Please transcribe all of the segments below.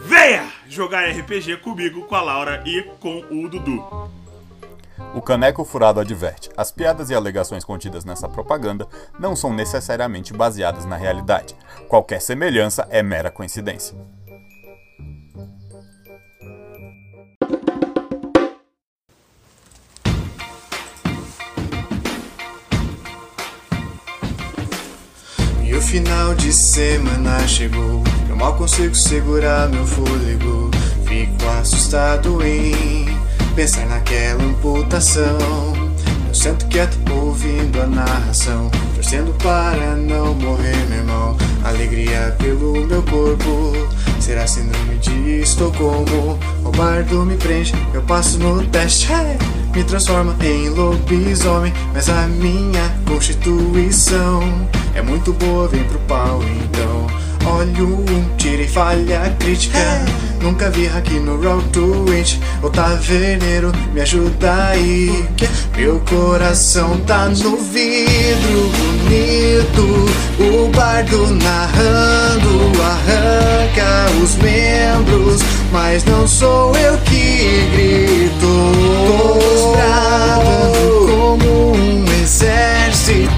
Venha jogar RPG comigo, com a Laura e com o Dudu. O Caneco Furado adverte: as piadas e alegações contidas nessa propaganda não são necessariamente baseadas na realidade. Qualquer semelhança é mera coincidência. E o final de semana chegou. Mal consigo segurar meu fôlego. Fico assustado em pensar naquela amputação. Eu sento quieto ouvindo a narração, torcendo para não morrer, meu irmão. Alegria pelo meu corpo. Será síndrome de Estocolmo? O bardo me prende, eu passo no teste. Me transforma em lobisomem, mas a minha constituição é muito boa, vem pro pau então. Olho um, tirei falha crítica. Nunca vi aqui no to It. O taverneiro me ajuda aí. Meu coração tá no vidro bonito. O bardo narrando arranca os membros. Mas não sou eu que grito. Todos bravando como um exército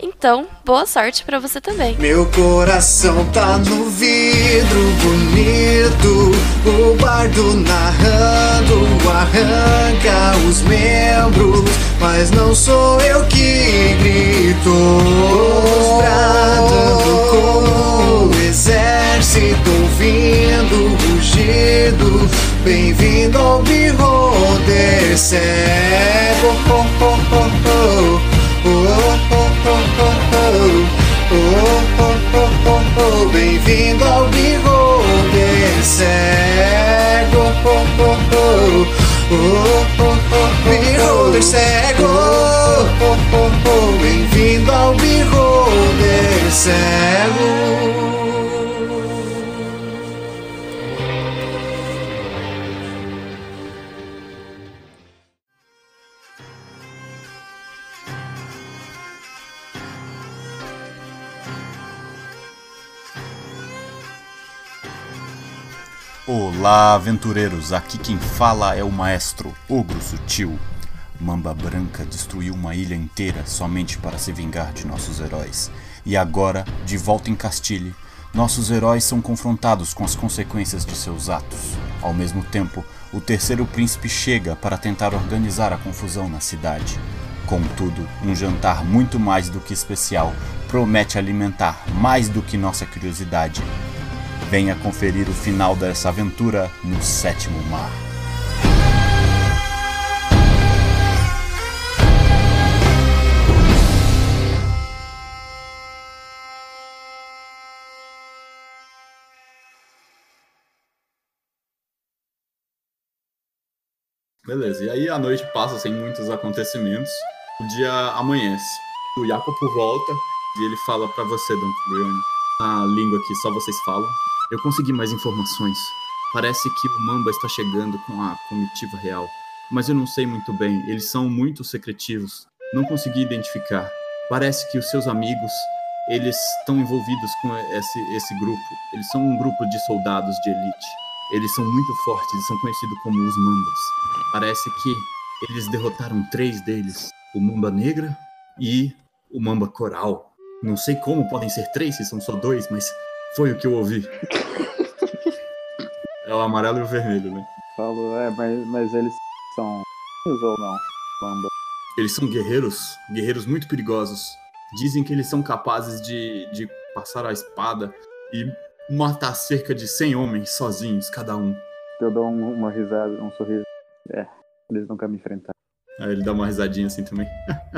Então, boa sorte para você também. Meu coração tá no vidro bonito. O bardo narrando arranca os membros. Mas não sou eu que grito. Os bradando como um exército ouvindo o rugido. Bem-vindo ao Beholder cego. Oh, oh, oh, oh. Oh, oh, oh, Bem-vindo ao Bigode Cego. Beholder Cego. Bem-vindo ao Beholder Cego. Olá, aventureiros! Aqui quem fala é o maestro Ogro Sutil. Mamba Branca destruiu uma ilha inteira somente para se vingar de nossos heróis. E agora, de volta em Castilhe, nossos heróis são confrontados com as consequências de seus atos. Ao mesmo tempo, o terceiro príncipe chega para tentar organizar a confusão na cidade. Contudo, um jantar muito mais do que especial promete alimentar mais do que nossa curiosidade. Venha conferir o final dessa aventura no Sétimo Mar. Beleza, e aí a noite passa sem muitos acontecimentos. O dia amanhece. O Jacopo volta e ele fala pra você, Don Corleone, a língua que só vocês falam. Eu consegui mais informações. Parece que o Mamba está chegando com a comitiva real. Mas eu não sei muito bem, eles são muito secretivos. Não consegui identificar. Parece que os seus amigos, eles estão envolvidos com esse, esse grupo. Eles são um grupo de soldados de elite. Eles são muito fortes e são conhecidos como os Mambas. Parece que eles derrotaram três deles: o Mamba Negra e o Mamba Coral. Não sei como podem ser três se são só dois, mas foi o que eu ouvi. é o amarelo e o vermelho, né? Falou, é, mas, mas eles são ou não? Mamba. Eles são guerreiros, guerreiros muito perigosos. Dizem que eles são capazes de, de passar a espada e matar cerca de 100 homens sozinhos, cada um. Eu dou um, uma risada, um sorriso. É, eles nunca me enfrentaram. Aí ele dá uma risadinha assim também.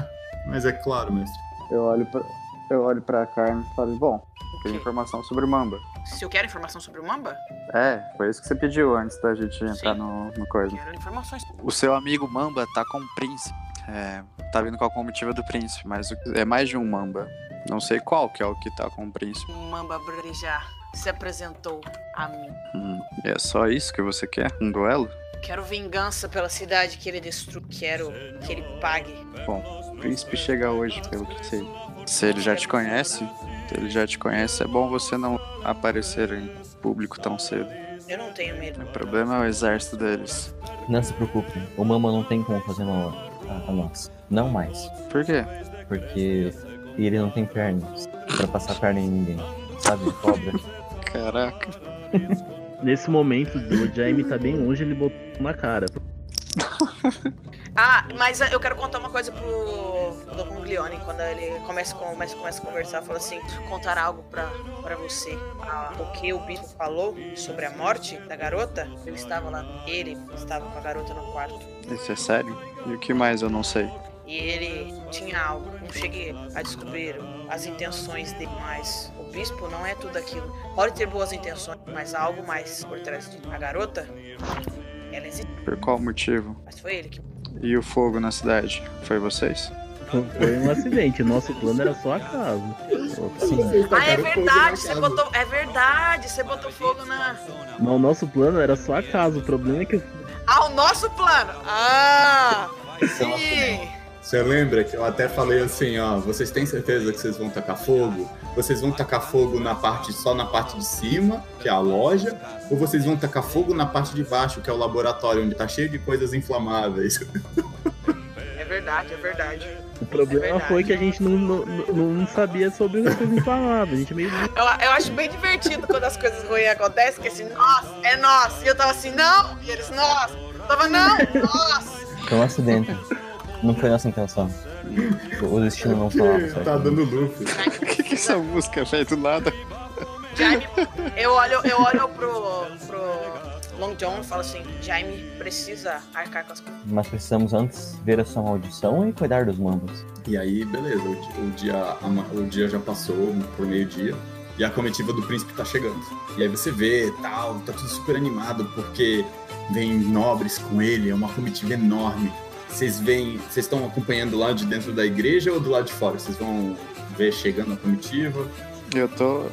Mas é claro, mestre. Eu olho pra, eu olho pra Carmen e falo, bom, eu quero informação sobre o Mamba. Se eu quero informação sobre o Mamba, É, foi isso que você pediu antes da gente entrar no, no coisa. quero informações. O seu amigo Mamba tá com o príncipe. É, tá vindo com a comitiva do príncipe, mas é mais de um Mamba. Não sei qual que é o que tá com o príncipe. O Mamba já se apresentou a mim. Hum, é só isso que você quer? Um duelo? Quero vingança pela cidade que ele destruiu. Quero que ele pague. Bom, o príncipe chega hoje, pelo que sei. Se ele já te conhece, ele já te conhece, é bom você não aparecer em público tão cedo. Eu não tenho medo. O problema é o exército deles. Não se preocupe, o Mama não tem como fazer mal a, a nós. Não mais. Por quê? Porque ele não tem pernas pra passar perna em ninguém. Sabe, cobra. Caraca. Nesse momento, o Jaime tá bem longe, ele botou na cara. Ah, mas eu quero contar uma coisa pro, Dom Conglione. Quando ele começa, começa, começa a conversar, fala assim: contar algo pra, pra você. Ah, o que o bispo falou sobre a morte da garota, ele estava lá. Ele estava com a garota no quarto. Isso é sério? E o que mais eu não sei? E ele tinha algo. Não cheguei a descobrir as intenções dele, mas o bispo não é tudo aquilo. Pode ter boas intenções, mas há algo mais por trás disso. A garota, ela existe, Por qual motivo? mas foi ele que. E o fogo na cidade? Foi vocês? Foi um acidente, nosso plano era só acaso. Sim, Ah, é verdade, você botou. É verdade, você botou fogo na. Mas o nosso plano era só acaso. O problema é que Ah, o nosso plano! Ah! Sim! Você lembra que eu até falei assim, ó, vocês têm certeza que vocês vão tacar fogo? Vocês vão tacar fogo na parte só na parte de cima, que é a loja, ou vocês vão tacar fogo na parte de baixo, que é o laboratório, onde tá cheio de coisas inflamáveis? É verdade, é verdade. o problema verdade. foi que a gente não, não, não sabia sobre as coisas inflamáveis. A gente é meio. Eu, eu acho bem divertido quando as coisas ruins acontecem, que assim, nossa, é nós. E eu tava assim, não, e eles, nós. Eu tava, não, nós. foi um acidente. Não foi nossa intenção. O destino não falava, certo? tá dando loop. O que, que é essa música, velho? Do nada. Jaime, eu olho, eu olho pro, pro Long John e falo assim, Jaime precisa arcar com as coisas. Mas precisamos antes ver a sua maldição e cuidar dos mambas. E aí, beleza, o, o dia, o dia já passou por meio-dia e a comitiva do príncipe tá chegando. E aí você vê, tal, tá tudo super animado porque vem nobres com ele, é uma comitiva enorme. Vocês veem, vocês estão acompanhando lá de dentro da igreja ou do lado de fora? Vocês vão ver chegando a comitiva? Eu tô.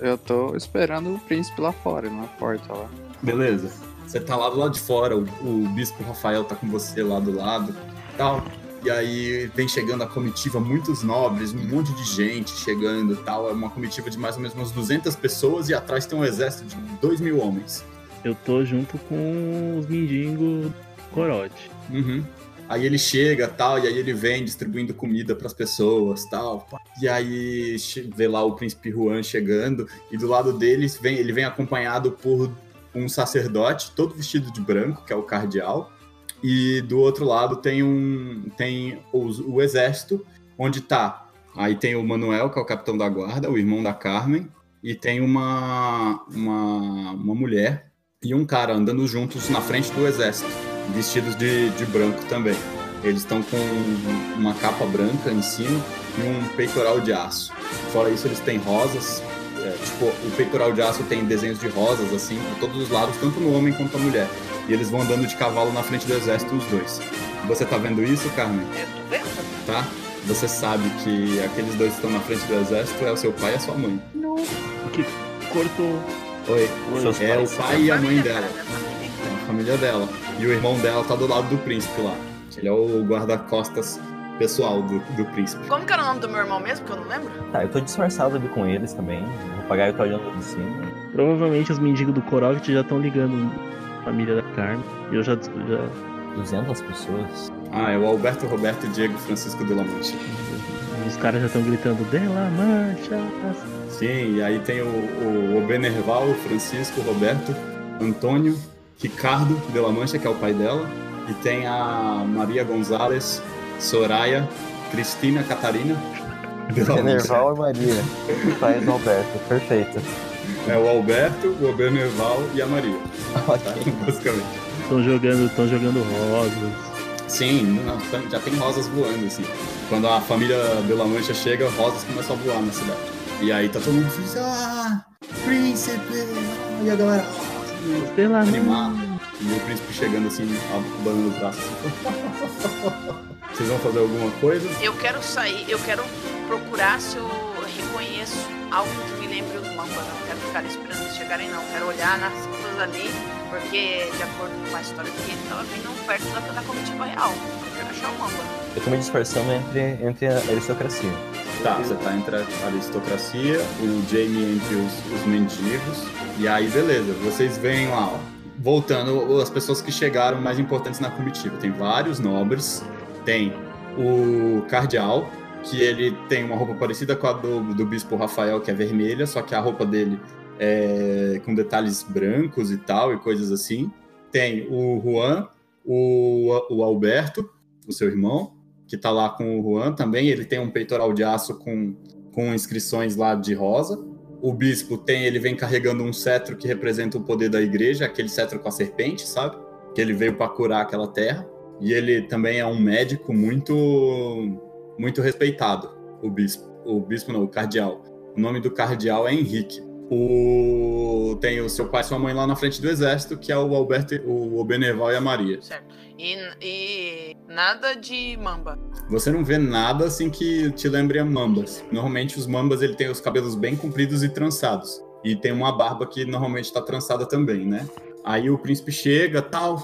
Eu tô esperando o príncipe lá fora, na porta lá. Beleza. Você tá lá do lado de fora, o, o bispo Rafael tá com você lá do lado, tal. E aí vem chegando a comitiva, muitos nobres, um monte de gente chegando e tal. É uma comitiva de mais ou menos umas 200 pessoas e atrás tem um exército de 2 mil homens. Eu tô junto com os mendigos corote. Uhum. Aí ele chega, tal, e aí ele vem distribuindo comida pras pessoas, tal. E aí vê lá o príncipe Juan chegando e do lado deles vem, ele vem acompanhado por um sacerdote todo vestido de branco, que é o cardeal. E do outro lado tem um tem os- o, exército, onde tá. Aí tem o Manuel, que é o capitão da guarda, o irmão da Carmen, e tem uma uma, uma mulher e um cara andando juntos na frente do exército vestidos de, de branco também. Eles estão com uma capa branca em cima e um peitoral de aço. Fora isso, eles têm rosas. é, tipo, o peitoral de aço tem desenhos de rosas, assim, por todos os lados, tanto no homem quanto na mulher. E eles vão andando de cavalo na frente do exército, os dois. Você tá vendo isso, Carmen? Eu tô vendo. Tá? Você sabe que aqueles dois que estão na frente do exército é o seu pai e a sua mãe. O que cortou. Oi. Seus É o pai e a mãe dela. família. É a família dela. E o irmão dela tá do lado do príncipe lá. Ele é o guarda-costas pessoal do, do príncipe. Como que era o nome do meu irmão mesmo, que eu não lembro? Tá, eu tô disfarçado ali com eles também. O papagaio tá olhando de cima. Provavelmente os mendigos do Korok já estão ligando a família da Carmen. E eu já, já 200 pessoas. Ah, é o Alberto Roberto Diego Francisco de la Mancha. os caras já estão gritando De La Mancha. Sim, e aí tem o, o, o Benerval, o Francisco, o Roberto, Antônio, Ricardo de la Mancha, que é o pai dela, e tem a Maria Gonzalez, Soraya, Cristina Catarina de la Mancha. Enerval e Maria. Pai do Alberto. Perfeito. É o Alberto, o Benerval e a Maria, tá? Ok. basicamente. Estão jogando, estão jogando rosas. Sim, tá- já tem rosas voando, assim. Quando a família de la Mancha chega, rosas começam a voar na cidade. E aí tá todo mundo feliz, ah, príncipe! E a galera, ah, De La animado. E o príncipe chegando assim, abanando o braço. Vocês vão fazer alguma coisa? Eu quero sair, eu quero procurar se eu reconheço algo que me lembre os Mamba. Não quero ficar esperando eles chegarem, não. Quero olhar nas coisas ali, porque de acordo com a história que ele tava vindo perto da, da comitiva real. Eu quero achar o Mamba. Eu tô me disfarçando entre, entre a aristocracia. Tá, você tá entre a aristocracia, o Jamie entre os, os mendigos. E aí, beleza, vocês veem lá, ó. Voltando, as pessoas que chegaram mais importantes na comitiva. Tem vários nobres. Tem o cardeal, que ele tem uma roupa parecida com a do, do bispo Rafael, que é vermelha, só que a roupa dele é com detalhes brancos e tal, e coisas assim. Tem o Juan, o, o Alberto, o seu irmão, que tá lá com o Juan também. Ele tem um peitoral de aço com, com inscrições lá de rosa. O bispo tem, ele vem carregando um cetro que representa o poder da igreja, aquele cetro com a serpente, sabe? Que ele veio para curar aquela terra. E ele também é um médico muito muito respeitado, o bispo. O bispo não, o cardeal. O nome do cardeal é Henrique. O tem o seu pai e sua mãe lá na frente do exército, que é o Alberto, o, Beneval e a Maria. Certo. E, e nada de Mamba. Você não vê nada assim que te lembre a mambas. Normalmente os mambas ele tem os cabelos bem compridos e trançados. E tem uma barba que normalmente está trançada também, né? Aí o príncipe chega, tal,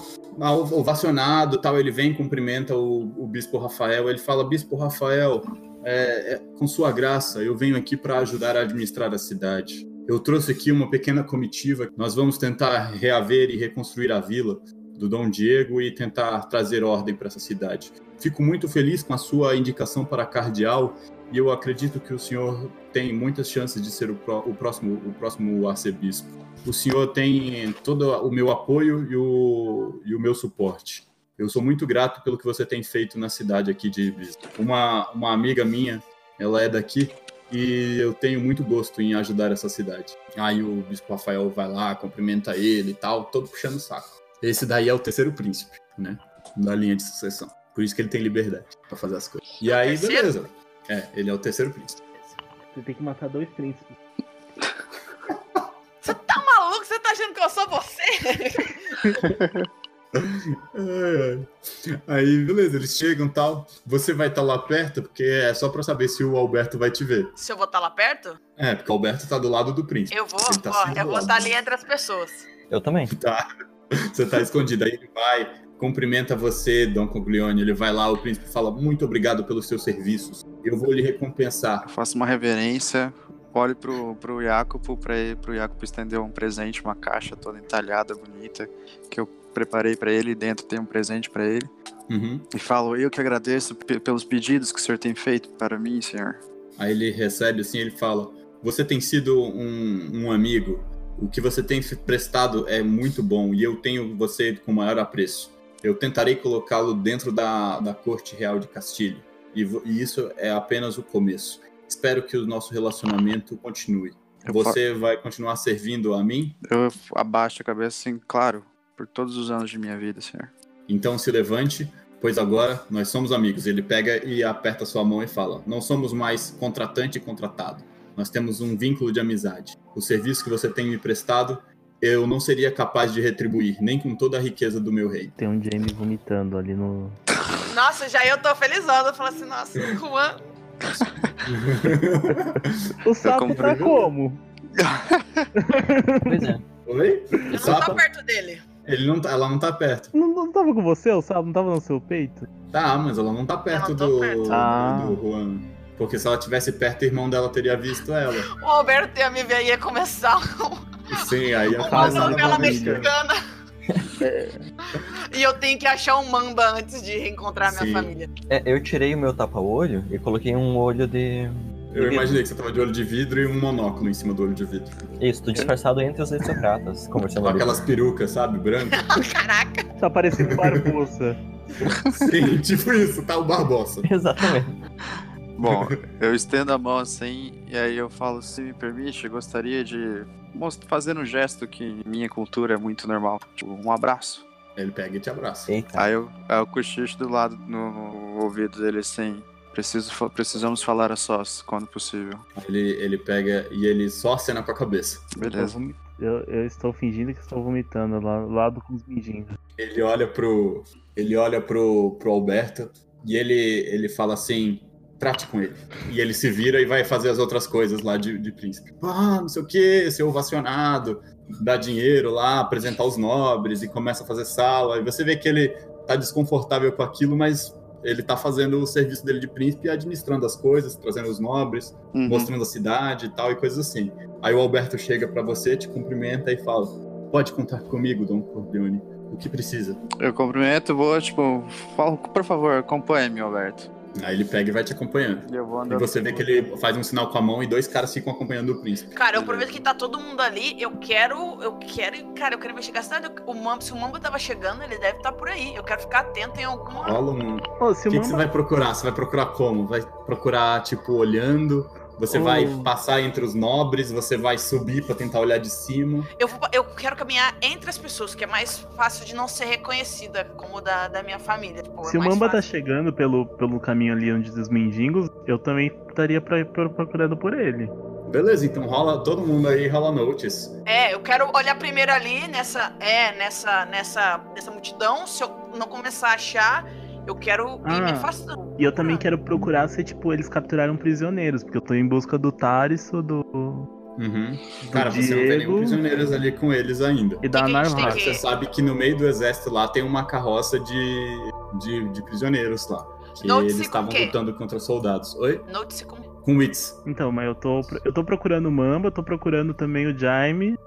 ovacionado, tal, ele vem, cumprimenta o, o bispo Rafael, ele fala, bispo Rafael, é, é, com sua graça, eu venho aqui para ajudar a administrar a cidade. Eu trouxe aqui uma pequena comitiva, nós vamos tentar reaver e reconstruir a vila do Dom Diego e tentar trazer ordem para essa cidade. Fico muito feliz com a sua indicação para cardeal e eu acredito que o senhor tem muitas chances de ser o, pró- o próximo, o próximo arcebispo. O senhor tem todo o meu apoio e o, e o meu suporte. Eu sou muito grato pelo que você tem feito na cidade aqui de Ibiza. Uma, uma amiga minha, ela é daqui e eu tenho muito gosto em ajudar essa cidade. Aí o bispo Rafael vai lá, cumprimenta ele e tal, todo puxando o saco. Esse daí é o terceiro príncipe, né? Da linha de sucessão. Por isso que ele tem liberdade pra fazer as coisas. E aí, beleza. É, ele é o terceiro príncipe. Você tem que matar dois príncipes. Você tá maluco? Você tá achando que eu sou você? Ai, ai. Aí, beleza, eles chegam e tal. Você vai estar lá perto, porque é só pra saber se o Alberto vai te ver. Se eu vou estar lá perto, É, porque o Alberto tá do lado do príncipe. eu vou, tá ó, eu vou estar do- ali entre as pessoas. Eu também. Tá. Você tá escondido. Aí ele vai, cumprimenta você, Dom Coglione. Ele vai lá, o príncipe fala: Muito obrigado pelos seus serviços. Eu vou lhe recompensar. Eu faço uma reverência, olho pro, pro Jacopo, pra ele, pro Jacopo estender um presente, uma caixa toda entalhada, bonita, que eu preparei pra ele, e dentro tem um presente pra ele. Uhum. E falo, eu que agradeço pe- pelos pedidos que o senhor tem feito para mim, senhor. Aí ele recebe assim, ele fala: Você tem sido um, um amigo. O que você tem se prestado é muito bom e eu tenho você com maior apreço. Eu tentarei colocá-lo dentro da, da corte real de Castilho. E, e isso é apenas o começo. Espero que o nosso relacionamento continue. Eu Você vai continuar servindo a mim? Eu abaixo a cabeça assim, claro, por todos os anos de minha vida, senhor. Então se levante, pois agora nós somos amigos. Ele pega e aperta sua mão e fala: Não somos mais contratante e contratado. Nós temos um vínculo de amizade. O serviço que você tem me prestado, eu não seria capaz de retribuir, nem com toda a riqueza do meu rei. Tem um Jamie vomitando ali no. Nossa, já eu tô felizona. Eu falo assim, nossa, Juan. O sapo tá como? Pois é. Oi? Eu não tô sapo? perto dele. Ele não tá, ela não tá perto. Não, não tava com você? O sapo não tava no seu peito? Tá, mas ela não tá perto não tô do, perto. do, Ah. do Juan. Porque se ela tivesse perto, o irmão dela teria visto ela. O Alberto ia me ver e ia começar Sim, aí ia uma novela mexicana. e eu tenho que achar um mamba antes de reencontrar minha Sim. família. É, eu tirei o meu tapa-olho e coloquei um olho de. Eu imaginei que você tava de olho de vidro e um monóculo em cima do olho de vidro. Isso, tô disfarçado entre os aristocratas, conversando Com ali. aquelas perucas, sabe? Brancas. Caraca. Tá parecendo Barbosa. Sim, tipo isso, tá o Barbosa. Exatamente. Bom, eu estendo a mão assim e aí eu falo, se me permite, eu gostaria de fazer um gesto que em minha cultura é muito normal. Tipo, um abraço. Ele pega e te abraça. Eita. Aí eu, aí eu cochicho do lado no, ouvido dele assim. Preciso, precisamos falar a sós, quando possível. Ele, ele pega e ele só acena com a cabeça. Beleza. Eu, eu estou fingindo que estou vomitando lá do lado com os mindinhos. Ele olha pro. Ele olha pro, pro Alberto e ele, ele fala assim. Trate com ele. E ele se vira e vai fazer as outras coisas lá de, de príncipe. Ah, não sei o que, ser ovacionado, dar dinheiro lá, apresentar os nobres e começa a fazer sala. E você vê que ele tá desconfortável com aquilo, mas ele tá fazendo o serviço dele de príncipe administrando as coisas, trazendo os nobres, Uhum. mostrando a cidade e tal e coisas assim. Aí o Alberto chega pra você, te cumprimenta e fala: Pode contar comigo, Dom Corleone. O que precisa? Eu cumprimento, vou, tipo, falo, por favor, acompanhe-me, Alberto. Aí ele pega e vai te acompanhando. E eu vou E você vê que ele faz um sinal com a mão e dois caras ficam acompanhando o príncipe. Cara, eu aproveito que tá todo mundo ali. Eu quero. Eu quero. Cara, eu quero investigar a cidade. O Mamba, se o Mamba tava chegando, ele deve estar por aí. Eu quero ficar atento em alguma. Rola um. O o que, que você Mamba... vai procurar? Você vai procurar como? Vai procurar, tipo, olhando? Você vai passar entre os nobres? Você vai subir pra tentar olhar de cima? Eu, vou- eu quero caminhar entre as pessoas, que é mais fácil de não ser reconhecida como da, da minha família. Tipo, Se é o Mamba tá fácil. chegando pelo, pelo caminho ali onde os mendigos, eu também estaria pra, pra- procurando por ele. Beleza, então rola todo mundo aí, rola notes. É, eu quero olhar primeiro ali nessa. É, nessa. nessa. nessa multidão. Se eu não começar a achar, eu quero ir me Ah, afastando. E eu também quero procurar se, tipo, eles capturaram prisioneiros, porque eu tô em busca do Tariso, do. Uhum. Cara, você não vê nenhum Diego. prisioneiros ali com eles ainda. e da que que tem Você sabe que no meio do exército lá tem uma carroça de, de, de prisioneiros lá. Que eles com estavam lutando contra soldados. Oi? Note-se como. Com wits. Então, mas eu tô, eu tô procurando o Mamba, eu tô procurando também o Jaime,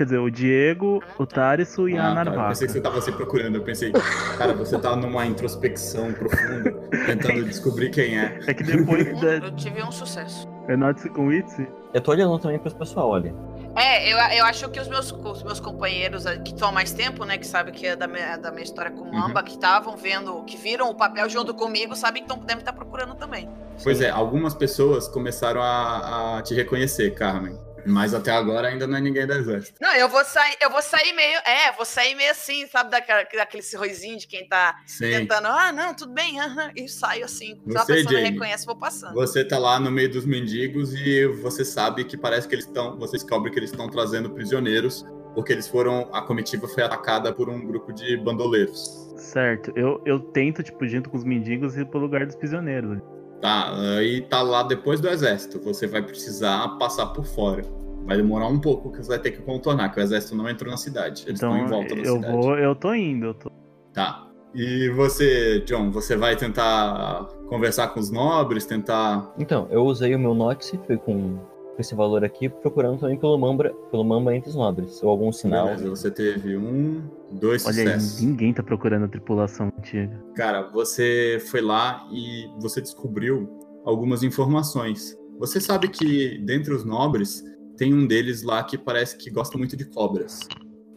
quer dizer, o Diego, o Tariso e a Ah, cara, eu Narvaca. pensei que você tava se procurando. Eu pensei, cara, você tá numa introspecção profunda, tentando descobrir quem é. É que depois da... eu tive um sucesso. É Notice com Witsi? Eu tô olhando também pros pessoal ali. É, eu, eu acho que os meus, os meus companheiros eh, que estão há mais tempo, né, que sabem que é da minha, da minha história com o Mamba, que estavam vendo, que viram o papel junto comigo, sabem que tão, devem estar procurando também. Pois é, algumas pessoas começaram a, a te reconhecer, Carmen. Mas até agora ainda não é ninguém do exército. Não, eu vou sair, eu vou sair meio, é, vou sair meio assim, sabe, daquela, daquele sorrisinho de quem tá Sim. tentando, ah, não, tudo bem, aham, e saio assim. Se a Você, pessoa Jamie? reconhece, vou passando. Você tá lá no meio dos mendigos e você sabe que parece que eles estão. Você descobre que eles estão trazendo prisioneiros, porque eles foram. A comitiva foi atacada por um grupo de bandoleiros. Certo, eu, eu tento, tipo, junto com os mendigos, ir pro lugar dos prisioneiros. Tá, aí tá lá depois do exército. Você vai precisar passar por fora. Vai demorar um pouco que você vai ter que contornar, que o exército não entrou na cidade. Eles estão Então, em volta da eu cidade. vou, eu tô indo, eu tô... Tá. E você, John, você vai tentar conversar com os nobres, tentar. Então, eu usei o meu Notice, fui com esse valor aqui, procurando também pelo Mamba, pelo Mamba entre os nobres, ou algum sinal. Beleza, você teve um, dois Olha aí, sucessos. ninguém tá procurando a tripulação antiga. Cara, você foi lá e você descobriu algumas informações. Você sabe que dentre os nobres tem um deles lá que parece que gosta muito de cobras.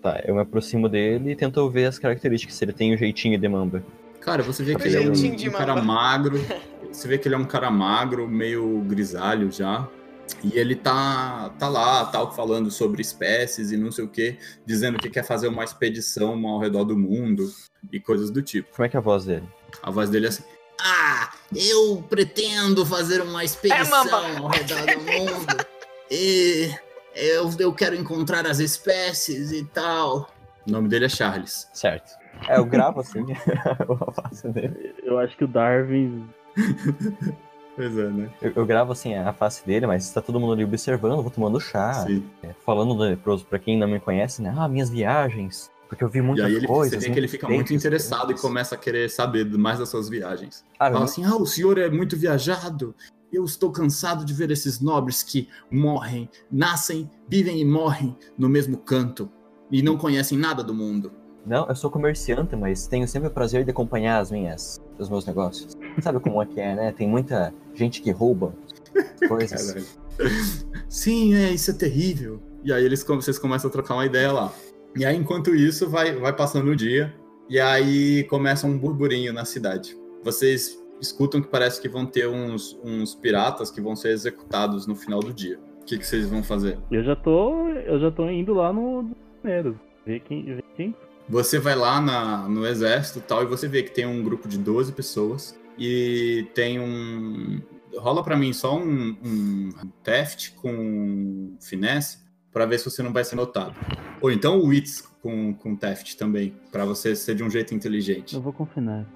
Tá, eu me aproximo dele e tento ver as características, se ele tem o jeitinho de Mamba. Cara, você vê que ele é um, jeitinho de um cara magro. Você vê que ele é um cara magro, meio grisalho já. E ele tá, tá lá, tal, falando sobre espécies e não sei o que, dizendo que quer fazer uma expedição ao redor do mundo e coisas do tipo. Como é que é a voz dele? A voz dele é assim. Ah, eu pretendo fazer uma expedição É, ao redor do mundo. E eu, eu quero encontrar as espécies e tal. O nome dele é Charles. Certo. É, eu gravo assim a face dele. Eu acho que o Darwin. Pois é, né? Eu, eu gravo assim a face dele, mas tá todo mundo ali observando, vou tomando chá. É, falando pros- pra quem não me conhece, né? Ah, minhas viagens. Porque eu vi E muita aí ele, coisa. você vê que ele fica muito interessado e começa a querer saber mais das suas viagens. Fala assim, ah, o senhor é muito viajado. Eu estou cansado de ver esses nobres que morrem, nascem, vivem e morrem no mesmo canto e não conhecem nada do mundo. Não, eu sou comerciante, mas tenho sempre o prazer de acompanhar as minhas, os meus negócios. Sabe como é que é, né? Tem muita gente que rouba coisas. Caralho. Sim, é, isso é terrível. E aí eles, com- vocês começam a trocar uma ideia lá. E aí, enquanto isso, vai, vai passando o dia. E aí começa um burburinho na cidade. Vocês escutam que parece que vão ter uns, uns piratas que vão ser executados no final do dia. O que, que vocês vão fazer? Eu já tô. Eu já tô indo lá no no primeiro. Ver quem. Ver quem. Você vai lá na- no exército e tal, e você vê que tem um grupo de 12 pessoas. E tem um. Rola pra mim só um, um theft com finesse pra ver se você não vai ser notado. Ou então o wits com, com theft também, pra você ser de um jeito inteligente. Eu vou confinar.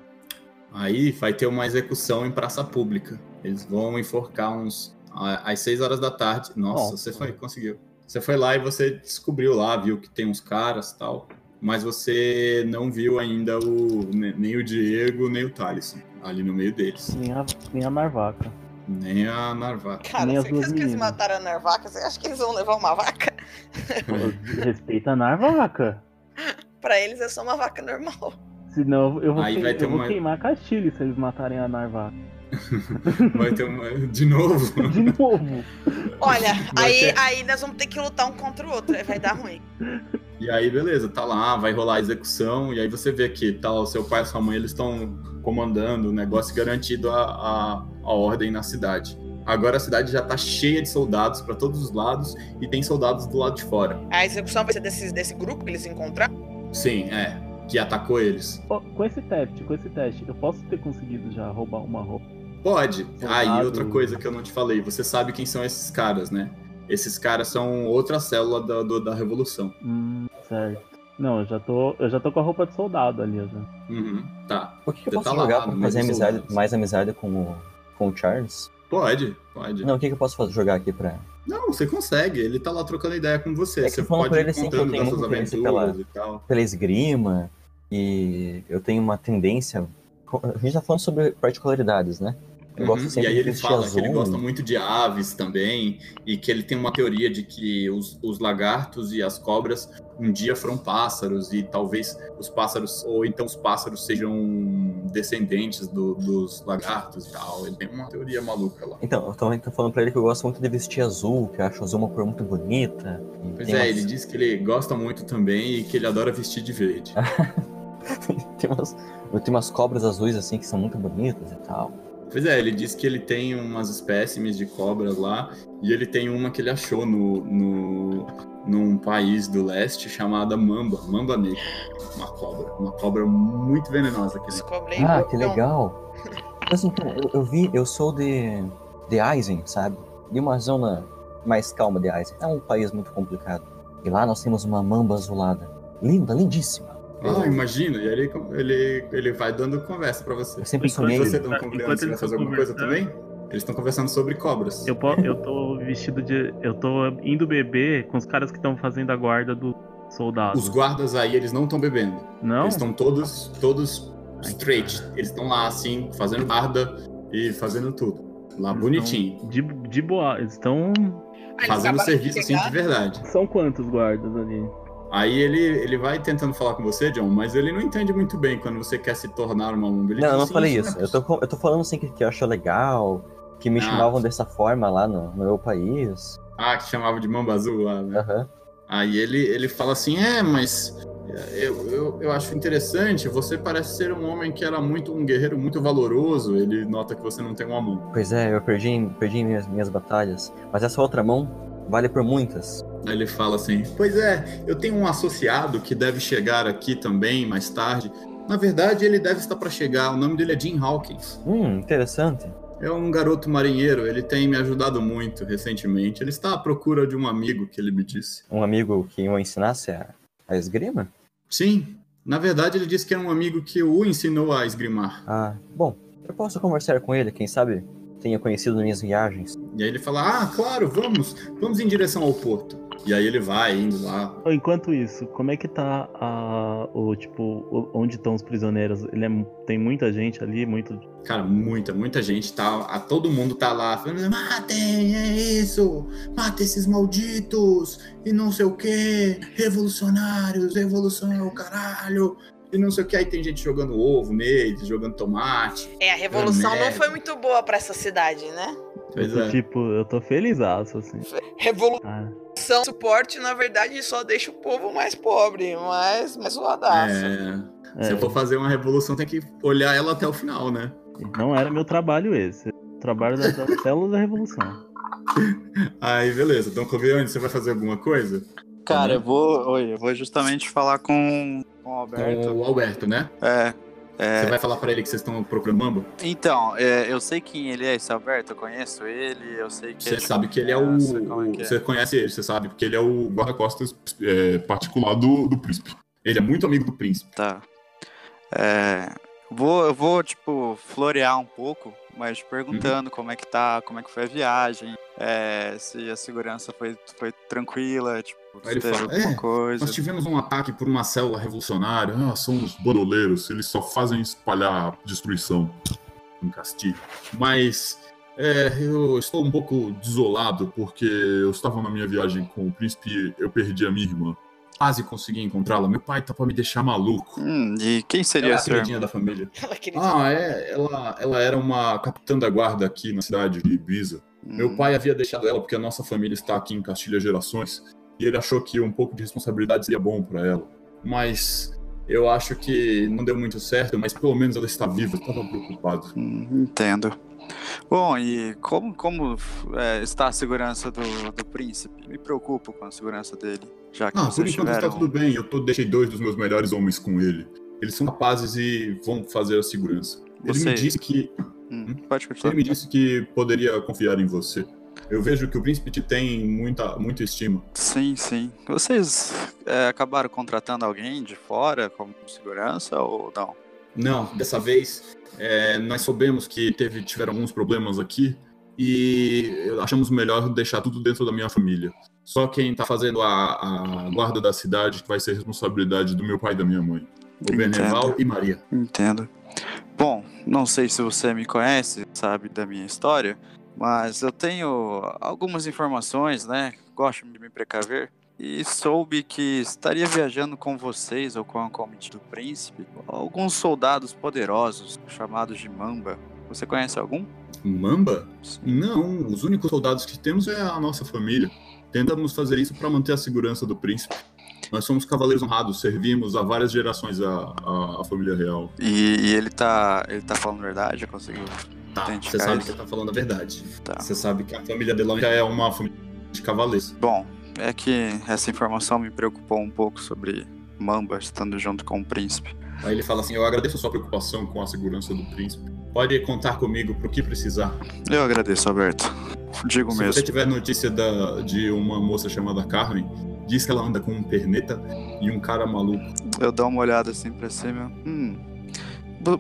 Aí vai ter uma execução em praça pública. Eles vão enforcar uns. Às 6 horas da tarde. Nossa, Nossa. você foi, conseguiu. Você foi lá e você descobriu lá, viu que tem uns caras e tal. Mas você não viu ainda o, ne- nem o Diego, nem o Thaleson ali no meio deles. Nem a, nem a Narvaca. Nem a Narvaca. Cara, Nem você acha que eles mataram a Narvaca? Você acha que eles vão levar uma vaca? Respeita a Narvaca. Pra eles é só uma vaca normal. Senão eu vou, Aí queim- vai ter eu vou uma- queimar a Castilho se eles matarem a Narvaca. Vai ter uma. De novo? De novo. Olha, Vai aí, ter- aí nós vamos ter que lutar um contra o outro, aí vai dar ruim. E aí, beleza, tá lá, vai rolar a execução, e aí você vê que tá, o seu pai e sua mãe, eles estão comandando o negócio garantido a, a, a ordem na cidade. Agora a cidade já tá cheia de soldados pra todos os lados, e tem soldados do lado de fora. A execução vai ser desse, desse grupo que eles encontraram? Sim, é, que atacou eles. Ó, com esse teste, com esse teste, eu posso ter conseguido já roubar uma roupa. Pode. Aí, Soldado. outra coisa que eu não te falei, você sabe quem são esses caras, né? Esses caras são outra célula da, do- da Revolução. Hum, certo. Não, eu já tô. Eu já tô com a roupa de soldado ali, já. Uhum, tá. O que, que eu Você posso tá lá, jogar meio fazer amizade, mais amizade com o, com o Charles? Pode, pode. Não, o que, que eu posso fazer, jogar aqui pra. Não, você consegue. Ele tá lá trocando ideia com você. É que você falando pode pra ir ele, assim, que eu contando tenho das suas aventuras pela- e tal. pela esgrima e eu tenho uma tendência. A gente tá falando sobre particularidades, né? Uhum, E aí ele fala azul. que ele gosta muito de aves também, e que ele tem uma teoria de que os, os lagartos e as cobras um dia foram pássaros, e talvez os pássaros, ou então os pássaros sejam descendentes do- dos lagartos e tal. Ele tem uma teoria maluca lá. Então, eu também tô falando pra ele que eu gosto muito de vestir azul, que eu acho azul uma cor muito bonita. Pois tem é, umas- ele diz que ele gosta muito também e que ele adora vestir de verde. tem umas, eu tenho umas cobras azuis assim que são muito bonitas e tal. Pois é, ele diz que ele tem umas espécimes de cobras lá, e ele tem uma que ele achou no, no, num país do leste chamada Mamba, Mamba Negra. Uma cobra, uma cobra muito venenosa. Que ele... Descobrei. Ah, que legal. Mas então, eu, eu vi, eu sou de, de Eisen, sabe? De uma zona mais calma de Eisen. É um país muito complicado. E lá nós temos uma mamba azulada. Linda, lindíssima. Ah, imagina, e aí ele, ele, ele vai dando conversa pra você. Eu sempre Enquanto sonhei. Vocês estão Enquanto convidando você vai eles fazer estão alguma coisa conversando. também? Eles estão conversando sobre cobras. Eu, eu tô vestido de. Eu tô indo beber com os caras que estão fazendo a guarda do soldado. Os guardas aí, eles não estão bebendo. Não? Eles estão todos, todos straight. Eles estão lá, assim, fazendo guarda e fazendo tudo. Lá Eles bonitinho. De, de boa. Eles estão. Fazendo serviço, assim, de verdade. São quantos guardas ali? Aí ele, ele vai tentando falar com você, John, mas ele não entende muito bem quando você quer se tornar uma mumba. Ele Não, eu diz não assim, falei não é isso. Eu tô, eu tô falando assim que, que eu acho legal, que me Ah. chamavam dessa forma lá no, no meu país. Ah, que chamava de mamba azul lá, né? Aham. Aí ele, ele fala assim, é, mas eu, eu, eu acho interessante, você parece ser um homem que era muito um guerreiro muito valoroso. Ele nota que você não tem uma mão. Pois é, eu perdi, perdi minhas, minhas batalhas. Mas essa outra mão vale por muitas. Aí ele fala assim, pois é, eu tenho um associado que deve chegar aqui também mais tarde. Na verdade, ele deve estar para chegar. O nome dele é Jim Hawkins. Hum, interessante. É um garoto marinheiro, ele tem me ajudado muito recentemente. Ele está à procura de um amigo que ele me disse. Um amigo que o ensinasse a, a esgrima? Sim, na verdade ele disse que é um amigo que o ensinou a esgrimar. Ah, bom, eu posso conversar com ele, quem sabe tenha conhecido nas minhas viagens. E aí ele fala: Ah, claro, vamos, vamos em direção ao porto. E aí ele vai indo lá. Enquanto isso, como é que tá a, o tipo, onde estão os prisioneiros? Ele é, tem muita gente ali, muito. Cara, muita, muita gente tá. A, todo mundo tá lá falando: matem, é isso! Matem esses malditos! E não sei o que! Revolucionários, revolução é o caralho! E não sei o que. Aí tem gente jogando ovo neles, jogando tomate. É, a revolução não foi muito boa pra essa cidade, né? Pois tô, é. Tipo, eu tô feliz, assim. Revolução, Ah, suporte, na verdade, só deixa o povo mais pobre, mais, mais zoadaço. É. Se eu for fazer uma revolução, tem que olhar ela até o final, né? Não era meu trabalho esse. O trabalho da, da célula da revolução. Aí, beleza. Então, Covione, você vai fazer alguma coisa? Cara, eu vou. Oi, eu vou justamente falar com, com o Alberto. Com o Alberto, né? É. é, Você vai falar pra ele que vocês estão procurando Mambo? Então, é, eu sei quem ele é, esse Alberto, eu conheço ele, eu sei que Você sabe que ele é o. É é? Você conhece ele, você sabe, porque ele é o guarda-costas é, particular do, do príncipe. Ele é muito amigo do príncipe. Tá. É, vou, eu vou, tipo, florear um pouco, mas perguntando como é que tá, como é que foi a viagem, é, se a segurança foi, foi tranquila, tipo, se teve fala, alguma "É, coisa. Nós tivemos um ataque por uma célula revolucionária. Ah, são os bandoleiros, eles só fazem espalhar destruição em Castilho. Mas é, eu estou um pouco desolado porque eu estava na minha viagem com o príncipe e eu perdi a minha irmã. Quase consegui encontrá-la. Meu pai tá pra me deixar maluco. Hum, e quem Ela é seria a seu queridinha irmão? da família. Ela Ah, é. Ela, ela era uma capitã da guarda aqui na cidade de Ibiza. Meu Hum, pai havia deixado ela porque a nossa família está aqui em Castilha gerações e ele achou que um pouco de responsabilidade seria bom para ela. Mas eu acho que não deu muito certo, mas pelo menos ela está viva. Eu estava preocupado. hum, entendo. Bom, e como, como é, está a segurança do, do príncipe? Me preocupo com a segurança dele, já que Ah, por enquanto está tiveram... tudo bem. Eu tô, deixei dois dos meus melhores homens com ele. Eles são capazes e vão fazer a segurança. Ele Você- me disse que Hum, pode continuar. ele me disse que poderia confiar em você. Eu vejo que o príncipe te tem muita, muita estima. Sim, sim. Vocês é, acabaram contratando alguém de fora como segurança ou não? Não, dessa vez é, nós soubemos que teve, tiveram alguns problemas aqui e achamos melhor deixar tudo dentro da minha família. Só quem tá fazendo a, a guarda da cidade vai ser responsabilidade do meu pai e da minha mãe. O. Beneval e Maria. Entendo. Bom, não sei se você me conhece, sabe da minha história, mas eu tenho algumas informações, né? Gosto de me precaver. E soube que estaria viajando com vocês ou com a comitiva do príncipe alguns soldados poderosos chamados de Mamba. Você conhece algum? Mamba? Não, os únicos soldados que temos é a nossa família. Tentamos fazer isso para manter a segurança do príncipe. Nós somos cavaleiros honrados, servimos há várias gerações a, a, a família real. E, e ele tá. ele tá falando a verdade? Eu consigo Tá, você sabe isso? que tá falando a verdade. Tá. Você sabe que a família Delon já é uma família de cavaleiros. Bom, é que essa informação me preocupou um pouco sobre Mamba estando junto com o príncipe. Aí ele fala assim: Eu agradeço a sua preocupação com a segurança do príncipe. Pode contar comigo pro que precisar. Eu agradeço, Alberto. Digo Se mesmo. você tiver notícia da, de uma moça chamada Carmen, diz que ela anda com um perneta e um cara maluco. Eu dou uma olhada assim pra cima. Hum.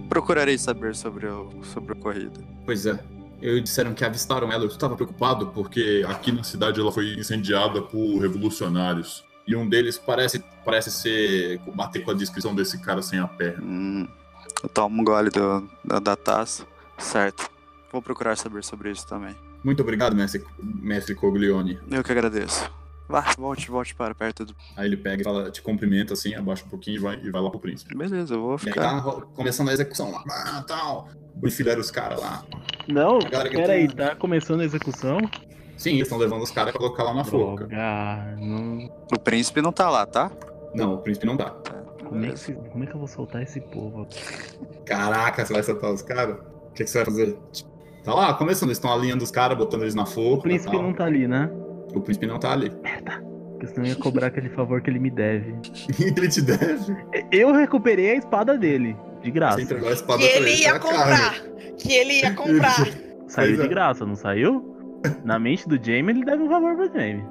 Procurarei saber sobre o, sobre a corrida. Pois é. Eu disseram que avistaram ela. Eu estava preocupado porque aqui na cidade ela foi incendiada por revolucionários. E um deles parece, parece ser. bater com a descrição desse cara sem a perna. Hum. Eu tomo um gole do, da, da taça. Certo. Vou procurar saber sobre isso também. Muito obrigado, mestre, mestre Coglione. Eu que agradeço. Vá, volte, volte para perto do. Aí ele pega e fala, te cumprimenta assim, abaixa um pouquinho e vai, e vai lá pro príncipe. Beleza, eu vou E aí ficar. tá começando a execução lá. Ah, tal. Enfileram os caras lá. Não, peraí, tá- tá começando a execução? Sim, eles estão levando os caras pra colocar lá na forca. Droga, não... O príncipe não tá lá, tá? Não, o príncipe não dá. Como é, se- como é que eu vou soltar esse povo? Caraca, você vai soltar os caras? O que, que você vai fazer? Tá lá, começando, eles estão alinhando os caras, botando eles na forca. O príncipe tal. não tá ali, né? O príncipe não tá ali. Porque senão eu ia cobrar aquele favor que ele me deve. ele te deve. Eu recuperei a espada dele, de graça. Você entregou a espada Que pra ele ia pra comprar. Que ele ia comprar. Saiu Pois de é. graça, não saiu? Na mente do Jamie, ele deve um favor pro Jamie.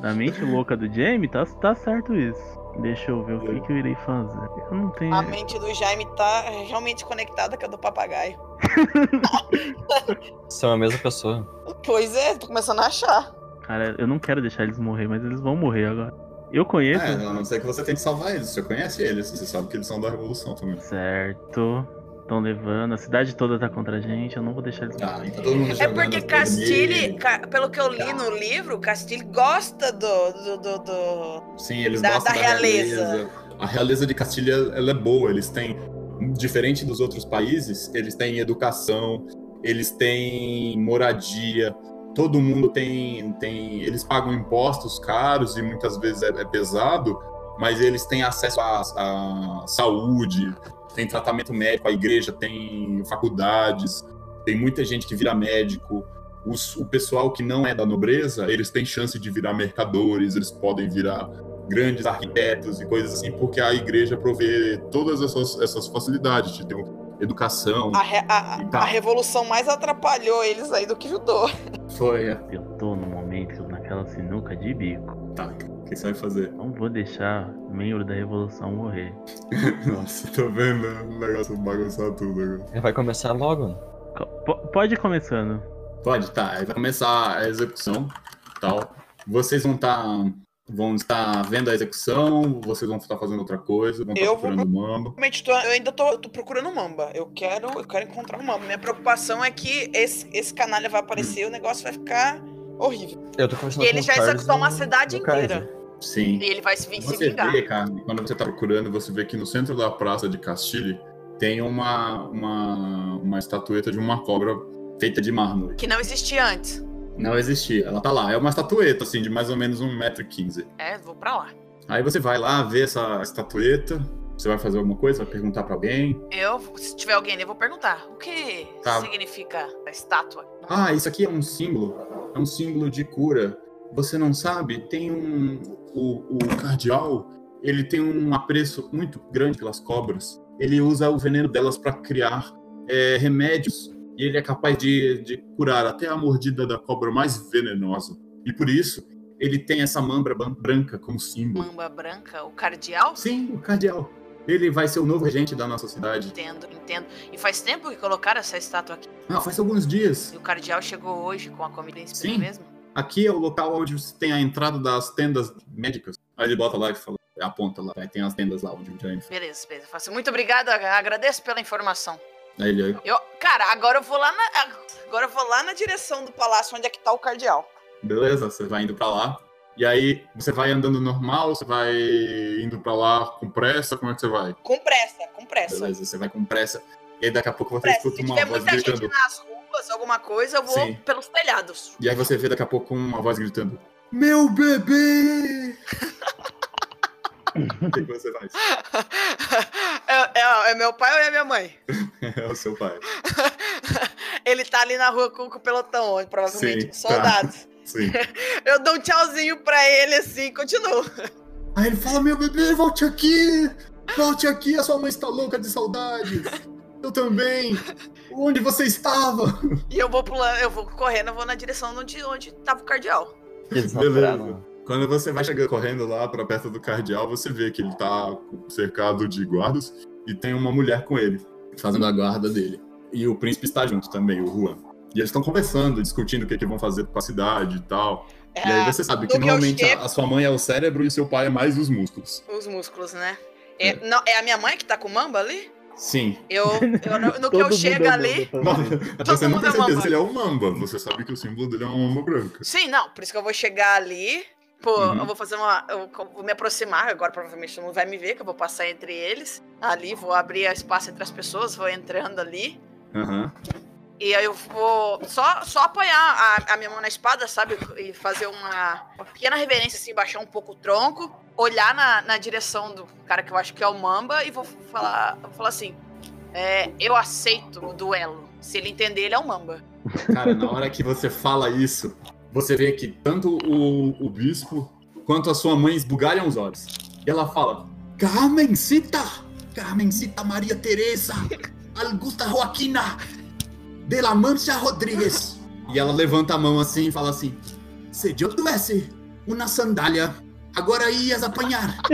Na mente louca do Jamie, tá, tá certo isso. Deixa eu ver o que, que eu irei fazer. Eu não tenho. A mente do Jaime tá realmente conectada com a do papagaio. São a mesma pessoa. Pois é, tô começando a achar. Cara, eu não quero deixar eles morrer, mas eles vão morrer agora. Eu conheço. É, a não ser que você tente salvar eles. Você conhece eles, você sabe que eles são da Revolução também. Certo. Estão levando, a cidade toda tá contra a gente, eu não vou deixar eles Tá, morrer. então todo mundo É porque nele. ca- pelo que eu li no livro, Castile gosta do. do, do, do- Sim, eles da- gostam da da, realeza. realeza. A realeza de Castilha, ela é boa. Eles têm, diferente dos outros países, eles têm educação, eles têm moradia. Todo mundo tem, tem, eles pagam impostos caros e muitas vezes é, é pesado, mas eles têm acesso à, à saúde, tem tratamento médico, a igreja tem faculdades, tem muita gente que vira médico. Os- o pessoal que não é da nobreza, eles têm chance de virar mercadores, eles podem virar grandes arquitetos e coisas assim, porque a igreja provê todas essas, essas facilidades de ter educação. A, re- a- a- revolução mais atrapalhou eles aí do que ajudou. Foi. Eu tô no momento naquela sinuca de bico. Tá, que você vai fazer? Não vou deixar membro da revolução morrer. Nossa, tô vendo o negócio bagunçar tudo agora. Vai começar logo. Pode ir começando. Pode, tá. Aí vai começar a execução tal. Vocês vão estar. vão estar vendo a execução, vocês vão estar fazendo outra coisa, vão estar Eu vou procurando mamba. Tô- eu ainda tô, tô procurando o Mamba. Eu quero, eu quero encontrar o Mamba. Minha preocupação é que esse, esse canalha vai aparecer e o negócio vai ficar horrível. Eu tô conversando E ele já executou uma cidade Kaiser. Sim. E ele vai se se Você vingar. vê, cara, quando você tá procurando, você vê que no centro da praça de Castilho tem uma, uma, uma estatueta de uma cobra feita de mármore. Que não existia antes. Não existia, ela tá lá. É uma estatueta, assim, de mais ou menos 1,15m. É, vou pra lá. Aí você vai lá ver essa estatueta, você vai fazer alguma coisa, vai perguntar pra alguém. Eu, se tiver alguém ali, eu vou perguntar. O que Tá. significa a estátua? Ah, isso aqui é um símbolo. É um símbolo de cura. Você não sabe? Tem um. O, o cardeal, ele tem um apreço muito grande pelas cobras. Ele usa o veneno delas para criar é, remédios. E ele é capaz de, de curar até a mordida da cobra mais venenosa. E por isso, ele tem essa mambra ban- branca como símbolo. Mamba branca, o cardeal? Sim, o cardeal. Ele vai ser o novo regente da nossa cidade. Entendo, entendo. E faz tempo que colocaram essa estátua aqui. Ah, faz alguns dias. E o cardeal chegou hoje com a comida em Sim. mesmo? Aqui é o local onde você tem a entrada das tendas médicas. Aí ele bota lá e fala, aponta lá, aí tem as tendas lá onde o Giant. Beleza, beleza. Faço muito obrigado, ag- agradeço pela informação. Aí ele, Eu, cara, agora eu vou lá na. Agora eu vou lá na direção do palácio onde é que tá o cardeal. beleza, você vai indo pra lá. E aí você vai andando normal, você vai indo pra lá com pressa, como é que você vai? Com pressa, com pressa. Beleza, você vai com pressa. E aí daqui a pouco você pressa. escuta uma voz muita gente gritando. nas ruas, alguma coisa, eu vou Sim. pelos telhados. E aí você vê daqui a pouco uma voz gritando: Meu bebê! o que, você faz? É, é- é meu pai ou é minha mãe? É o seu pai. Ele tá ali na rua com, com o pelotão, provavelmente Sim, com soldados. Sim. Eu dou um tchauzinho pra ele assim e continuo. Aí ele fala: Meu bebê, volte aqui! Volte aqui, a sua mãe está louca de saudades! Eu também! Onde você estava? E eu vou pulando, eu vou correndo, eu vou na direção onde, onde tava o cardeal. Beleza. Quando você vai chegando correndo lá pra perto do cardeal, você vê que ele tá cercado de guardas e tem uma mulher com ele, fazendo a guarda dele. E o príncipe está junto também, o Juan. E eles estão conversando, discutindo o que, que vão fazer com a cidade e tal. É, e aí você sabe que normalmente chego- a, a sua mãe é o cérebro e o seu pai é mais os músculos. Os músculos, né? É, não, é a minha mãe que tá com o mamba ali? Sim. Eu, eu no, no que eu chego é ali. mamba, tá? você não mundo tem é certeza mamba. se ele é um mamba. Você sabe que o símbolo dele é uma mamba branca. Sim, não, por isso que eu vou chegar ali. Pô, Uhum. eu vou fazer uma. Eu vou me aproximar, agora provavelmente todo mundo vai me ver, que eu vou passar entre eles. Ali, vou abrir espaço entre as pessoas, vou entrando ali. Aham. E aí eu vou só, só apoiar a, a minha mão na espada, sabe? E fazer uma, uma pequena reverência, assim, baixar um pouco o tronco, olhar na, na direção do cara que eu acho que é o Mamba e vou falar, vou falar assim: é, eu aceito o duelo. Se ele entender, ele é o Mamba. Cara, na hora que você fala isso, você vê que tanto o, o bispo quanto a sua mãe esbugalham os olhos. E ela fala: Carmencita! Carmencita Maria Teresa! Augusta Joaquina! De la Mancha Rodrigues. E ela levanta a mão assim e fala assim: Se eu tivesse uma sandália, agora ias apanhar.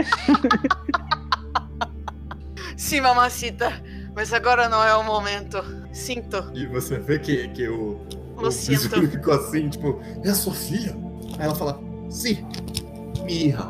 Sim, mamacita. Mas agora não é o momento. Sinto. E você vê que, que o, o príncipe ficou assim, tipo, é a sua filha? Aí ela fala, sim, minha hija.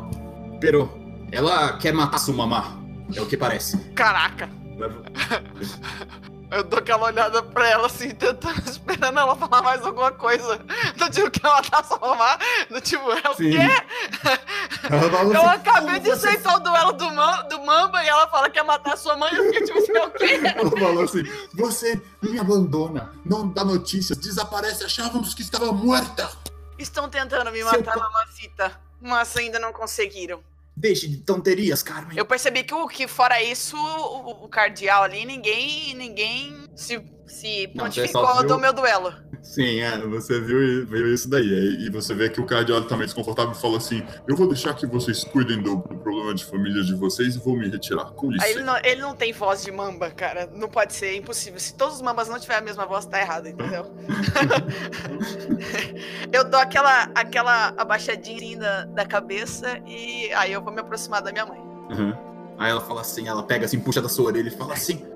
Pero ela quer matar sua mamá. É o que parece. Caraca. Eu dou aquela olhada pra ela assim, tentando, esperando ela falar mais alguma coisa. Do tipo, quer matar sua mamá? Do tipo, é o Sim. quê? Ela Eu assim, acabei de "Como você aceitar o duelo do, Man- do Mamba e ela fala que quer matar sua mãe. Eu fiquei tipo assim, é o quê? Ela falou assim: Você me abandona, não dá notícias, desaparece, achávamos que estava morta. Estão tentando me Seu matar, co- mamacita. Mas ainda não conseguiram. Deixe de tonterias, Carmen. Eu percebi que, o, que fora isso, o, o cardeal ali, ninguém, ninguém se, se pontificou do meu duelo. Sim, é, você viu, viu isso daí. E você vê que o tá meio desconfortável e fala assim: Eu vou deixar que vocês cuidem do, do problema de família de vocês e vou me retirar. Com licença. ele não, ele não tem voz de mamba, cara. Não pode ser, é impossível. Se todos os mambas não tiverem a mesma voz, tá errado, entendeu? eu dou aquela, aquela abaixadinha da, da cabeça e aí eu vou me aproximar da minha mãe. Uhum. Aí ela fala assim, ela pega assim, puxa da sua orelha e fala assim: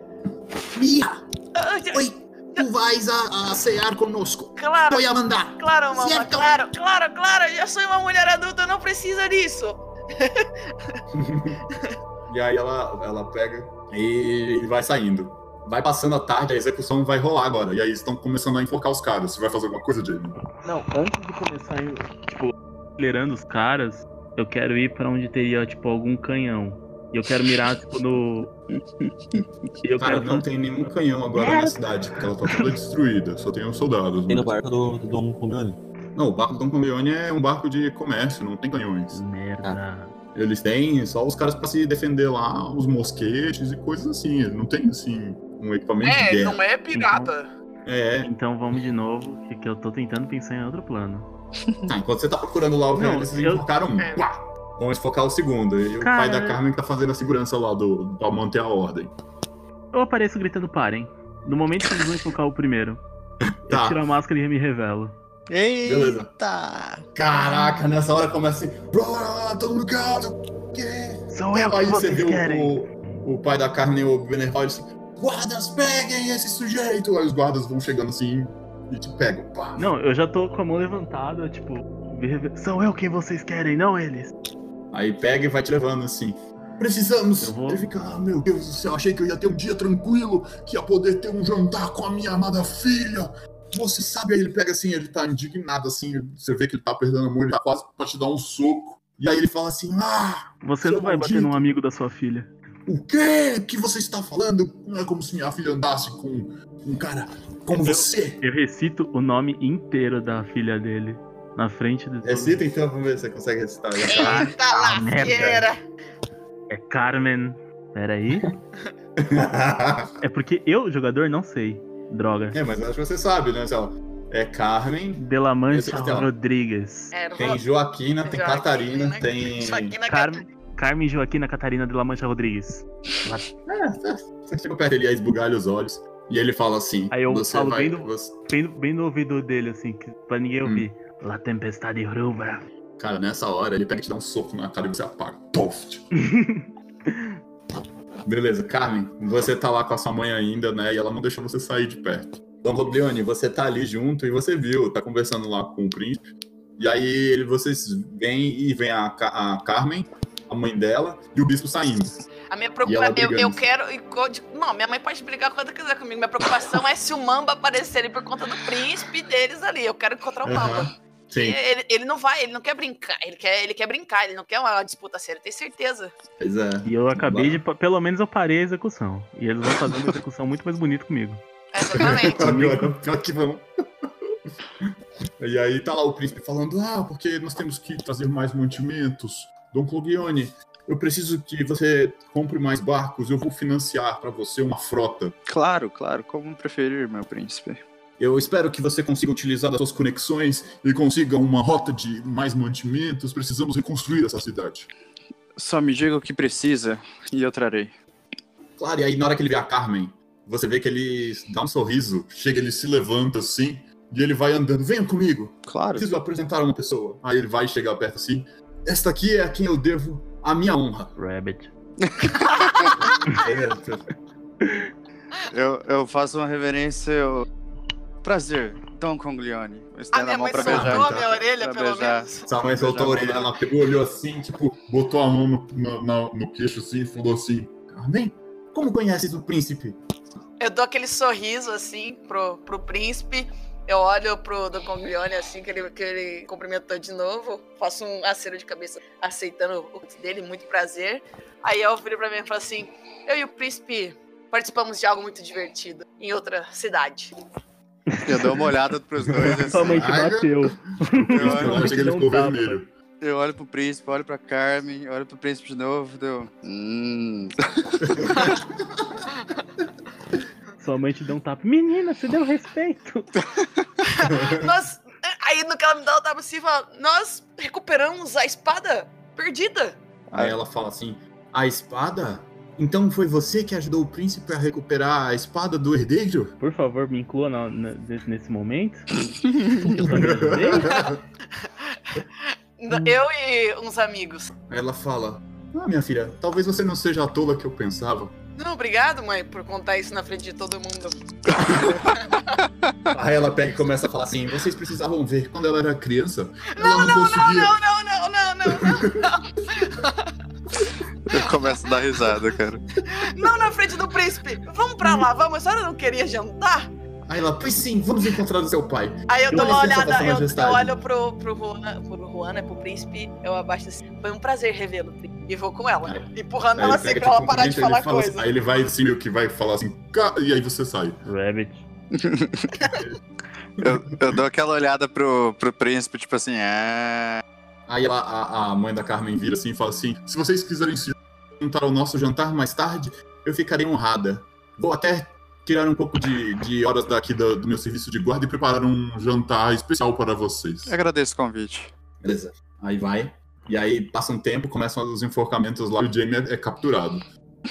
Mija, Ah, oi, tu vais a, a cear conosco. Claro, Vou a mandar. claro, mamãe, Certo. claro, claro, claro. Eu sou uma mulher adulta, não precisa disso. E aí ela, ela pega e, e vai saindo. Vai passando a tarde, a execução vai rolar agora. E aí estão começando a enforcar os caras. Você vai fazer alguma coisa, Jamie? Não, antes de começar, tipo, acelerando os caras, eu quero ir pra onde teria, tipo, algum canhão. E eu quero mirar, tipo, no. Eu Cara, quero. não tem nenhum canhão agora na cidade, porque ela tá toda destruída. Só tem os soldados. Tem no barco do, do Dom Corleone. Não, o barco do Don Corleone é um barco de comércio, não tem canhões. Merda. Eles têm só os caras pra se defender lá, os mosquetes e coisas assim. Eles não tem, assim, um equipamento de É, guerra. não é pirata. É, Então vamos de novo, que, eu tô tentando pensar em outro plano. Tá, enquanto você tá procurando lá o velho, vocês eu- um. É. Vamos enfocar o segundo. E o Cara- pai da Carmen tá fazendo a segurança lá do, pra manter a ordem. Eu apareço gritando parem. No momento que eles vão enfocar o primeiro, Tá. eu tiro a máscara e me revelo. Beleza. Eita! Caraca, nessa hora começa assim. "Brrr, todo mundo. Que? Sou eu que Aí você vocês viu querem. o, o pai da Carmen, o Benerval, disse: Guardas, peguem esse sujeito. Aí os guardas vão chegando assim e te pegam. Pá. Não, eu já tô com a mão levantada, tipo, sou eu quem vocês querem, não eles. Aí pega e vai te levando assim. Precisamos. Eu vou- Ele fica, ah, meu Deus do céu, achei que eu ia ter um dia tranquilo, que ia poder ter um jantar com a minha amada filha. Você sabe, aí ele pega assim, ele tá indignado assim, você vê que ele tá perdendo a mão, ele tá quase pra te dar um soco. E aí ele fala assim, ah, Você não vai bater maldito. num amigo da sua filha. o quê que você está falando? Não é como se minha filha andasse com um cara como você. Eu recito o nome inteiro da filha dele na frente de todo Recita então, vamos ver se você consegue recitar. Eita Ah, lasqueira. É Carmen. Pera aí. É porque eu, jogador, não sei. Droga. é, mas eu acho que você sabe, né, Céu? É Carmen, De la Mancha Esse aqui, ó. Rodrigues. Era tem Joaquina, tem Joaquina, Catarina, né? tem. Joaquina Carmen, Carmen Joaquina Catarina de la Mancha Rodrigues. Você chega perto dele e aí esbugalha os olhos. E ele fala assim: Aí eu você falo vai, bem do- você- Bem, bem no ouvido dele, assim, que, pra ninguém Hum. La Tempestade Rubra. Cara, nessa hora ele pega e te dá um soco na cara e você apaga. Toft. Beleza, Carmen, você tá lá com a sua mãe ainda, né? E ela não deixou você sair de perto. Dom Roblione, você tá ali junto e você viu, tá conversando lá com o príncipe. E aí ele, vocês vêm e vem a, a Carmen, a mãe dela, e o bispo saindo. A minha preocupação. Eu, eu quero. Não, minha mãe pode brigar quando quiser comigo. Minha preocupação é se o Mamba aparecerem por conta do príncipe deles ali. Eu quero encontrar o Mamba. Ele, ele não vai, ele não quer brincar. Ele quer, ele quer brincar, ele não quer uma disputa séria, tenho certeza. pois é. E eu acabei de. Pelo menos eu parei a execução. E eles vão fazer uma execução muito mais bonita comigo. Exatamente. Agora, pior que vão. E aí tá lá o príncipe falando, ah, porque nós temos que trazer mais mantimentos. Dom Clogione, eu preciso que você compre mais barcos, eu vou financiar pra você uma frota. Claro, claro, como preferir, meu príncipe. Eu espero que você consiga utilizar das suas conexões e consiga uma rota de mais mantimentos. Precisamos reconstruir essa cidade. Só me diga o que precisa e eu trarei. Claro, e aí na hora que ele vê a Carmen, você vê que ele dá um sorriso, chega, ele se levanta assim, e ele vai andando. Venha comigo. Claro. Preciso apresentar uma pessoa. Aí ele vai chegar perto assim. Esta aqui é a quem eu devo a minha honra. Rabbit. Eu, eu faço uma reverência. Eu... Prazer, Don Conglione. Eu A minha mão mãe pra soltou beijar. a minha orelha, Pra pelo beijar. menos. Sua mãe soltou a orelha, ela pegou, olhou assim, tipo, botou a mão no, no, na- no queixo assim e falou assim: Carmen, como conheces o príncipe? Eu dou aquele sorriso assim pro, pro príncipe. Eu olho pro Don Conglione assim, que ele, que ele cumprimentou de novo. Faço um aceno de cabeça aceitando o dele, muito prazer. Aí eu viro pra mim e falo assim: Eu e o príncipe participamos de algo muito divertido em outra cidade. Eu dou uma olhada pros dois assim. Somente Ai, bateu. Eu achei que ele ficou tava. vermelho. eu olho pro príncipe, olho pra Carmen, olho pro príncipe de novo, deu. Hum. Sua mãe te deu um tapa. Menina, você deu respeito. Nós. Aí no que ela me dá o tapa assim, fala: Nós recuperamos a espada perdida. Aí ela fala assim: A espada? Então foi você que ajudou o príncipe a recuperar a espada do herdeiro? Por favor, me inclua na- na- nesse- momento. Eu também ajudei. Eu e uns amigos. Aí ela fala: Ah, minha filha, talvez você não seja a tola que eu pensava. Não, obrigado, mãe, por contar isso na frente de todo mundo. Aí ela pega e começa a falar assim: Vocês precisavam ver quando ela era criança. Não, ela não, não, não, conseguia. não, não, não, não, não, Eu começo a dar risada, cara. não na frente do príncipe. Vamos pra lá, vamos. A senhora não queria jantar? Aí ela, pois sim, vamos encontrar o seu pai. Aí eu dou uma olhada, eu, eu olho pro, pro, Juana, pro Juana, pro príncipe, eu abaixo assim. Foi um prazer revê-lo. E vou com ela, empurrando Aí ela ele assim pra ela tipo, parar de falar fala assim- coisa. Aí ele vai assim, meio que vai falar assim, e aí você sai. Rabbit. Eu, eu dou aquela olhada pro, pro príncipe, tipo assim, é. Aí ela, a, a mãe da Carmen vira assim e fala assim: Se vocês quiserem se juntar ao nosso jantar mais tarde, eu ficarei honrada. Vou até tirar um pouco de, de horas daqui do, do meu serviço de guarda e preparar um jantar especial para vocês. Agradeço o convite. Beleza. Aí vai. E aí passa um tempo, começam os enforcamentos lá e o Jamie é, é capturado.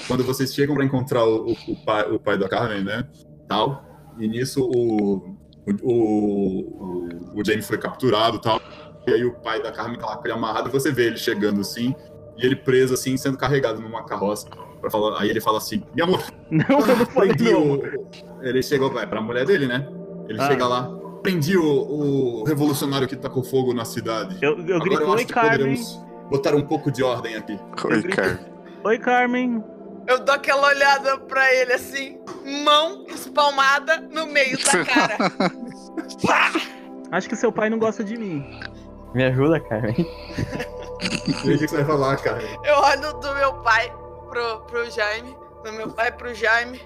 Quando vocês chegam pra encontrar o, o- o pai, o pai da Carmen, né? Tal. E nisso o, o, o, o Jamie foi capturado tal. E aí o pai da Carmen tá lá com ele amarrado e você vê ele chegando assim. E ele preso assim, sendo carregado numa carroça. Pra falar, aí ele fala assim: Meu amor, Não, eu não falei prendi não. o. Ele chegou, vai pra mulher dele, né? Ele Ah. chega lá. Prendi o, o revolucionário que tacou fogo na cidade. Eu, eu Agora grito, eu oi acho que Carmen. poderemos botar um pouco de ordem aqui. Oi, Carmen. Oi Carmen. Eu dou aquela olhada pra ele assim, mão espalmada no meio da cara. Acho que seu pai não gosta de mim. Me ajuda, Carmen. Veja o que você vai falar, cara. Eu olho do meu pai pro, pro Jaime, do meu pai pro Jaime.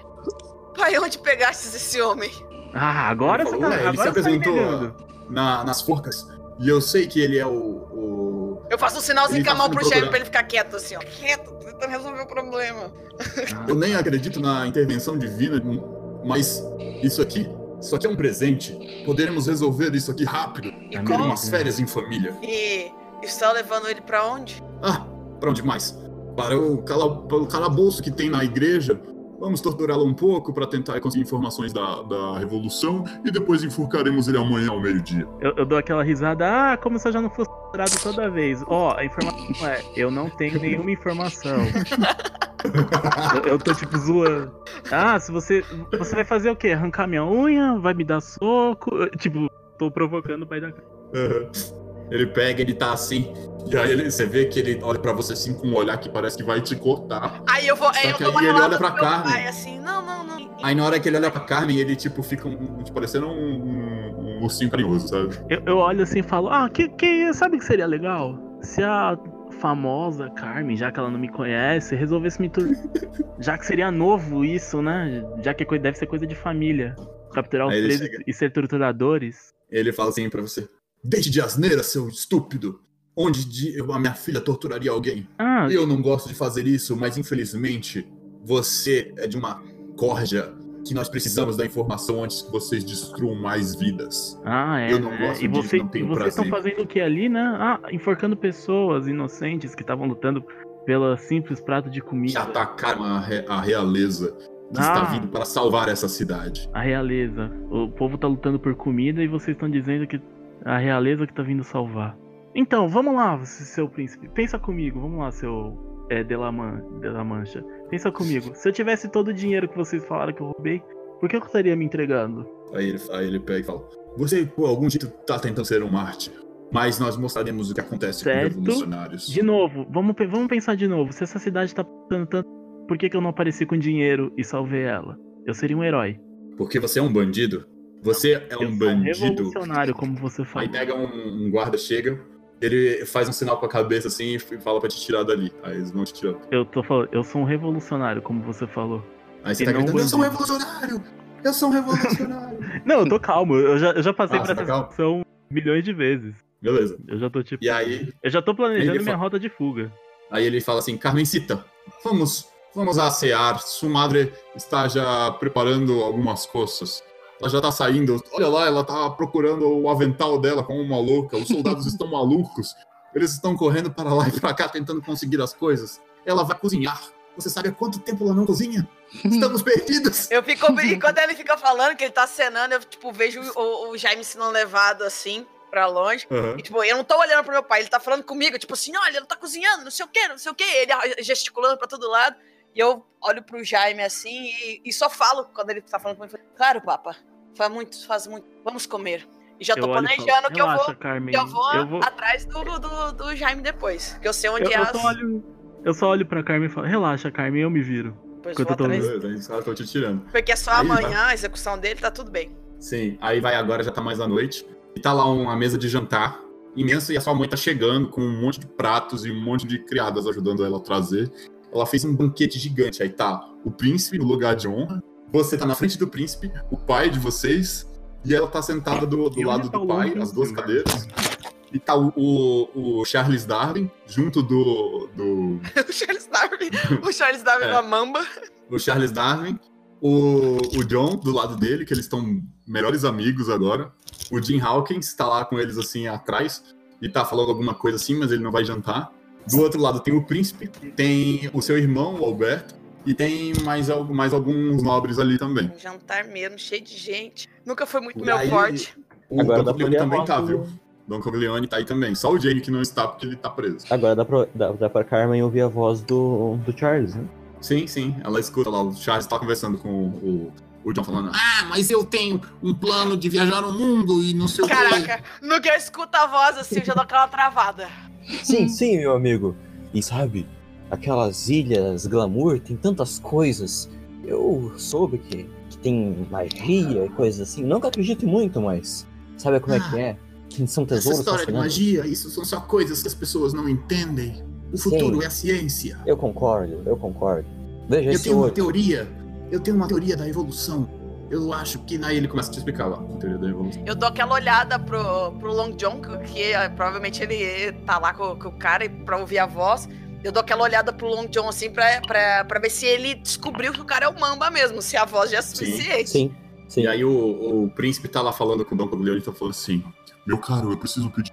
Pai, onde pegastes esse homem? Ah, agora Ele falou, tá, "Ué, ele se agora você tá apresentou na- nas forcas. E eu sei que ele é o. o... Eu faço um sinalzinho com a tá mão pro Jaime procurado. pra ele ficar quieto assim, ó. Quieto, tentando resolver o problema. Eu nem acredito na intervenção divina, mas isso aqui. Isso aqui é um presente. Poderemos resolver isso aqui rápido. E Ter como? umas férias em família. E está levando ele pra onde? Ah, pra onde mais? Para o, cala, para o calabouço que tem na igreja. Vamos torturá-lo um pouco para tentar conseguir informações da, da revolução e depois enforcaremos ele amanhã ao meio-dia. Eu, eu dou aquela risada, ah, como se eu já não fosse toda vez. Ó, a informação é, eu não tenho nenhuma informação. eu, eu tô tipo zoando. Ah, se você. Você vai fazer o quê? Arrancar minha unha? Vai me dar soco? Tipo, tô provocando o pai da cara. Aham. Ele pega, ele tá assim, e aí ele- você vê que ele olha pra você assim com um olhar que parece que vai te cortar. Aí eu vou, Só aí eu que uma aí ele olha pra Carmen. pai assim, não, não, não. Aí na hora que ele olha pra Carmen, ele tipo fica um, tipo, parecendo um, um, um ursinho carinhoso, sabe? Eu, eu olho assim e falo, ah, que, que, sabe o que seria legal? Se a famosa Carmen, já que ela não me conhece, resolvesse me torturar. já que seria novo isso, né? Já que é deve ser coisa de família. Capturar os presos chega. e ser torturadores. Ele fala assim pra você: Deixe de asneira, seu estúpido! Onde de- a minha filha torturaria alguém? Ah, Eu não gosto de fazer isso, mas infelizmente você é de uma corja que nós precisamos da informação antes que vocês destruam mais vidas. ah é. eu não né? gosto e disso, você, não tenho e vocês estão fazendo o que ali, né? Ah, enforcando pessoas inocentes que estavam lutando pela simples prato de Que comida. atacaram a, re- a realeza que está Ah. vindo para salvar essa cidade. A realeza. O povo tá lutando por comida e vocês estão dizendo que a realeza que tá vindo salvar. Então, vamos lá, seu príncipe. Pensa comigo, vamos lá, seu é, Delaman, Delamancha. Pensa comigo. Se eu tivesse todo o dinheiro que vocês falaram que eu roubei, por que eu estaria me entregando? Aí ele, aí ele pega e fala: Você, por algum jeito, tá tentando ser um mártir. Mas nós mostraremos o que acontece Certo. com revolucionários. De novo, vamos, vamos pensar de novo. Se essa cidade tá passando tanto, por que, que eu não apareci com dinheiro e salvei ela? Eu seria um herói. Porque você é um bandido. Você é Eu um sou um bandido. revolucionário, como você Aí falou. pega um, um guarda, chega, ele faz um sinal com a cabeça assim e fala pra te tirar dali. Aí eles vão te tirar. Eu tô falando, eu sou um revolucionário, como você falou. Aí você E tá gritando: Eu sou um bandido. revolucionário! Eu sou um revolucionário! Não, eu tô calmo. Eu já, eu já passei Ah, por tá essa situação milhões de vezes. Beleza. Eu já tô tipo. E aí, Eu já tô planejando minha fa- rota de fuga. aí ele fala assim: Carmencita, vamos, vamos assear. Sua madre está já preparando algumas coisas. Ela já tá saindo. Olha lá, ela tá procurando o avental dela como uma louca. Os soldados estão malucos. Eles estão correndo para lá e para cá tentando conseguir as coisas. Ela vai cozinhar. Você sabe há quanto tempo ela não cozinha? Estamos perdidos! Eu fico. E quando ele fica falando que ele tá acenando, eu tipo, vejo o, o Jaime sendo levado assim pra longe. Aham. E, tipo, eu não tô olhando pro meu pai, ele tá falando comigo, tipo assim, olha, ele tá cozinhando, não sei o que, não sei o que, ele gesticulando pra todo lado. E eu olho pro Jaime assim e, e só falo quando ele tá falando comigo. Claro, papa, faz muito, faz muito. Vamos comer. E já tô Eu falo, planejando que eu "Relaxa, vou, Carmen, que eu vou, eu vou- atrás do, do, do Jaime depois. Que eu sei onde Eu, é eu as. só olho, eu só olho pra Carmen e falo, relaxa, Carmen, eu me viro. Enquanto vou eu tô atrás. Caras estão te tirando. Porque é só Aí amanhã a execução dele, tá tudo bem. Sim, aí vai agora, já tá mais à noite. E tá lá uma mesa de jantar imensa e a sua mãe tá chegando com um monte de pratos e um monte de criadas ajudando ela a trazer. Ela fez um banquete gigante. Aí tá o príncipe no lugar de honra. Você tá na frente do príncipe, o pai de vocês. E ela tá sentada do, do lado tá do pai, as duas cadeiras. E tá o, o, o Charles Darwin junto do, do, o Charles Darwin, o Charles Darwin É. da Mamba. o Charles Darwin, o, o John do lado dele, que eles estão melhores amigos agora. O Jim Hawkins tá lá com eles assim atrás e tá falando alguma coisa assim, mas ele não vai jantar. Do outro lado tem o príncipe, tem o seu irmão, o Alberto, e tem mais, mais alguns nobres ali também. Um jantar mesmo, cheio de gente. Nunca foi muito E meu aí- forte. O Agora pra Corleone também tá, viu? Don Corleone tá aí também. Só o Jamie que não está porque ele tá preso. Agora dá pra, dá, dá pra Carmen ouvir a voz do, do Charles, né? Sim, sim. Ela escuta lá, o Charles tá conversando com o, o John falando. Ah, mas eu tenho um plano de viajar no mundo e não sei o quê. Caraca, no que eu escuto a voz assim, eu já dou aquela travada. Sim, sim, meu amigo. E sabe, aquelas ilhas glamour, tem tantas coisas. Eu soube que, que tem magia e coisas assim. Eu acredite muito, mas sabe como é que é? Que são Essa tesouros história de magia, isso são só coisas que as pessoas não entendem. O Sim. futuro é a ciência. Eu concordo, eu concordo. Veja Eu tenho uma teoria. Eu tenho uma teoria da evolução. Eu acho que. Aí ele começa a te explicar lá, a teoria da evolução. Eu dou aquela olhada pro, pro Long John, que eh, provavelmente ele tá lá com, com o cara e pra ouvir a voz. Eu dou aquela olhada pro Long John assim pra, pra, pra ver se ele descobriu que o cara é o Mamba mesmo, se a voz já é suficiente. Sim, sim. E aí o, o príncipe tá lá falando com o Dom Corleone e tá falando assim: Meu caro, eu preciso pedir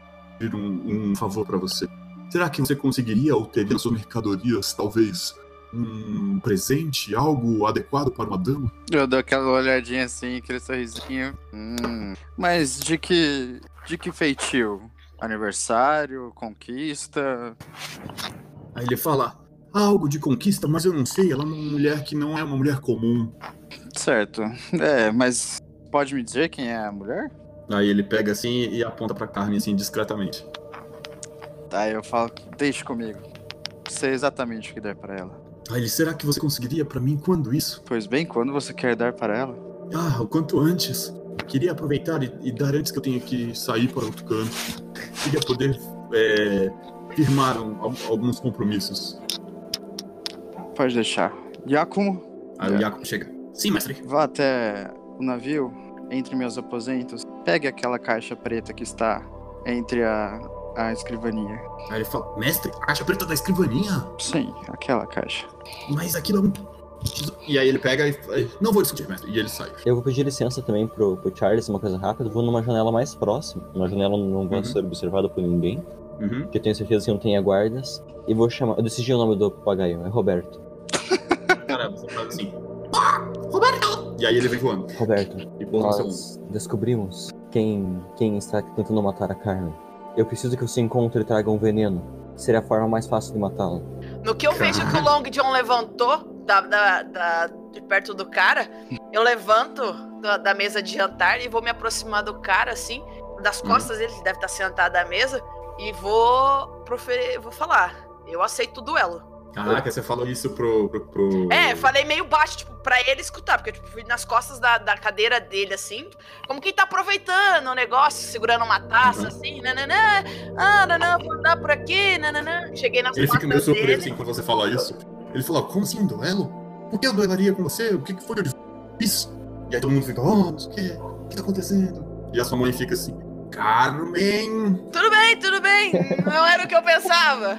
um, um favor pra você. Será que você conseguiria ou teria nas suas mercadorias, talvez, um presente, algo adequado para uma dama? Eu dou aquela olhadinha assim, aquele sorrisinho. Hum. Mas de que. De que feitio? Aniversário? Conquista? Aí ele fala: Algo de conquista, mas eu não sei. Ela é uma mulher que não é uma mulher comum. Certo. É, mas pode me dizer quem é a mulher? Aí ele pega assim e aponta pra carne assim discretamente. Tá, eu falo, deixe comigo. Sei exatamente o que der pra ela. Aí ele: Será que você conseguiria pra mim quando isso? Pois bem, quando você quer dar para ela? Ah, o quanto antes. Queria aproveitar e, e dar antes que eu tenha que sair para outro canto. Queria poder é, firmar um- al- alguns compromissos. Pode deixar. Giacomo, Aí o. Jacob chega. Sim, mestre. vá até o navio, entre meus aposentos. Pegue aquela caixa preta que está entre a, a escrivaninha. Aí ele fala, mestre, a caixa preta da escrivaninha? Sim, aquela caixa. Mas aquilo é um... E aí ele pega e fala, não vou discutir, mestre. E ele sai. Eu vou pedir licença também pro, pro Charles, uma coisa rápida. Vou numa janela mais próxima. Uma janela não vai Uhum. ser observada por ninguém. Uhum. Porque eu tenho certeza que não tenha guardas. E vou chamar. Eu decidi o nome do papagaio, é Roberto. Cara, você faz assim. "Ah!" E aí ele vem voando. Roberto, E nós descobrimos quem, quem está tentando matar a Carmen. Eu preciso que você encontre e traga um veneno. Seria a forma mais fácil de matá-la. No que eu vejo que o Long John levantou da, da- da- de perto do cara, eu levanto da, da mesa de jantar e vou me aproximar do cara, assim, das costas dele, que deve estar sentado à mesa, e vou proferir, vou falar. Eu aceito o duelo. Caraca, você falou isso pro. pro, pro- É, falei meio baixo, tipo, pra ele escutar, porque eu tipo, fui nas costas da, da cadeira dele, assim, como quem tá aproveitando o negócio, segurando uma taça, assim, nananã, ah, nanã, vou andar por aqui, nananã. Cheguei nas Ele fica costas meio surpreso dele. assim quando você fala isso. Ele fala, como assim, duelo? Por que eu duelaria com você? O que, que foi que eu fiz? E aí todo mundo fica, oh, o que, o que tá acontecendo? E a sua mãe fica assim, Carmen! Tudo bem, tudo bem. Não era o que eu pensava.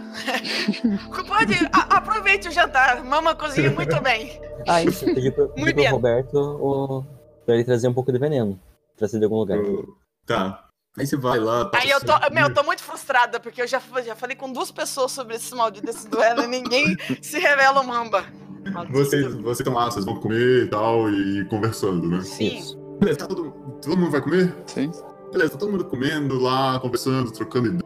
Pode, a- aproveite o jantar. Mama cozinha muito bem. Ah, isso. Pedi pro, pedi Muito pro bem. Roberto o, pra ele trazer um pouco de veneno. Trazer de algum lugar. Tá. Aí você vai lá. tá Aí eu tô, meu, eu tô muito frustrada, porque eu já, já falei com duas pessoas sobre esse maldito desse duelo e ninguém se revela o mamba. Vocês, vocês estão lá, vocês vão comer e tal, e conversando, né? Sim. Beleza, tá todo, todo mundo vai comer? Sim. Beleza, tá todo mundo comendo lá, conversando, trocando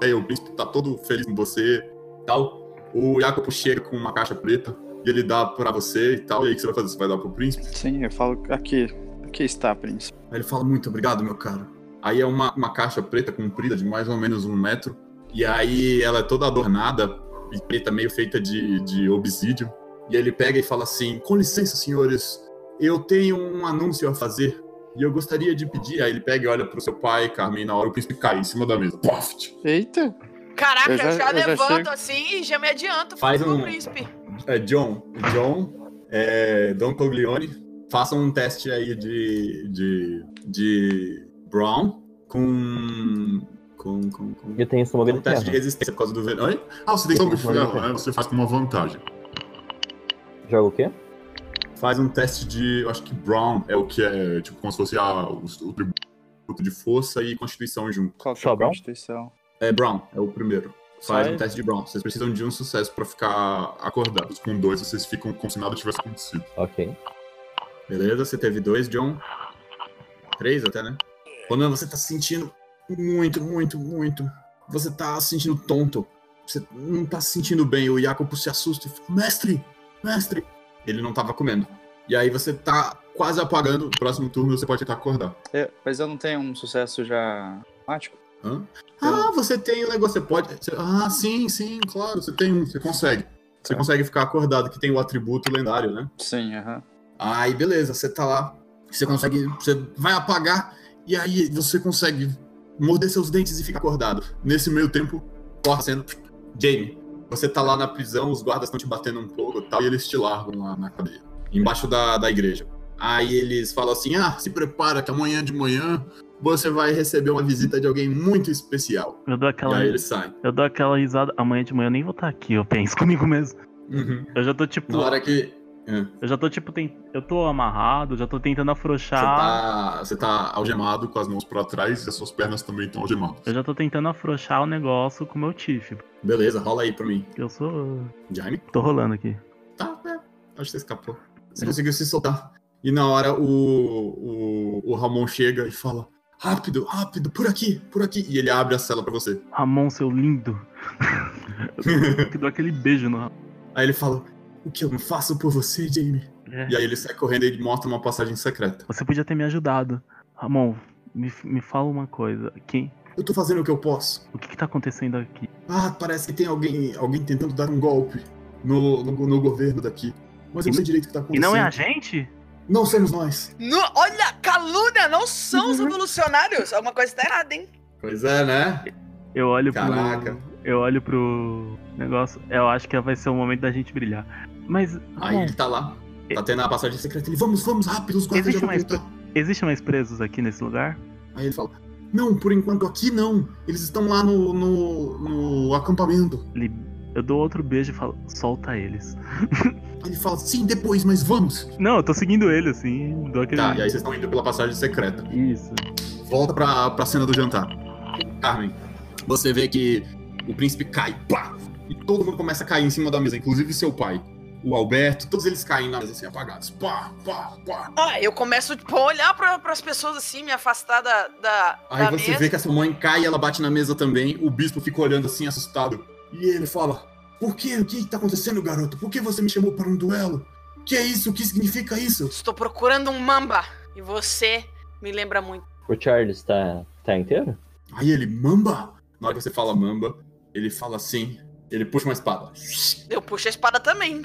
ideia. O príncipe tá todo feliz com você tal. O Jacopo chega com uma caixa preta e ele dá pra você e tal. E aí o que você vai fazer? Você vai dar pro príncipe? Sim, eu falo aqui. Aqui está, príncipe. Aí ele fala, muito obrigado, meu caro. Aí é uma, uma caixa preta comprida de mais ou menos um metro. E aí ela é toda adornada e preta, meio feita de, de obsídio. E ele pega e fala assim: Com licença, senhores, eu tenho um anúncio a fazer. E eu gostaria de pedir. Aí ele pega e olha pro seu pai, Carmen, e na hora o príncipe cai em cima da mesa. Poft! Eita! Caraca, Eu eu já- já, eu já levanto chego. assim e já me adianto. Faz um- príncipe. É, John, John, é, Don Coglione, façam um teste aí de, de, de Brown com. com, com, com Eu tenho estômago um de teste de resistência por causa do veneno. Oi? Ah, você tem ferro, né? Você faz com uma vantagem. Joga o quê? Faz um teste de. Eu acho que Brown é o que é, tipo, como se fosse a, o, o tributo de força e constituição junto. Qual que é Só a Brown? constituição? É Brown, é o primeiro. Faz Só um teste de Brown. Vocês precisam de um sucesso pra ficar acordados. Com dois, vocês ficam como se nada tivesse acontecido. Ok. Beleza, você teve dois, John. Três até, né? Quando você tá se sentindo muito, muito, muito. Você tá se sentindo tonto. Você não tá se sentindo bem. O Jacopo se assusta e fala: Mestre! Mestre! Ele não tava comendo. E aí você tá quase apagando. No próximo turno você pode tentar acordar. É, mas eu não tenho um sucesso já automático? Hã? Ah, você tem o negócio. Você pode. Ah, sim, sim, claro. Você tem um. Você consegue. Você Tá. consegue ficar acordado, que tem o atributo lendário, né? Sim, aham. Aí, beleza, você tá lá, você consegue, você vai apagar, e aí você consegue morder seus dentes e ficar acordado. Nesse meio tempo, corre sendo Jamie, você tá lá na prisão, os guardas estão te batendo um pouco e tal, e eles te largam lá na cadeia, embaixo da, da igreja. Aí eles falam assim, ah, se prepara que amanhã de manhã você vai receber uma visita de alguém muito especial. Eu dou aquela, E aí eles saem. eu dou aquela risada. Amanhã de manhã eu nem vou estar aqui, eu penso comigo mesmo. Uhum. Eu já tô tipo. Na hora que é, Eu já tô tipo. Ten... Eu tô amarrado, já tô tentando afrouxar. tá, você tá algemado com as mãos pra trás e as suas pernas também estão algemadas. Eu já tô tentando afrouxar o negócio com o meu Tiff. Beleza, rola aí pra mim. Eu sou. Jaime? Tô rolando aqui. Tá, é. Acho que você escapou. Você conseguiu se soltar. E na hora o, o, o Ramon chega e fala: Rápido, rápido, por aqui, por aqui. E ele abre a cela pra você. Ramon, seu lindo. eu dou aquele beijo no Ramon. Aí ele fala: O que eu não faço por você, Jamie? É. E aí ele sai correndo e ele mostra uma passagem secreta. Você podia ter me ajudado. Ramon, me, me fala uma coisa. Quem. Eu tô fazendo o que eu posso. O que, que tá acontecendo aqui? Ah, parece que tem alguém, alguém tentando dar um golpe no, no, no governo daqui. Mas eu não sei direito o que tá E acontecendo. não é a gente? Não somos nós. No- olha, calúnia, não são os revolucionários. Alguma coisa tá errada, hein? Pois é, né? Eu olho Caraca. pro. Eu olho pro negócio. Eu acho que vai ser o momento da gente brilhar. Mas. Aí ele tá lá. Tá tendo a passagem secreta. Ele, vamos, vamos, rápido, os guardas já existe mais, existe mais presos aqui nesse lugar? Aí ele fala: Não, por enquanto aqui não. Eles estão lá no, no, no acampamento. Ele- Eu dou outro beijo e falo, solta eles. Ele fala: Sim, depois, mas vamos. Não, eu tô seguindo ele, assim. Dou aquele. Tá, e aí vocês estão indo pela passagem secreta. Isso. Volta pra, pra cena do jantar. Carmen, você vê que o príncipe cai, pá! E todo mundo começa a cair em cima da mesa, inclusive seu pai. O Alberto, todos eles caem na mesa assim, apagados. Pá, pá, pá. Ah, eu começo tipo, a olhar pra, pras pessoas assim, me afastar da, da, Aí da você mesa. vê que essa mãe cai e ela bate na mesa também. O bispo fica olhando assim, assustado. E ele fala: Por quê? O que tá acontecendo, garoto? Por que você me chamou para um duelo? Que é isso? O que significa isso? Estou procurando um mamba. E você me lembra muito. O Charles tá, tá inteiro? Aí ele, Mamba? Na hora que você fala Mamba, ele fala assim. Ele puxa uma espada. Eu puxo a espada também.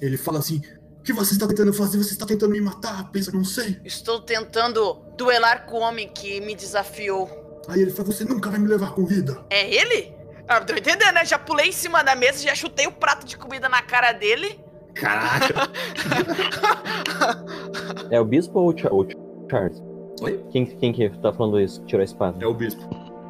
Ele fala assim: O que você está tentando fazer? Você está tentando me matar? Pensa, não sei. Estou tentando duelar com o homem que me desafiou. Aí ele fala: Você nunca vai me levar com vida. É ele? Ah, tô entendendo, né? Já pulei em cima da mesa, já chutei o prato de comida na cara dele. Caraca. É o Bispo ou o, Cha- ou o Charles? Oi? Quem, quem que tá falando isso? Tirou a espada? É o bispo.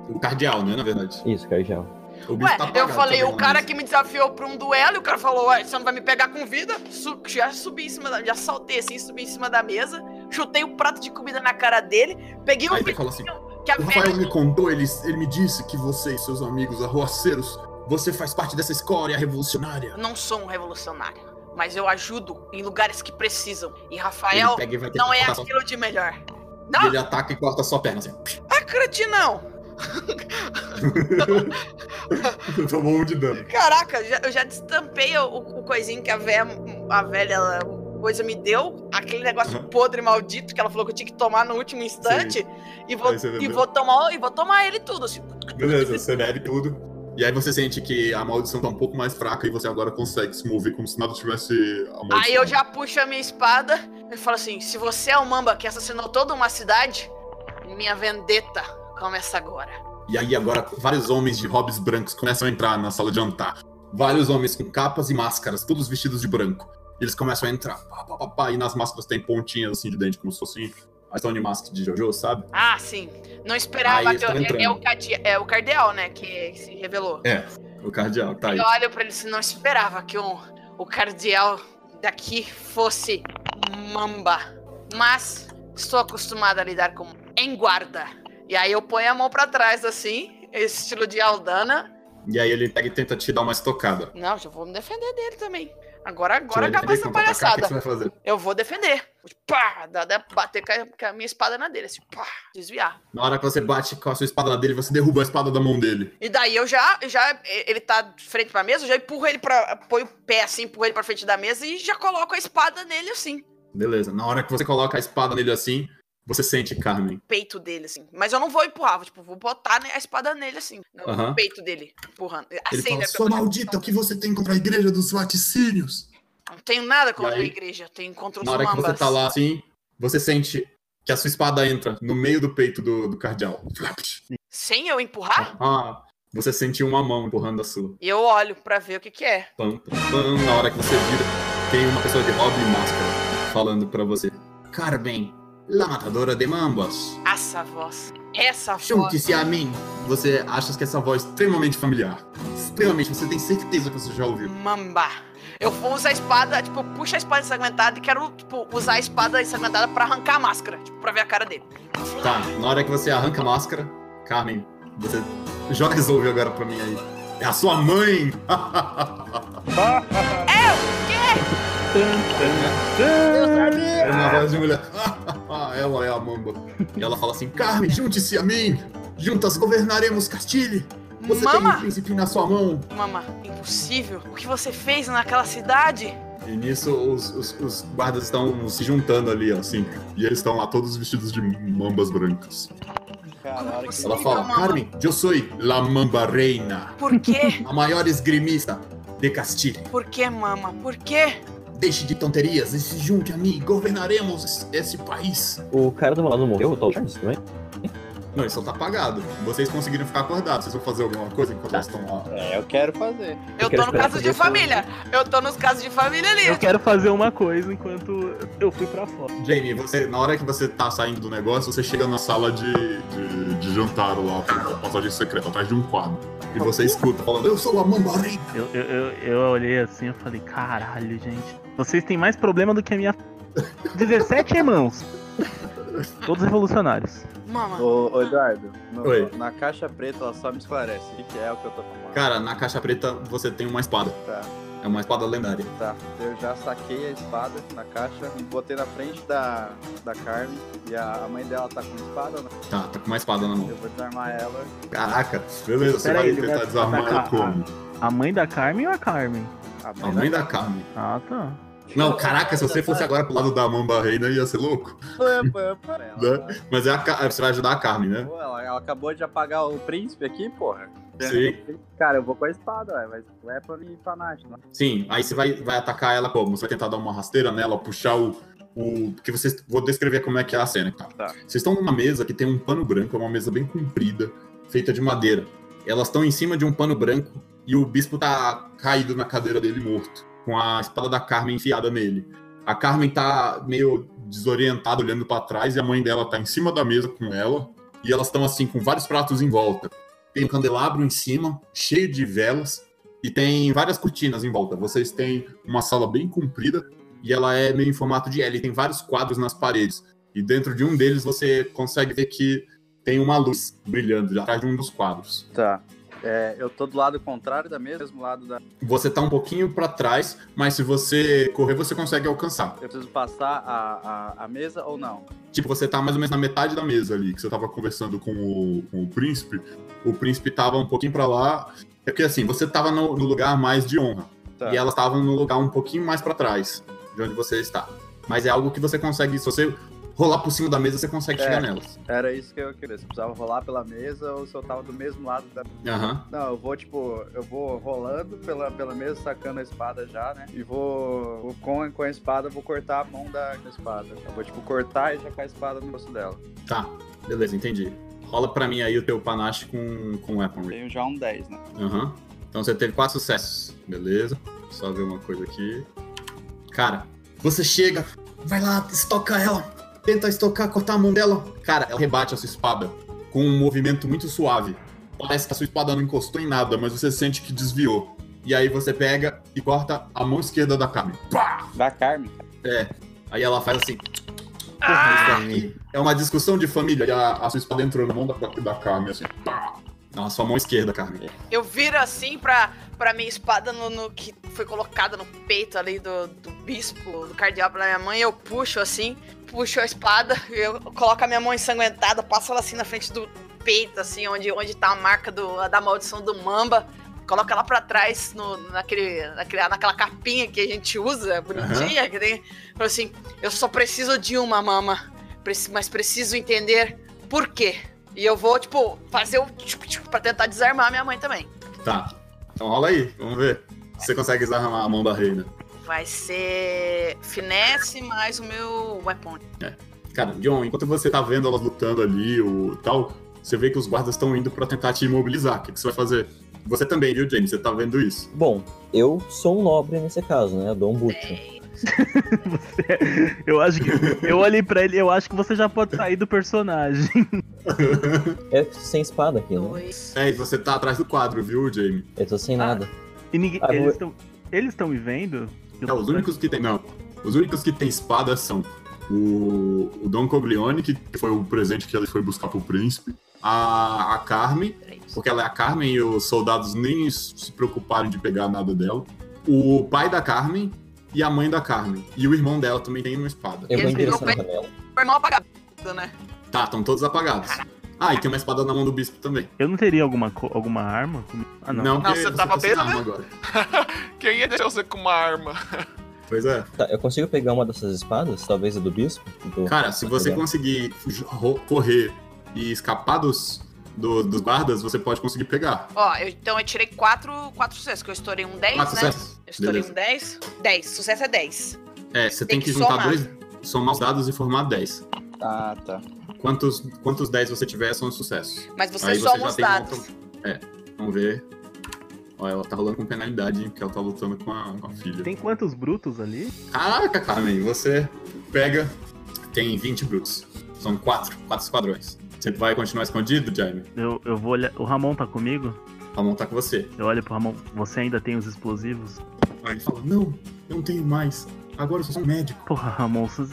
O cardeal, né? Na verdade. Isso, Cardial. O Ué, bispo tá eu apagado falei, também o cara que me desafiou pra um duelo, e o cara falou, ué, você não vai me pegar com vida? Su- já subi em cima da. Já saltei assim, subi em cima da mesa, chutei o prato de comida na cara dele, peguei o Aí ele fala assim: que a O Rafael me contou, ele, ele me disse que você e seus amigos arroaceiros, você faz parte dessa escória revolucionária. Não sou um revolucionário, mas eu ajudo em lugares que precisam. E Rafael não é sua- aquilo de melhor. Não, ele ataca e corta sua perna assim. acredite não. Tomou um de dano. Caraca, já- eu já destampei o, o coisinho que a velha, a velha ela, coisa me deu, aquele negócio podre maldito que ela falou que eu tinha que tomar no último instante, e vou, e vou tomar e vou tomar ele tudo, assim. Beleza, você bebe tudo. E aí você sente que a maldição tá um pouco mais fraca e você agora consegue se mover como se nada tivesse. Aí eu já puxo a minha espada e falo assim: se você é o Mamba que assassinou toda uma cidade, minha vendetta começa agora. E aí agora vários homens de hobbies brancos começam a entrar na sala de jantar. Vários homens com capas e máscaras, todos vestidos de branco. E eles começam a entrar. Pá, pá, pá, pá, e nas máscaras tem pontinhas assim de dente, como se fosse a Stone Mask de Jojo, sabe? Ah, sim. Não esperava Aí é, é o é o cardeal, né? Que se revelou. É, o cardeal, tá aí. Eu olho pra ele assim, não esperava que o, o cardeal daqui fosse mamba. Mas estou acostumado a lidar com em guarda. E aí eu ponho a mão pra trás assim, esse estilo de Aldana. E aí ele pega e tenta te dar uma estocada. Não, já vou me defender dele também. Agora, agora defender essa contra atacar, que palhaçada. você vai fazer? Eu vou defender. Pá, dá, dá, bater com a, com a minha espada na dele, assim, pá, desviar. Na hora que você bate com a sua espada na dele, você derruba a espada da mão dele. E daí eu já, já ele tá de frente pra mesa, eu já empurro ele pra. Põe o pé assim, empurro ele pra frente da mesa e já coloco a espada nele assim. Beleza. Na hora que você coloca a espada nele assim, você sente Carmen. Peito dele, assim. Mas eu não vou empurrar, vou, tipo, vou botar né, a espada nele assim. No peito dele, empurrando. Ele Assim, fala, né? sua maldita, o que você tem contra a igreja dos vaticínios? Não tenho nada contra aí, a igreja, tenho contra os Na hora que você mambas. tá lá assim, você sente que a sua espada entra no meio do peito do, do cardeal. Sem eu empurrar, Ah, você sente uma mão empurrando a sua. e eu olho pra ver o que que é. Pam, pam, pam. Na hora que você vira, tem uma pessoa de hobby e máscara falando pra você. Carmen, la matadora de mambas. Essa voz. Essa voz. Junte-se a mim. Você acha que essa voz é extremamente familiar. Extremamente, você tem certeza que você já ouviu. Mamba. Eu vou usar a espada, tipo, puxo a espada ensanguentada e quero, tipo, usar a espada ensanguentada pra arrancar a máscara, tipo, pra ver a cara dele. Tá, na hora que você arranca a máscara, Carmen, você joga resolve agora pra mim aí. É a sua mãe! É? É uma voz de mulher. Ah, ela é a mamba. E ela fala assim: Carmen, junte-se a mim! Juntas governaremos Castile! Você tem Mama. um príncipe na sua mão! Mama, impossível. O que você fez naquela cidade? E nisso os, os- os guardas estão se juntando ali, assim. E eles estão lá todos vestidos de mambas brancas. Caralho, que Ela fala: Carmen, eu sou la mamba reina, Por quê? a maior esgrimista de Castile. Por quê, mama? Por quê? Deixe de tonterias e se junte a mim. Governaremos esse, esse país. O cara do meu lado morreu, o Tal Charles também? Não, isso só tá apagado. Vocês conseguiram ficar acordados. Vocês vão fazer alguma coisa enquanto eles estão lá? É, eu quero fazer. Eu quero tô no caso de família. Eu tô nos casos de família ali. Eu quero fazer uma coisa enquanto eu fui pra fora. Jamie, você, na hora que você tá saindo do negócio, você chega na sala de, de, de jantar lá, passagem secreta, atrás de um quadro. E você escuta falando, eu sou a Mamba Reina. Eu, eu, eu, eu olhei assim e falei, caralho, gente. Vocês têm mais problema do que a minha. 17 irmãos. Todos revolucionários. Mama, Ô, ô, Eduardo, no- Oi. na caixa preta ela só me esclarece. O que, que é o que eu tô falando? Cara, na caixa preta você tem uma espada. Tá. É uma espada lendária. Tá, eu já saquei a espada na caixa, botei na frente da, da Carmen e a, a mãe dela tá com espada ou não? Tá, tá com uma espada na mão. Eu vou desarmar ela. Caraca, beleza, você Pera vai aí, ele tentar vai desarmar ela atacar como? A mãe da Carmen ou a Carmen? A mãe da Carmen. Ah, tá. Não, caraca, se você fosse agora pro lado da Mamba Reina, ia ser louco. Né? Mas é a, você vai ajudar a Carmen, né? Pô, ela, ela acabou de apagar o príncipe aqui, porra. Sim. Cara, eu vou com a espada, ué, mas weapon e panache, né? Sim, aí você vai, vai atacar ela como? Você vai tentar dar uma rasteira nela, puxar o. o porque vocês. Vou descrever como é que é a cena, tá? Tá. Vocês estão numa mesa que tem um pano branco, é uma mesa bem comprida, feita de madeira. Elas estão em cima de um pano branco e o bispo tá caído na cadeira dele morto, com a espada da Carmen enfiada nele. A Carmen tá meio desorientada, olhando pra trás, e a mãe dela tá em cima da mesa com ela. E elas estão assim, com vários pratos em volta. Tem um candelabro em cima, cheio de velas, e tem várias cortinas em volta. Vocês têm uma sala bem comprida, e ela é meio em formato de L, e tem vários quadros nas paredes. E dentro de um deles você consegue ver que tem uma luz brilhando atrás de um dos quadros. Tá. É, eu tô do lado contrário da mesa, mesmo lado da. Você tá um pouquinho pra trás, mas se você correr, você consegue alcançar. Eu preciso passar a, a, a mesa ou não? Tipo, você tá mais ou menos na metade da mesa ali, que você tava conversando com o, com o príncipe. O príncipe tava um pouquinho pra lá. É porque assim, você tava no, no lugar mais de honra. Tá. E elas estavam no lugar um pouquinho mais pra trás, de onde você está. Mas é algo que você consegue, se você rolar por cima da mesa, você consegue É. chegar nelas. Era isso que eu queria. Se eu precisava rolar pela mesa ou se eu tava do mesmo lado da. Aham. Não, eu vou, tipo, eu vou rolando pela, pela mesa, sacando a espada já, né? E vou, vou com, com a espada, vou cortar a mão da, da espada. Eu vou, tipo, cortar e já com a espada no rosto dela. Tá, beleza, entendi. Rola pra mim aí o teu panache com, com weaponry. Tenho já um 10, né? Aham. Então você teve quatro sucessos. Beleza. Só ver uma coisa aqui. Cara, você chega, vai lá, estoca ela, tenta estocar, cortar a mão dela. Cara, ela rebate a sua espada com um movimento muito suave. Parece que a sua espada não encostou em nada, mas você sente que desviou. E aí você pega e corta a mão esquerda da Carmen. Pá! Da Carmen? É. Aí ela faz assim. Aqui é uma discussão de família. E a, a sua espada entrou na mão da, da Carmen, assim. Pá! Na sua mão esquerda, Carmen. Eu viro assim pra, pra minha espada no, no- que foi colocada no peito ali do, do bispo, do cardeal da minha mãe. Eu puxo assim, puxo a espada, eu coloco a minha mão ensanguentada, passo ela assim na frente do peito, assim, onde, onde tá a marca do, da maldição do Mamba. Coloco ela pra trás no, naquele, naquele, naquela capinha que a gente usa, bonitinha, que tem. Falo assim, eu só preciso de uma mama, mas preciso entender por quê. E eu vou, tipo, fazer o tchuc, tchuc pra tentar desarmar minha mãe também. Tá. Então rola aí, vamos ver. Se você consegue desarmar a mão da reina. Vai ser finesse mais o meu weapon. Cara, John, enquanto você tá vendo elas lutando ali, o tal, você vê que os guardas estão indo pra tentar te imobilizar. O que, que você vai fazer? Você também, viu, James? Você tá vendo isso? Bom, eu sou um nobre nesse caso, né? Eu dou um boot. Eu acho que. Eu olhei pra ele, eu acho que você já pode sair do personagem. É sem espada aqui, né? É, e você tá atrás do quadro, viu, Jamie? Eu tô sem nada. E ninguém. Ah, eles vou- estão. Eles estão me vendo? Não, os únicos que tem. Não. Os únicos que tem espada são o, o Don Coglione, que foi o presente que ele foi buscar pro príncipe. A, a Carmen, porque ela é a Carmen e os soldados nem se preocuparam de pegar nada dela. O pai da Carmen e a mãe da Carmen. E o irmão dela também tem uma espada. Eu vou Eles em direção viram à janela. Irmão apagado, né? Tá, estão todos apagados. Ah, e tem uma espada na mão do bispo também. Eu não teria alguma, alguma arma? Ah, não. Não, Não, porque você tava tá bêbado, arma né? agora. Quem ia deixar você com uma arma? Pois é. Tá, eu consigo pegar uma dessas espadas? Talvez a do bispo? Do- Cara, se você pegar. conseguir correr e escapar dos, do- dos guardas, você pode conseguir pegar. Ó, eu- então eu tirei quatro, quatro sucessos, que eu estourei um 10, Quatro né? sucessos? Eu estourei Beleza. um 10. 10, sucesso é 10. É, você tem, Tem que, que juntar somar. dois, somar os dados e formar 10. Ah, tá. Quantos, quantos 10 você tiver são sucessos. Mas você Aí soma já os tem um dados. outro- É, vamos ver. Ó, ela tá rolando com penalidade, hein, porque ela tá lutando com a, com a filha. Tem quantos brutos ali? Caraca, Carmen, você pega. Tem 20 brutos. São quatro, quatro esquadrões. Você vai continuar escondido, Jaime? Eu, eu vou olhar. O Ramon tá comigo? Ramon tá com você. Eu olho pro Ramon. Você ainda tem os explosivos? Aí ele fala: Não, eu não tenho mais. Agora eu sou só um médico. Porra, Ramon, você-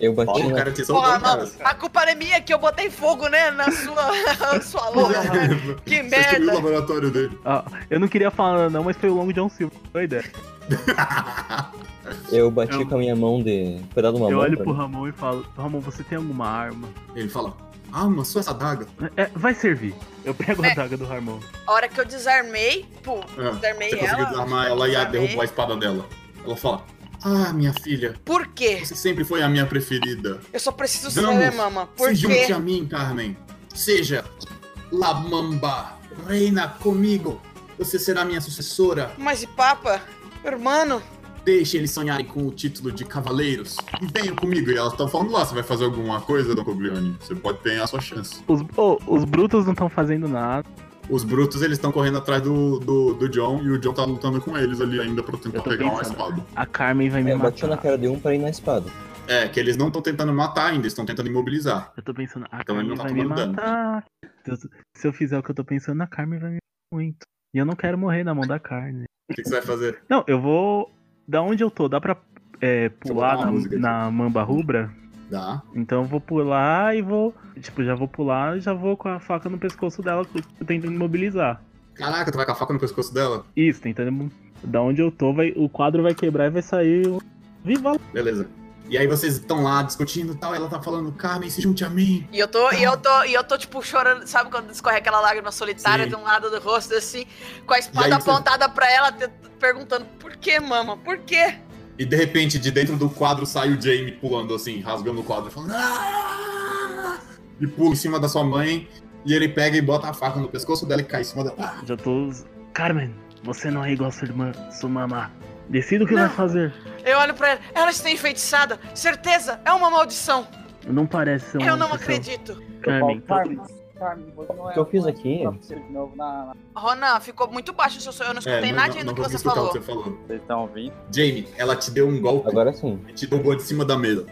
Eu bati Ó, o na... cara te Porra, não, a culpa é minha que eu botei fogo, né, na sua, sua loja. né? Que Você destruiu o merda. laboratório dele. Ah, eu não queria falar não, mas foi o longo John Silver. Doida. Eu bati Eu- com a minha mão de. Cuidado uma Eu mão. olho pro mim. Ramon e falo, Ramon, você tem alguma arma? Ele fala, ah, mas só essa daga. É, vai servir. Eu pego É. a daga do Ramon. A hora que eu desarmei, pô, Ah, desarmei Você conseguiu ela. desarmar ela e a derrubou a espada dela. Ela fala, ah, minha filha, Por quê? você sempre foi a minha preferida. Eu só preciso Vamos, saber, mama. Por se junte quê? a mim, Carmen. Seja La Mamba, reina comigo. Você será minha sucessora. Mas e papa? Hermano? Deixe eles sonharem com o título de cavaleiros. E venham comigo. E elas estão falando lá, você vai fazer alguma coisa, Don Coglione? Você pode ter a sua chance. Os, ô, os brutos não estão fazendo nada. Os brutos, eles estão correndo atrás do, do, do John e o John tá lutando com eles ali ainda pra tentar pegar uma pensando. espada. A Carmen vai me É, matar. na cara de um pra ir na espada. É, que eles não estão tentando matar ainda, eles estão tentando imobilizar. Eu tô pensando, a Então Carmen ele não tá vai me tomando dano. matar. Se eu, se eu fizer o que eu tô pensando, a Carmen vai me matar muito. E eu não quero morrer na mão da carne. O que, que você vai fazer? Não, eu vou. Da onde eu tô, dá pra é, pular na, na mamba rubra? Dá. Então eu vou pular e vou. Tipo, já vou pular e já vou com a faca no pescoço dela, tentando imobilizar. Caraca, tu vai com a faca no pescoço dela? Isso, tentando. Da onde eu tô, vai, o quadro vai quebrar e vai sair. Viva! Beleza. E aí vocês estão lá discutindo e tal, e ela tá falando, Carmen, se junte a mim. E eu tô, e eu tô, e eu tô, tipo, chorando, sabe quando escorre aquela lágrima solitária Sim. de um lado do rosto, assim, com a espada aí você- apontada pra ela, perguntando, por que, mama? Por quê? E de repente, de dentro do quadro, sai o Jamie pulando assim, rasgando o quadro, falando. "Ah!" E pula em cima da sua mãe. E ele pega e bota a faca no pescoço dela e cai em cima dela. Já tô. Carmen, você não é igual a sua irmã, sua mamá. Decida o que Não. vai fazer. Eu olho pra ela, ela está enfeitiçada, certeza, é uma maldição. Não parece ser uma eu não maldição. acredito. Carmen, Carmen, não O é que eu fiz aqui? Ronan, ficou muito baixo o seu som, eu não escutei É, nada não, do não que você falou. o que você falou. Vocês estão ouvindo? Jamie, ela te deu um golpe Agora sim. e te jogou de cima da mesa.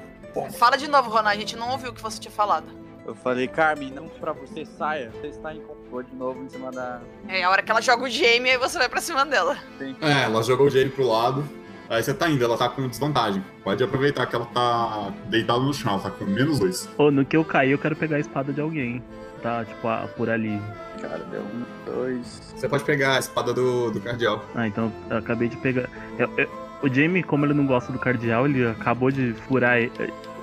Fala de novo, Ronan, a gente não ouviu o que você tinha falado. Eu falei, Carmen, não pra você saia. Você está em complô de novo em cima da. É a hora que ela joga o Jamie, aí você vai pra cima dela. É, ela jogou o Jamie pro lado. Aí você tá indo, ela tá com desvantagem. Pode aproveitar que ela tá deitada no chão, ela tá com menos dois. Ô, no que eu cair, eu quero pegar a espada de alguém. Tá, tipo, a- por ali. Cara, deu um, dois. Você pode pegar a espada do, do cardeal. Ah, então eu acabei de pegar. eu- eu- o Jamie, como ele não gosta do cardeal, ele acabou de furar.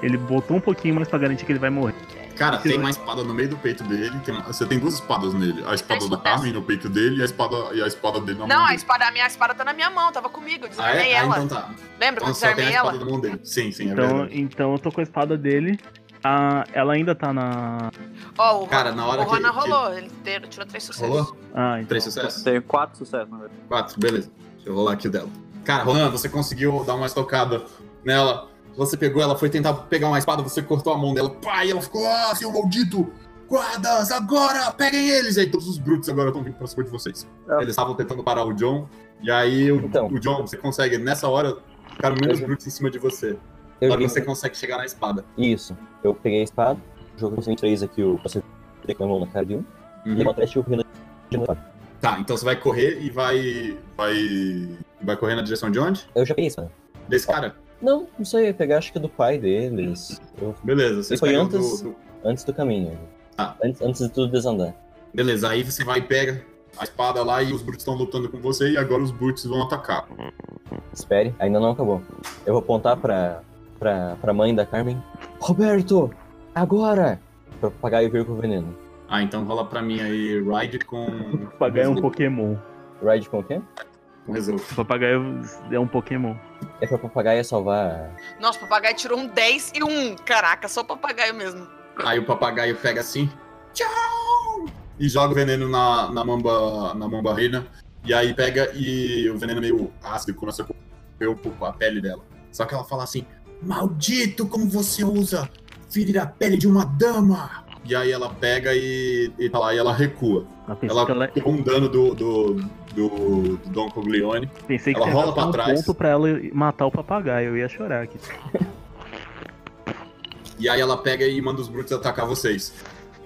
Ele botou um pouquinho mais pra garantir que ele vai morrer. Cara, tem uma espada no meio do peito dele. tem uma- você tem duas espadas nele. A espada da Carmen no peito dele e a espada, e a espada dele na Não, mão a dele. espada, a minha espada tá na minha mão, tava comigo, eu Ah, desarmei é? Ah, ela. então tá. Lembra que eu Então só tem a desarmei espada ela? na mão dele. Sim, sim, é Então, verdade. então eu tô com a espada dele. Ah, ela ainda tá na. Ó, o, Cara, na hora o Ronan que- que- rolou, ele te- tirou três sucessos. Rolou? Ah, então. Três sucessos? Tenho quatro sucessos, na verdade. Quatro, beleza. Deixa eu rolar aqui o dela. Cara, Ronan, você conseguiu dar uma estocada nela. Você pegou, ela foi tentar pegar uma espada, você cortou a mão dela. Pai, ela ficou, ah, seu maldito! Guardas, agora! Peguem eles! E aí todos os brutos agora estão vindo pra cima de vocês. É. Eles estavam tentando parar o John. E aí o, Então. o John, você consegue, nessa hora, ficaram menos Eu- brutos em cima de você. Eu você consegue chegar na espada. Isso. Eu peguei a espada, joguei os 23 aqui, o você declamou na cara de um, Uhum. e eu atrás tive correndo de novo. Tá, então você vai correr e vai. Vai. Vai correr na direção de onde? Eu já peguei a espada. Desse cara? Não, não sei, eu ia pegar acho que do pai deles. Eu... Beleza, você foi antes, do- do- antes do caminho. Ah. Antes, antes de tudo desandar. Beleza, aí você vai e pega a espada lá e os brutos estão lutando com você e agora os brutos vão atacar. Espere, ainda não acabou. Eu vou apontar pra, pra, pra mãe da Carmen. Roberto, agora! Pra papagaio vir com veneno. Ah, então rola pra mim aí Ride com. O papagaio é um Pokémon. Ride com o quê? O papagaio é um Pokémon. É pra papagaio salvar. Nossa, o papagaio tirou um 10 e um. Caraca, só o papagaio mesmo. Aí o papagaio pega assim. Tchau! E joga o veneno na, na mamba. na mamba reina. E aí pega e o veneno é meio ácido começa a correr um pouco a pele dela. Só que ela fala assim: Maldito como você usa ferir a pele de uma dama! E aí ela pega e, e tá lá e ela recua. Ela ela, com um dano do, do, do, do Don Coglione. pensei que ela rola pra um trás. ponto pra ela matar o papagaio. Eu ia chorar aqui. E aí ela pega e manda os brutos atacar vocês.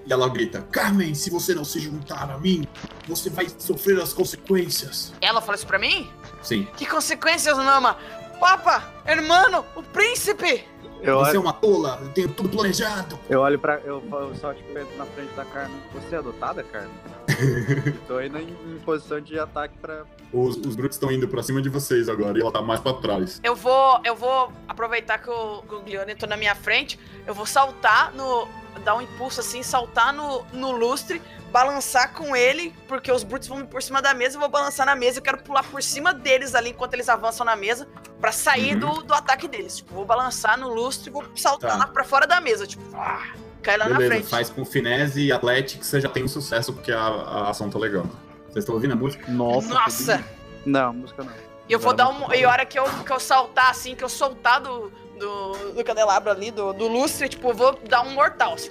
E ela grita: Carmen, se você não se juntar a mim, você vai sofrer as consequências. Ela falou isso pra mim? Sim. Que consequências, Nama? Papa, hermano, o príncipe! Eu você é olho, uma tola, eu tenho tudo planejado. eu olho pra. Eu, eu só tipo, entro na frente da Carmen. Você é adotada, Carmen? Tô indo em, em posição de ataque pra. Os, os Brutes estão indo pra cima de vocês agora e ela tá mais pra trás. Eu vou, eu vou aproveitar que o Guglione tô na minha frente, eu vou saltar no. dar um impulso assim, saltar no, no lustre, balançar com ele, porque os Brutes vão por cima da mesa, eu vou balançar na mesa, eu quero pular por cima deles ali enquanto eles avançam na mesa, pra sair Uhum. do, do ataque deles. Tipo, vou balançar no lustre e vou saltar Tá. lá pra fora da mesa, tipo, ah, cai lá na Beleza, frente. faz com finesse e atlético, você já tem um sucesso porque a, a ação tá legal. Vocês estão ouvindo a música? Nossa. Nossa! Não, música não. E eu vou Agora dar um. E a hora que eu, que eu saltar, assim, que eu soltar do, do, do candelabro ali, do, do lustre, tipo, eu vou dar um mortal, assim.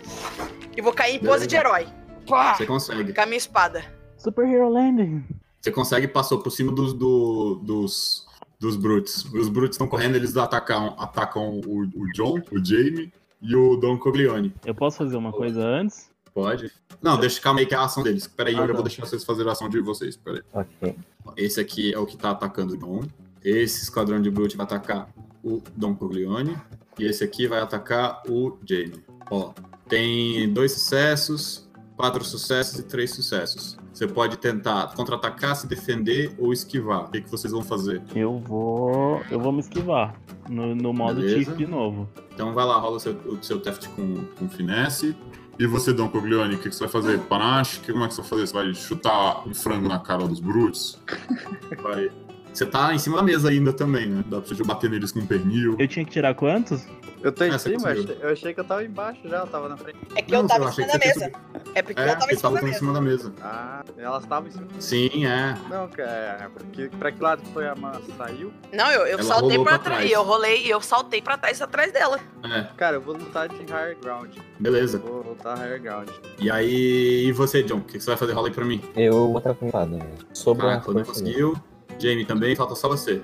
E vou cair em pose Beleza. de herói. Pá! Você consegue. Com a minha espada. Superhero Landing. Você consegue passou por cima dos, do- dos, dos Brutes. Os Brutes estão correndo, eles atacam, atacam o, o John, o Jamie e o Don Coglione. Eu posso fazer uma coisa antes? Pode? Não, deixa calma aí que é a ação deles. Peraí, Ah, eu já tá. vou deixar vocês fazerem a ação de vocês. Peraí. Ok. Esse aqui é o que tá atacando o Dom. Esse esquadrão de Brute vai atacar o Dom Corleone. E esse aqui vai atacar o Jamie. Ó, tem dois sucessos, quatro sucessos e três sucessos. Você pode tentar contra-atacar, se defender ou esquivar. O que, que vocês vão fazer? Eu vou. Eu vou me esquivar. No, no modo Beleza. Tiff de novo. Então vai lá, rola o seu, o seu teste com, com finesse. E você, Dom Coglione, o que, que você vai fazer? Panache? Que- Como é que você vai fazer? Você vai chutar um frango na cara dos Brutes? Vai. Você tá em cima da mesa ainda também, né? Dá pra você bater neles com um pernil. Eu tinha que tirar quantos? Eu tô em É, cima, eu achei, eu achei que eu tava embaixo já, eu tava na frente. É que Não, eu tava eu em cima da mesa. É porque É, eu tava em cima estavam da em mesa. cima da mesa. Ah, elas estavam em cima. Sim, é. Não, cara, porque, pra que lado que foi a man? Saiu? Não, eu, eu Ela saltei pra pra trás. trás. Eu rolei e eu saltei pra trás atrás dela. É, Cara, eu vou lutar de higher ground. beleza. Vou lutar higher ground. E aí, e você, John? O que, que você vai fazer? Rola aí pra mim. Eu vou estar com espada. Sobrou Ah, a Cláudio força dele. conseguiu. Jamie também, falta só você.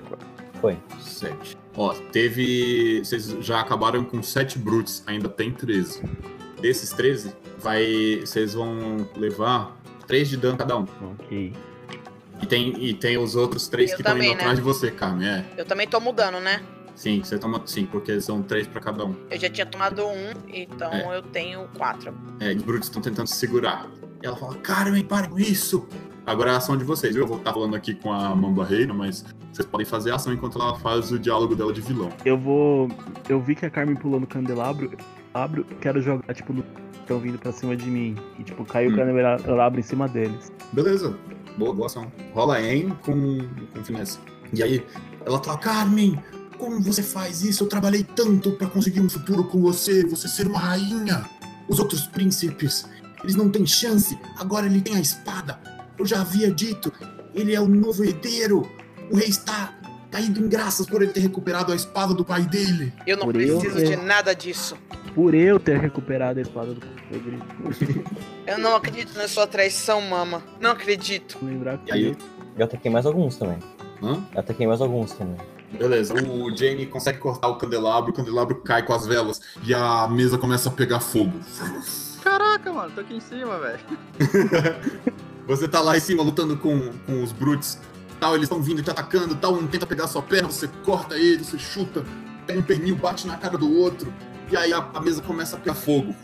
Foi. Sete. Ó, teve. Vocês já acabaram com sete brutes, ainda tem 13. Desses 13, vai. Vocês vão levar 3 de dano cada um. Ok. E tem, e tem os outros três Eu que estão indo né? atrás de você, Carmen. É. Eu também tô mudando, né? Sim, você toma. Sim, porque são três pra cada um. Eu já tinha tomado um, então É. eu tenho quatro. É, os brutos estão tentando se segurar. E ela fala, Carmen, para com isso! Agora é a ação de vocês, viu? Eu vou estar falando aqui com a Mamba Reina, mas vocês podem fazer a ação enquanto ela faz o diálogo dela de vilão. Eu vou. Eu vi que a Carmen pulou no candelabro. Abro, quero jogar, tipo, no. Estão vindo pra cima de mim. E, tipo, caiu Hum. o candelabro em cima deles. Beleza, boa, boa ação. Rola aim com, com finesse. E aí, ela fala, Carmen, como você faz isso? Eu trabalhei tanto pra conseguir um futuro com você, você ser uma rainha. Os outros príncipes, eles não têm chance. Agora ele tem a espada. Eu já havia dito, ele é o novo herdeiro. O rei está caído em graças por ele ter recuperado a espada do pai dele. Eu não Por eu preciso ter- de nada disso. Por eu ter recuperado a espada do Pedrito. Eu não acredito na sua traição, mama. Não acredito. Lembrar que. E aí, Eu ataquei mais alguns também. hã? Eu ataquei mais alguns também. Beleza, o Jamie consegue cortar o candelabro, o candelabro cai com as velas e a mesa começa a pegar fogo. Caraca, mano, tô aqui em cima, velho. Você tá lá em cima lutando com, com os brutes, tal, eles estão vindo te atacando, tal, um tenta pegar sua perna, você corta ele, você chuta, pega um pernil, bate na cara do outro, e aí a, a mesa começa a pegar fogo.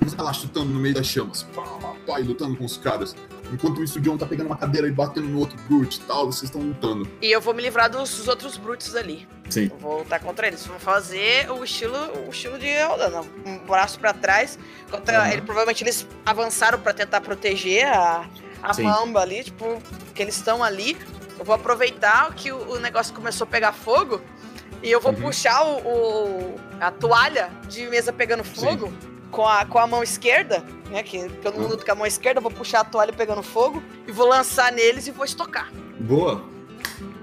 Você tá lá chutando no meio das chamas, pá, pá, pá, e lutando com os caras. Enquanto isso, o John tá pegando uma cadeira e batendo no outro brute e tal, vocês estão lutando. E eu vou me livrar dos, outros brutos ali. Sim. Eu vou lutar contra eles. Vou fazer o estilo, o estilo de Eldana. Um braço pra trás. Contra, Aham. ele, provavelmente eles avançaram pra tentar proteger a, a Sim. mamba ali, tipo, que eles estão ali. Eu vou aproveitar que o, o negócio começou a pegar fogo. E eu vou Uhum. puxar o, o- a toalha de mesa pegando fogo com a, com a mão esquerda, né? Que, que eu não Uhum. luto com a mão esquerda, vou puxar a toalha pegando fogo e vou lançar neles e vou estocar. Boa.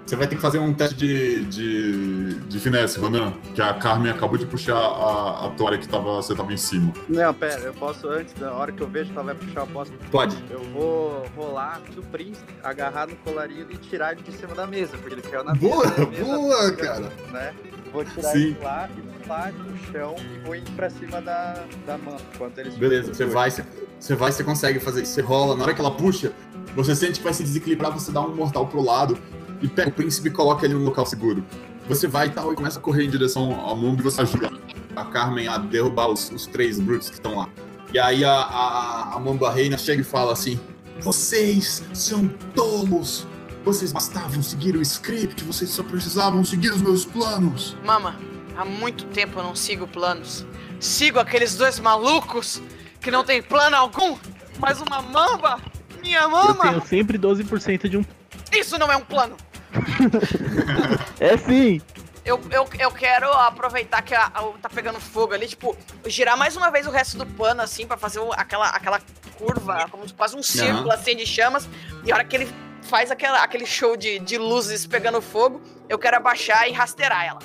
Você vai ter que fazer um teste de, de, de finesse, Ronan, que a Carmen acabou de puxar a, a toalha que tava, você tava em cima. Não, pera, eu posso antes, da hora que eu vejo que ela vai puxar, eu posso. Pode. Eu vou rolar do príncipe, agarrar no colarinho e tirar ele de cima da mesa, porque ele caiu na Boa, mesa. e a mesa boa, tá cara. Né? Vou tirar Sim. ele lá e pular no chão e vou ir pra cima da, da mão. Enquanto eles Beleza, você vai, você, você vai, você consegue fazer isso. Você rola, na hora que ela puxa, você sente que vai se desequilibrar, você dá um mortal pro lado e pega o príncipe e coloca ele no local seguro. Você vai e tal e começa a correr em direção ao mundo e você ajuda a Carmen a derrubar os, os três brutos que estão lá. E aí a, a, a Mamba Reina chega e fala assim: Vocês são tolos! Vocês bastavam seguir o script, vocês só precisavam seguir os meus planos. Mama, há muito tempo eu não sigo planos. Sigo aqueles dois malucos que não tem plano algum. Mas uma mamba, minha Eu mama, tenho sempre 12% de um. isso não é um plano. É sim! Eu, eu, eu quero aproveitar que a, a- tá pegando fogo ali, tipo, girar mais uma vez o resto do pano, assim, pra fazer o- aquela, aquela curva, como se quase um círculo, assim, de chamas. E a hora que ele faz aquela, aquele show de, de luzes pegando fogo, eu quero abaixar e rasteirar ela.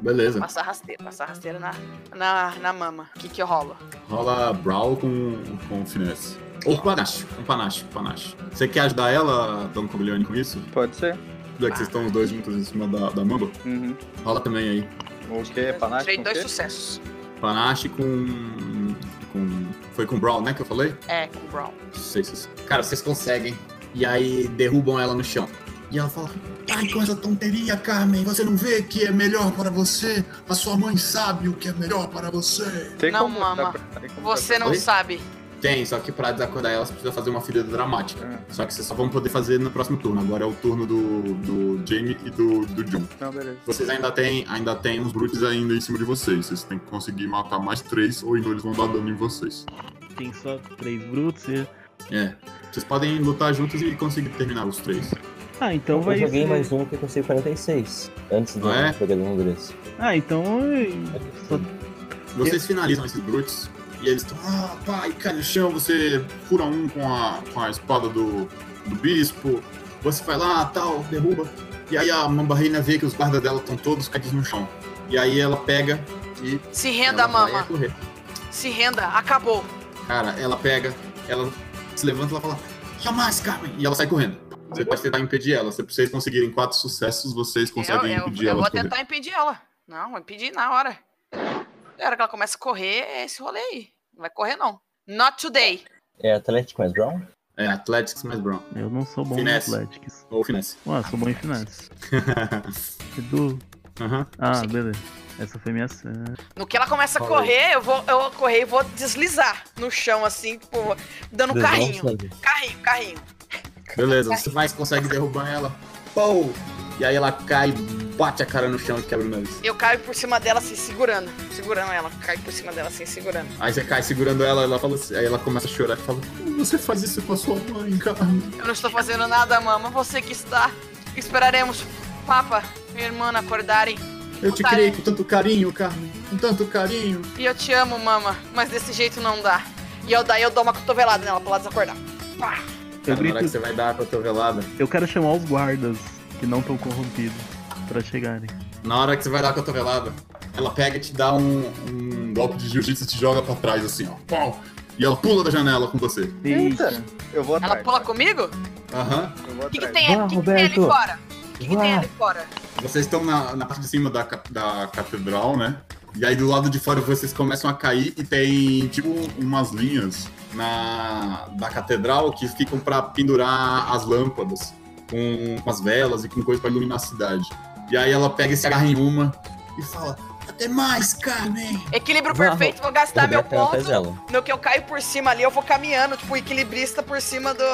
Beleza. Passar rasteira, passar rasteira na, na, na mama. O que que eu rolo? Rola Brawl com, com finesse. Ou panache, com panache, com panache. Você quer ajudar ela, Don Coglione, com isso? Pode ser. Já que vocês estão os dois juntos em cima da, da mamba? Uhum. Rola também aí. O que? Panache Tirei com o dois quê? sucessos. Panache com. com. Foi com Brawl, né? Que eu falei? É, com o Brown. Sei, sei, sei. Cara, vocês conseguem. E aí derrubam ela no chão. E ela fala: Ai, com essa tonteria, Carmen, você não vê que é melhor para você? A sua mãe sabe o que é melhor para você. Tem Não, como mama. tem como Você não Oi? sabe. Tem, só que pra desacordar ela você precisa fazer uma ferida dramática. É. Só que vocês só vão poder fazer no próximo turno. Agora é o turno do, do Jamie e do, do John. Não, beleza. Vocês ainda têm, ainda têm uns brutes ainda em cima de vocês. Vocês têm que conseguir matar mais três, ou então eles vão dar dano em vocês. Tem só três brutos e. É. Vocês podem lutar juntos e conseguir terminar os três. Ah, então Eu vai joguei ser. mais um que eu consegui 46. Antes do é? jogar de Londres. Ah, então. só- Vocês finalizam esses brutes e eles estão, ah, pai, cai no chão, você fura um com a, com a espada do, do bispo, você vai lá, tal, derruba. E aí a Mamba Reina vê que os guardas dela estão todos caídos no chão. E aí ela pega e. Se renda, mama. Se renda, acabou. Cara, ela pega, ela se levanta e ela fala, jamais, Carmen! E ela sai correndo. Você pode tentar impedir ela. Se vocês conseguirem quatro sucessos, vocês Eu, conseguem eu, impedir eu ela vou de correr. tentar impedir ela. Não, vou impedir na hora. Na hora que ela começa a correr, é esse rolê aí. Não vai correr, não. Not today. É Atlético mais Brown? É, Athletics mais Brown. Eu não sou bom Finesse. no Athletics. Ou Finesse. Ué, sou bom em finance. Edu. Aham. Ah, beleza. Essa foi minha cena. No que ela começa a correr, eu vou, eu vou correr e vou deslizar no chão, assim, tipo, dando carrinho. Carrinho, carrinho. Beleza, você mais consegue derrubar ela. Pou! E aí ela cai, bate a cara no chão e quebra o nariz. Eu caio por cima dela, assim, segurando. Segurando ela. Caio por cima dela, assim, segurando. Aí você cai segurando ela, ela fala assim, aí ela começa a chorar e fala: "Como Você faz isso com a sua mãe, Carmen. Eu não estou fazendo nada, mama. Você que está. Esperaremos Papa, minha irmã acordarem. Eu te criei com tanto carinho, Carmen. Com tanto carinho. E eu te amo, mama. Mas desse jeito não dá. E eu daí eu dou uma cotovelada nela pra ela desacordar. Pá! Eu Cara, hora que grito. você vai dar a cotovelada, Eu quero chamar os guardas que não estão corrompidos pra chegarem. na hora que você vai dar a cotovelada, ela pega e te dá um, um golpe de jiu-jitsu e te joga pra trás, assim, ó. Pau! E ela pula da janela com você. Eita! Eu vou Ela atrás. pula comigo? Aham. Vou O que, que tem, Vá, que que tem ali fora? O que, que tem ali fora? Vocês estão na, na parte de cima da, da catedral, né? E aí do lado de fora vocês começam a cair e tem tipo umas linhas na da catedral que ficam pra pendurar as lâmpadas com, as velas e com coisa pra iluminar a cidade. E aí ela pega e se agarra em uma e fala: Até mais, Carmen! Equilíbrio perfeito, vou gastar meu ponto. No que eu caio por cima ali, eu vou caminhando, tipo, equilibrista por cima do.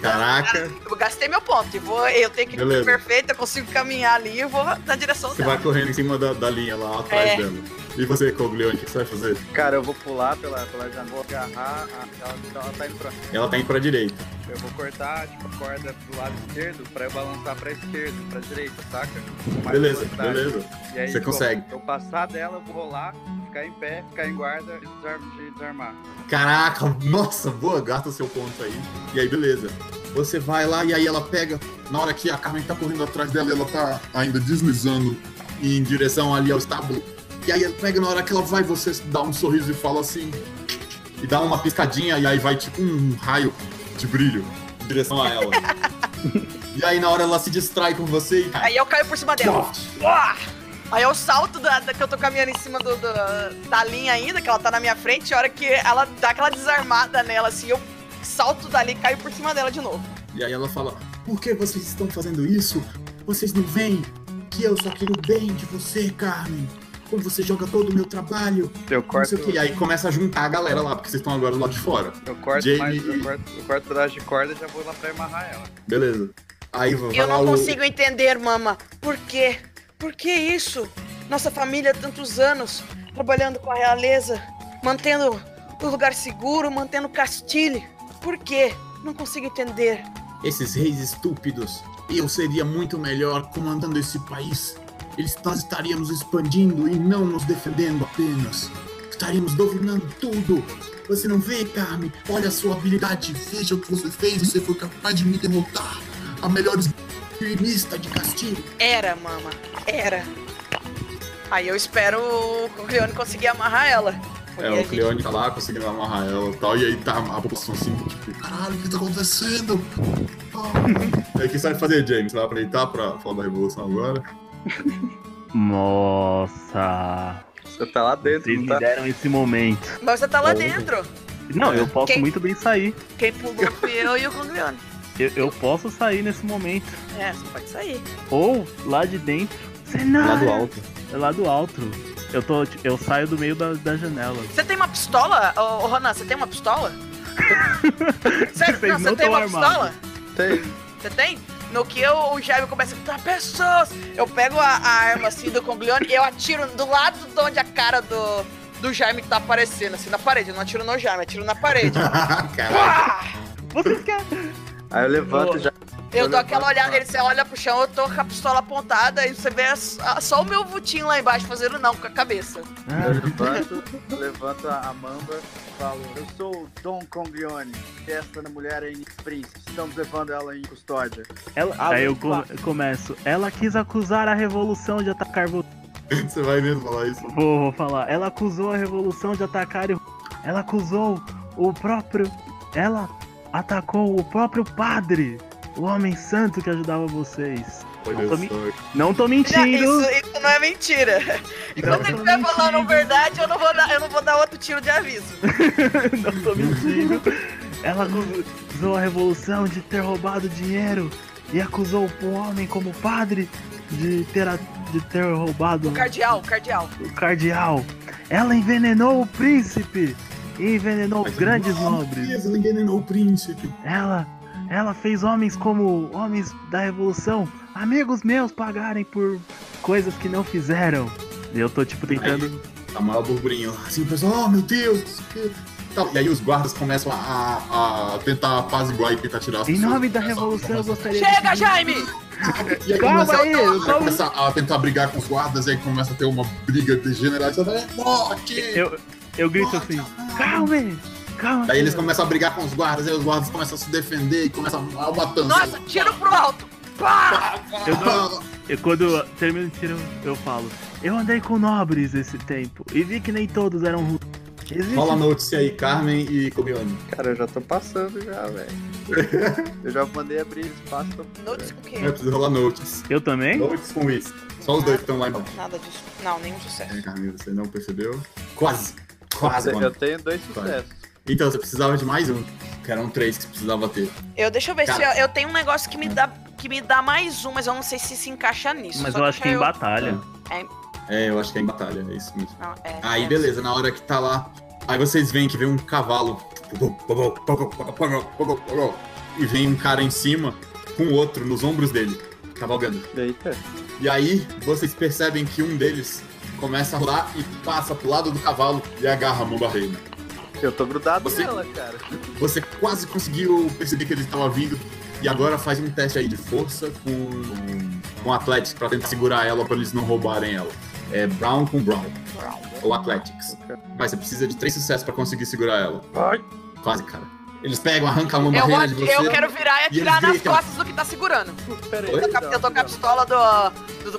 Caraca! Eu gastei meu ponto. E vou, eu tenho equilíbrio Beleza. perfeito, eu consigo caminhar ali e vou na direção Você dela. vai correndo em cima da, da linha lá atrás É. dela. E você, Coglione, o que você vai fazer? Cara, eu vou pular pela, pela janela, vou agarrar, a, ela, ela tá indo pra... Ela tá indo pra direita. Eu vou cortar, tipo, a corda do lado esquerdo pra eu balançar pra esquerda, pra direita, saca? Mais Beleza, beleza. E aí, Você tipo, consegue. Eu passar dela, eu vou rolar, ficar em pé, ficar em guarda e e desarmar. Caraca, nossa, boa, gasta seu ponto aí. E aí, beleza. Você vai lá e aí ela pega. Na hora que a Carmen tá correndo atrás dela, ela tá ainda deslizando em direção ali ao estábulo. E aí ela pega na hora que ela vai, você dá um sorriso e fala assim. E dá uma piscadinha e aí vai tipo um raio de brilho em direção a ela. e aí na hora ela se distrai com você e cai. Aí eu caio por cima dela. Aí eu salto da, da- que eu tô caminhando em cima do, do- da linha ainda, que ela tá na minha frente, e a hora que ela dá aquela desarmada nela, assim, eu salto dali e caio por cima dela de novo. E aí ela fala: Por que vocês estão fazendo isso? Vocês não veem que eu só quero o bem de você, Carmen. Como você joga todo o meu trabalho? Eu Não corto, sei o que. E aí começa a juntar a galera lá, porque vocês estão agora do lado de fora. eu corto, Jamie mais, e- eu corto, eu corto pedaço de corda e já vou lá pra amarrar ela. Beleza. Aí vai Eu lá não o- consigo entender, mama. Por quê? Por que isso? Nossa família há tantos anos trabalhando com a realeza, mantendo o lugar seguro, mantendo Castilho. Por quê? Não consigo entender. esses reis estúpidos. Eu seria muito melhor comandando esse país. Eles, nós estaríamos expandindo e não nos defendendo apenas. Estaríamos dominando tudo. Você não vê, Carmen? Olha a sua habilidade. Veja o que você fez. Você foi capaz de me derrotar. A melhor esgrimista de Castilho. Era, mama. Era. Aí eu espero o Cleone conseguir amarrar ela. É, o Cleone tá lá conseguindo amarrar ela e tal. E aí tá a população assim, tipo, caralho, o que tá acontecendo? Ah. Aí o que você vai fazer, James? Vai aproveitar pra falar da revolução agora? Nossa. Você tá lá dentro, Vocês não me tá? deram esse momento. Mas você tá lá Oh. dentro. Não, eu posso Quem- muito bem sair. Quem pulou fui eu e o Cleone. Eu, eu posso sair nesse momento. É, você pode sair. Ou lá de dentro. Cenário. Lá do alto. É lá do alto. Eu, tô, eu saio do meio da, da janela. Você tem uma pistola? Ô, ô Ronan, você tem uma pistola? Sério, Vocês não, você não tem tão uma armados. pistola? Tem. Você tem? No que eu, o Jaime começa a gritar, pessoas! Eu pego a, a arma assim do Conglione e eu atiro do lado de onde a cara do, do Jaime tá aparecendo, assim, na parede. Eu não atiro no Jaime, atiro na parede. Pá! Vocês querem. Aí eu levanto já. Eu dou levanto aquela olhada, ele você olha pro chão, eu tô com a pistola apontada e você vê as- a- só o meu vutinho lá embaixo fazendo não com a cabeça. Ah, Eu levanto, levanto a a Mamba e falo, eu sou o Dom Conglione, e esta mulher é em príncipe, estamos levando ela em custódia. Ela, Ah, aí eu começo. Ela quis acusar a revolução de atacar você. Você vai mesmo falar isso? Vou, vou falar. Ela acusou a revolução de atacar. o- Ela acusou o próprio. Ela atacou o próprio padre. O homem santo que ajudava vocês. Não tô, não tô mentindo. isso, isso não é mentira. Tô ele estiver falando verdade, eu não, vou dar, eu não vou dar outro tiro de aviso. não tô mentindo. Ela acusou a revolução de ter roubado dinheiro e acusou um homem como padre de ter, a- de ter roubado O cardeal, o cardeal. o cardeal. Ela envenenou o príncipe envenenou Mas, grandes "Não, nobres. Envenenou o príncipe. Ela, ela fez homens como homens da revolução, amigos meus pagarem por coisas que não fizeram. E eu tô tipo tentando. Tá maior burburinho. Assim, o pessoal, oh meu Deus. Tal. E aí os guardas começam a, a tentar apaziguar e tentar tirar as Em nome da revolução, eu gostaria Chega, de. Jaime! E aí Calma começa, aí, eu só- começa a tentar brigar com os guardas, e aí começa a ter uma briga. É morte! Eu, eu grito assim: calme! Calma! Daí eles senhor." começam a brigar com os guardas, aí os guardas começam a se defender e começam a uma matança. Nossa, tiro pro alto! Pá! Eu, dou- eu- quando eu termino de tiro, eu falo: Eu andei com nobres esse tempo e vi que nem todos eram ruins. Existe Rola notícia aí, Carmen e Cobione. Cara, eu já tô passando já, velho. eu já mandei abrir espaço pra... Notes com o quê? Eu preciso rolar notes. Eu também? Notes com isso. Só os dois que estão lá embaixo. Nada disso. Não, nenhum sucesso. É, Carmen, você não percebeu? Quase. Quase, Eu tenho dois sucessos. Então, você precisava de mais um. Que eram três que você precisava ter. Eu, deixa eu ver Cara. se eu, eu tenho um negócio que me dá que me dá mais um, mas eu não sei se se encaixa nisso. Mas Só eu acho que é em eu- batalha. É, É, eu acho que é em batalha, é isso mesmo. não, é, Aí, é. beleza, na hora que tá lá. Aí vocês veem que vem um cavalo. E vem um cara em cima com outro nos ombros dele, cavalgando. Eita. E aí vocês percebem que um deles começa a rolar e passa pro lado do cavalo e agarra a mão reina. Eu tô grudado Você- nela, cara. Você quase conseguiu perceber que ele estava vindo. E agora faz um teste aí de força com, com Athletics pra tentar segurar ela pra eles não roubarem ela. É Brown com Brown. Ou Athletics. Mas você precisa de três sucessos pra conseguir segurar ela. Quase, cara. Eles pegam, arrancam uma Eu, vou, barreira de você. eu quero virar e e atirar eles nas gritam. costas do que tá segurando. Pera aí. Eu tô, com a- eu tô com a pistola do, do, do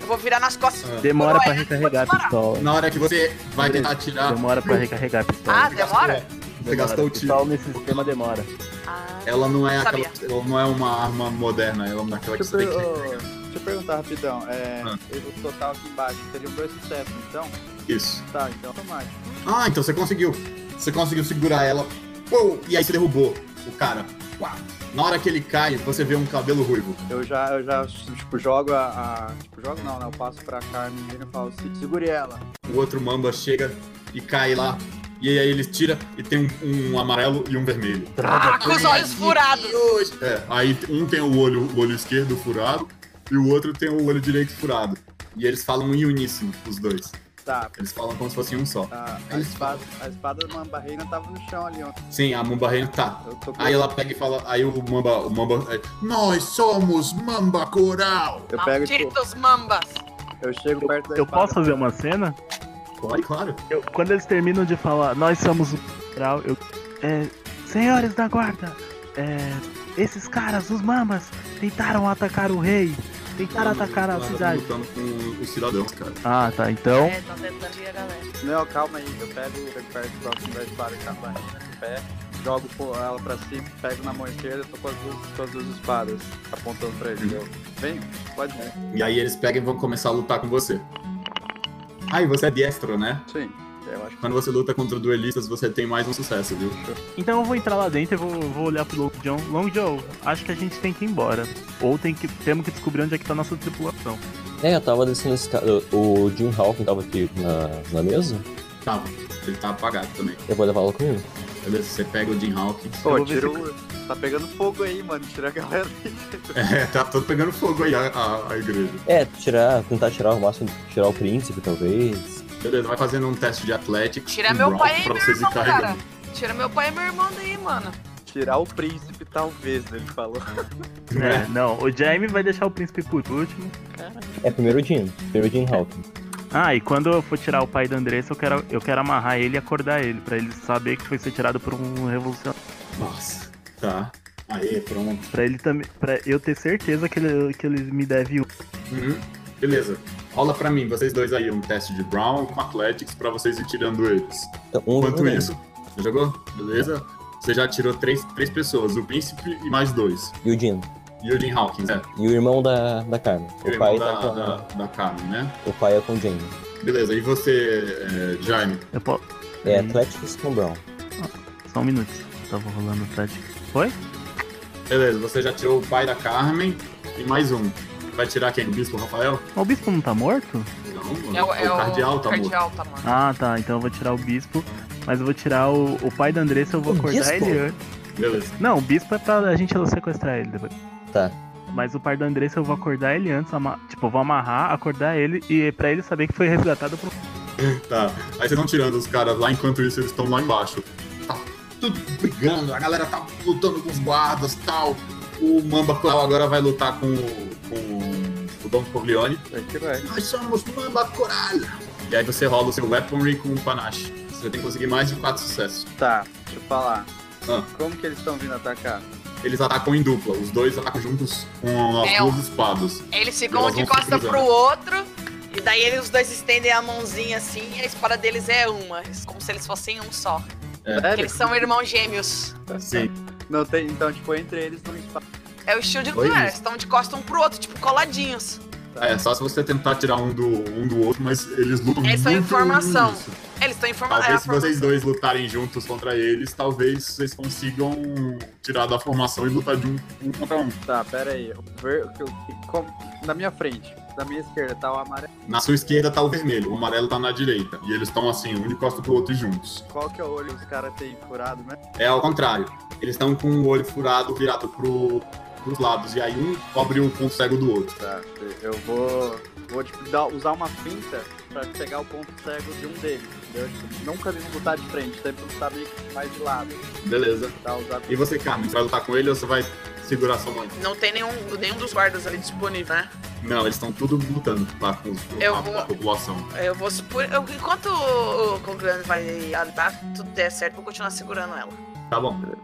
eu vou virar nas costas. Ah. Demora pra recarregar a pistola. Na hora que você vai tentar atirar, Demora pra recarregar a pistola. Ah, demora? você gastou o tiro. Pistola nesse sistema demora. Ah, Ela não é aquela, ela não é uma arma moderna, ela é aquela que você tem que. deixa eu perguntar rapidão. É, Ah. O total aqui embaixo seriam dois sucessos, então? Isso. Tá, então automático. Ah, então você conseguiu. Você conseguiu segurar ela. Pô, e aí você derrubou. o cara. Uau. Na hora que ele cai, você vê um cabelo ruivo. Eu já, eu já, tipo, jogo a. a- tipo, jogo não, né? Eu passo pra Carmen e falo, "Se- segure ela. O outro mamba chega e cai lá. E aí ele tira e tem um, um amarelo e um vermelho. Ah, com os olhos furados. É, aí um tem o olho, o olho esquerdo furado e o outro tem o olho direito furado. E eles falam em uníssono, os dois. Tá. Eles falam como se fosse um só. A, a espada, a espada do Mamba Reina tava no chão ali, ó. Sim, a Mamba Reina tá. Aí ela pega e fala, aí o Mamba, o Mamba, é, nós somos Mamba Coral. Eu pego, tipo, Malditos mambas. eu chego perto da Eu espada. posso fazer uma cena? Pode, claro. Eu- quando eles terminam de falar, nós somos o geral, eu. É, senhores da guarda, é, esses caras, os mamas, tentaram atacar o rei, tentaram atacar a tá cidade. lutando com os cidadãos, cara. Ah, tá, então. É, estão tentando ir a galera. Não, calma aí, eu pego, pego perto próximo da espada a barriga no pé, jogo ela pra cima, pego na mão esquerda, tô com as duas, com as duas espadas apontando pra ele. Vem, pode vir. E aí eles pegam e vão começar a lutar com você. Ah, e você é diestro, né? Sim, eu acho que Quando você luta contra duelistas, você tem mais um sucesso, viu? Então eu vou entrar lá dentro e vou, vou olhar pro Long John. Long John, acho que a gente tem que ir embora. Ou tem que, temos que descobrir onde é que tá a nossa tripulação. É, eu tava descendo esse cara. O Jim Hawking tava aqui na, na mesa. Tava. Ele tá apagado também. Eu vou levá-lo comigo. Beleza, você pega o Jim Hawkins. Pô, se- o... Tá pegando fogo aí, mano, tira a galera aí. É, tá todo pegando fogo aí a, a, a igreja. É, tirar, tentar tirar o máximo, tirar o príncipe, talvez. Beleza, vai fazendo um teste de Atlético. Tira meu pai e pra meu irmão, cara. Tira meu pai e meu irmão daí, mano. Tirar o príncipe, talvez, ele falou. É, não, o Jaime vai deixar o príncipe por último. É, primeiro o Jim. Primeiro o Jim Hawking. Ah, e quando eu for tirar o pai da Andressa, eu quero, eu quero amarrar ele e acordar ele, pra ele saber que foi ser tirado por um revolucionário. Nossa, tá. Aê, pronto. Pra ele também. Pra eu ter certeza que ele, que ele me deve um. Uhum. Beleza. Rola pra mim, vocês dois aí, um teste de Brown com Athletics pra vocês ir tirando eles. Então, um Enquanto um- isso, você jogou? Beleza? Você já tirou três, três pessoas, o príncipe e mais dois. E o Jim. E o Jim Hawkins, é. E o irmão da, da Carmen. O O pai irmão da, tá com da, a, da Carmen, né? O pai é com o Jamie. Beleza, e você, é, Jaime? Eu posso. É Athletics com Brown. Só um minuto. Tava rolando o teste. Foi? Beleza, você já tirou o pai da Carmen e mais um. Vai tirar quem? O Bispo Rafael? O bispo não tá morto? Não, É o, é o cardeal tá morto. cardeal tá morto. Ah, tá. Então eu vou tirar o bispo. Mas eu vou tirar o, o pai da Andressa, eu vou O acordar bispo? ele antes. Beleza. Não, o bispo é pra a gente sequestrar ele depois. Tá. Mas o pai da Andressa eu vou acordar ele antes, tipo, eu vou amarrar, acordar ele e pra ele saber que foi resgatado pro. Tá. Aí vocês estão tirando os caras lá, enquanto isso eles estão lá embaixo. Tá tudo brigando, a galera tá lutando com os guardas e tal. O Mamba Coral agora vai lutar com, o- com o Don Corleone. É que vai. Nós somos Mamba Coral! E aí você rola o seu Weaponry com o Panache. Você tem que conseguir mais de 4 sucessos. Tá, deixa eu falar. Ah. Como que eles estão vindo atacar? Eles atacam em dupla, os dois atacam juntos com as É, duas espadas. Eles ficam um de costa pro outro. E daí eles, os dois estendem a mãozinha assim e a espada deles é uma. Como se eles fossem um só. Sério? eles são irmãos gêmeos. Sim. Não tem, então, tipo, entre eles não espaço. É o estilo de Oi, lugar. Eles estão de costa um pro outro, tipo, coladinhos. É, só se você tentar tirar um do, um do outro, mas eles lutam Eles são muito informação. isso. Eles estão informando. Talvez se vocês dois lutarem juntos contra eles, talvez vocês consigam tirar da formação e lutar de um, um contra um. Tá, pera aí. Ver- Na minha frente, da minha esquerda, tá o amarelo. Na sua esquerda tá o vermelho, o amarelo tá na direita. E eles estão assim, um de costa pro outro e juntos. Qual que é o olho que os caras têm furado, né? É ao contrário. Eles estão com o olho furado virado pro, pros lados. E aí um cobre o ponto cego do outro. Tá, eu vou. Vou, tipo, dar- usar uma finta pra pegar o ponto cego de um deles, entendeu? Tipo, nunca eles lutar de frente, sempre lutar meio que mais de lado. Beleza. Tá, usar... E você, Carmen, você vai lutar com ele ou você vai segurar sua mãe? Não tem nenhum, nenhum dos guardas ali disponível, né? Não, eles estão tudo lutando lá com os, Eu a, vou- a população. Eu vou supor. eu- enquanto o Congrano vai andar, tudo der certo, vou continuar segurando ela. Tá bom. Beleza,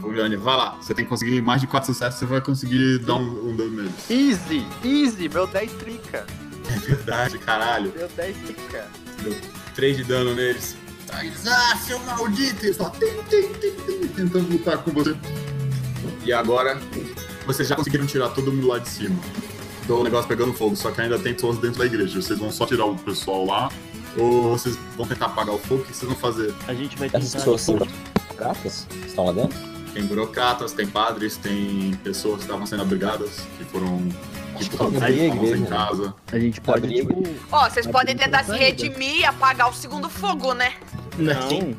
Juliane, vai lá. Você tem que conseguir mais de 4 sucessos, você vai conseguir dar um, um dano neles. Easy, easy, meu 10 trica. É verdade, caralho. Meu 10 trica. Deu 3 de dano neles. Eles, ah, seu maldito! Eles lá, tem, tem, tem, tem, tentando lutar com você. E agora, vocês já conseguiram tirar todo mundo lá de cima. Então o negócio pegando fogo, só que ainda tem pessoas dentro da igreja. Vocês vão só tirar o pessoal lá? Ou vocês vão tentar apagar o fogo? O que vocês vão fazer? A gente vai Essas tentar. pessoas são fracas? Estão lá dentro? Tem burocratas, tem padres, tem pessoas que estavam sendo abrigadas, que foram. que Abrir a gente pode, Abrir- tipo. Ó, vocês podem tentar se redimir e apagar o segundo fogo, né? Não.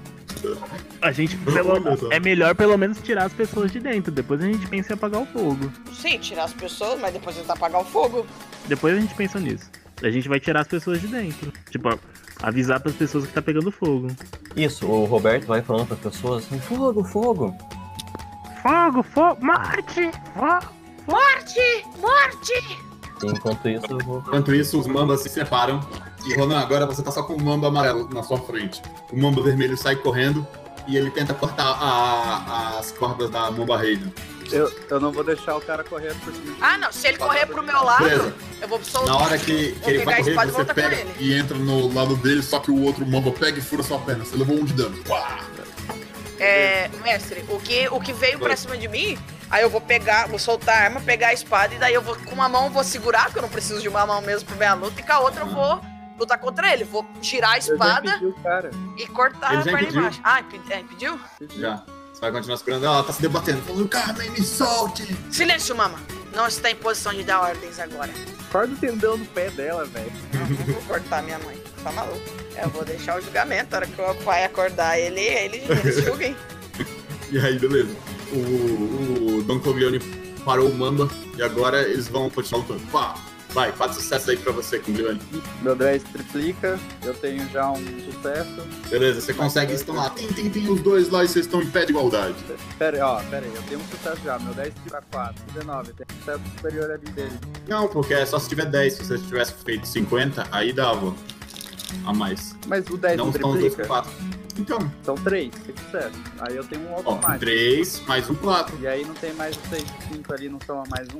A gente. Pelo- é melhor pelo menos tirar as pessoas de dentro. Depois a gente pensa em apagar o fogo. Sim, tirar as pessoas, mas depois tentar apagar o fogo. Depois a gente pensa nisso. A gente vai tirar as pessoas de dentro. Tipo, avisar pras pessoas que tá pegando fogo. Isso, o Roberto vai falando para as pessoas assim, fogo, fogo. Fogo, fogo, morte! Fogo! Morte! Morte! Enquanto isso, eu vou... Enquanto isso, os mambas se separam. E Ronan, agora você tá só com o mamba amarelo na sua frente. O mamba vermelho sai correndo e ele tenta cortar a- as cordas da mamba reina. Eu, eu não vou deixar o cara correr por cima. Ah, não. Se ele correr pro meu lado, Beleza. eu vou soltar. Na hora que, que ele pegar vai a correr, espada e você pega ele. e entra no lado dele, só que o outro mamba pega e fura sua perna. Você levou um de dano. Pá! É, mestre, o que, o que veio pra cima de mim, aí eu vou pegar, vou soltar a arma, pegar a espada, e daí eu vou, com uma mão eu vou segurar, porque eu não preciso de uma mão mesmo pra minha luta, e com a outra eu vou lutar contra ele. Vou girar a espada e cortar Ele a perna impediu. embaixo. Ah, impedi- é, impediu? Já. Você vai continuar segurando ela, ela tá se debatendo. Falando, Carmen, me solte! Silêncio, mama. Não está em posição de dar ordens agora. Corta o tendão no pé dela, velho. Não vou cortar minha mãe. Tá maluco? Eu vou deixar o julgamento. A hora que o pai acordar ele, ele, eles julguem. E aí, beleza. O, o Don Coglione parou o mamba e agora eles vão continuar lutando. Pá! Vai, quatro sucessos aí pra você, Coglione. Meu 10 triplica, eu tenho já um sucesso. Beleza, você consegue estunar. Tem, tem, tem os dois lá e vocês estão em pé de igualdade. Pera aí, ó, pera aí, eu tenho um sucesso já. Meu 10 triplica 4, 19. Tem um sucesso superior ali dele. Não, porque é só se tiver 10. Se você tivesse feito 50, aí dava a mais. Mas o 10 Não não estão os dois com triplica. 4. Então, São 3, tem sucesso. Aí eu tenho um ó, automático. 3 mais um 4. E aí não tem mais o 6 e 5 ali, não soma mais um.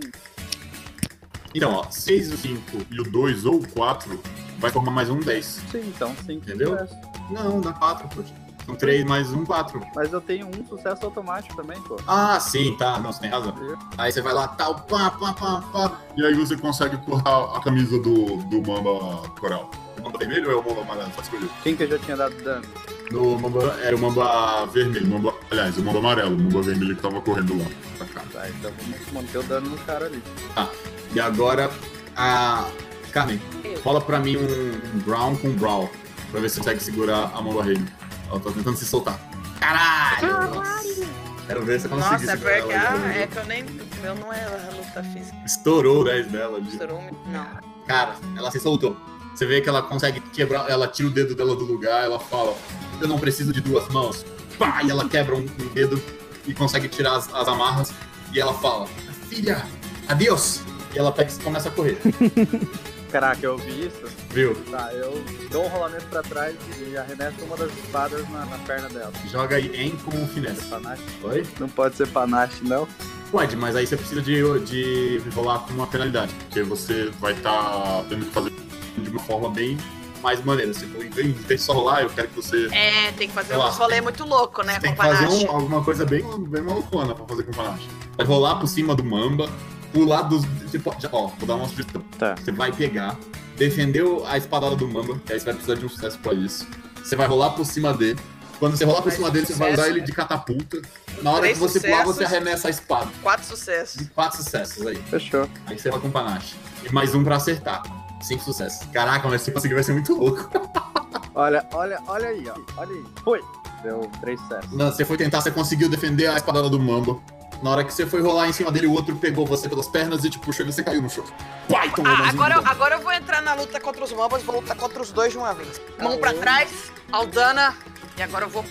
Então, ó, 6 e o 5 e o 2 ou o 4 vai formar mais um 10. Sim, então 5 Entendeu? sucesso. Não, dá 4, poxa. São 3 mais um 4. Mas eu tenho um sucesso automático também, pô. Ah, sim, tá. Não, você tem razão. Aí você vai lá, tal, pá, pá, pá, pá. E aí você consegue cortar a camisa do, do Mamba Coral. O Mamba vermelho ou é o Mamba amarelo? Só escolher. Quem que eu já tinha dado dano? No Mamba, era o Mamba vermelho. Mamba, aliás, o Mamba amarelo. O Mamba vermelho que tava correndo lá. Pra cá. Tá, então vamos manter o dano no cara ali. Tá. E agora, a. Carmen, rola pra mim um, um Brown com Brawl. Pra ver se consegue segurar a Reina. Ela tá tentando se soltar. Caralho! Nossa. Quero ver se consegue Nossa, é segurar porque ela. ah, é que eu nem. O meu não é a luta física. Estourou o 10 dela. ali. Estourou Não. Cara, ela se soltou. Você vê que ela consegue quebrar, ela tira o dedo dela do lugar, ela fala, eu não preciso de duas mãos. Pá, e ela quebra um, um dedo e consegue tirar as, as amarras. E ela fala, filha, adeus. E ela pega e começa a correr. Caraca, eu ouvi isso? Viu? Tá, eu dou um rolamento pra trás e arremesso uma das espadas na, na perna dela. Joga aí em com finesse. Panache? Oi? Não pode ser panache, não? Pode, mas aí você precisa de, de rolar com uma penalidade, porque você vai estar tendo que fazer de uma forma bem mais maneira. Se for, em vez de só rolar, eu quero que você É, tem que fazer uns rolê muito louco, né? tem Com que fazer panache. um- alguma coisa bem, bem malucona pra fazer com panache. Vai rolar por cima do mamba, pular dos. Tipo, já- ó, vou dar uma sugestão. Tá. Você vai pegar, defender o- a espadada do mamba, que aí você vai precisar de um sucesso pra isso. Você vai rolar por cima dele. Quando você rolar por cima dele, você vai usar ele de catapulta. Na hora Três que você pular, você arremessa a espada. Quatro sucessos. Quatro sucessos aí. Fechou. Aí você vai com panache. E mais um pra acertar. Cinco sucessos. Caraca, mas se conseguir vai ser muito louco. Olha, olha, olha aí, ó. Olha aí. Foi. Deu três sucessos. Não, você foi tentar, você conseguiu defender a espadada do Mamba. Na hora que você foi rolar em cima dele, o outro pegou você pelas pernas e te puxou e você caiu no chão. Pai, tomou Ah, agora, dano. agora eu vou entrar na luta contra os mambas, vou lutar contra os dois de uma vez. Mão pra trás, Aldana, e agora eu vou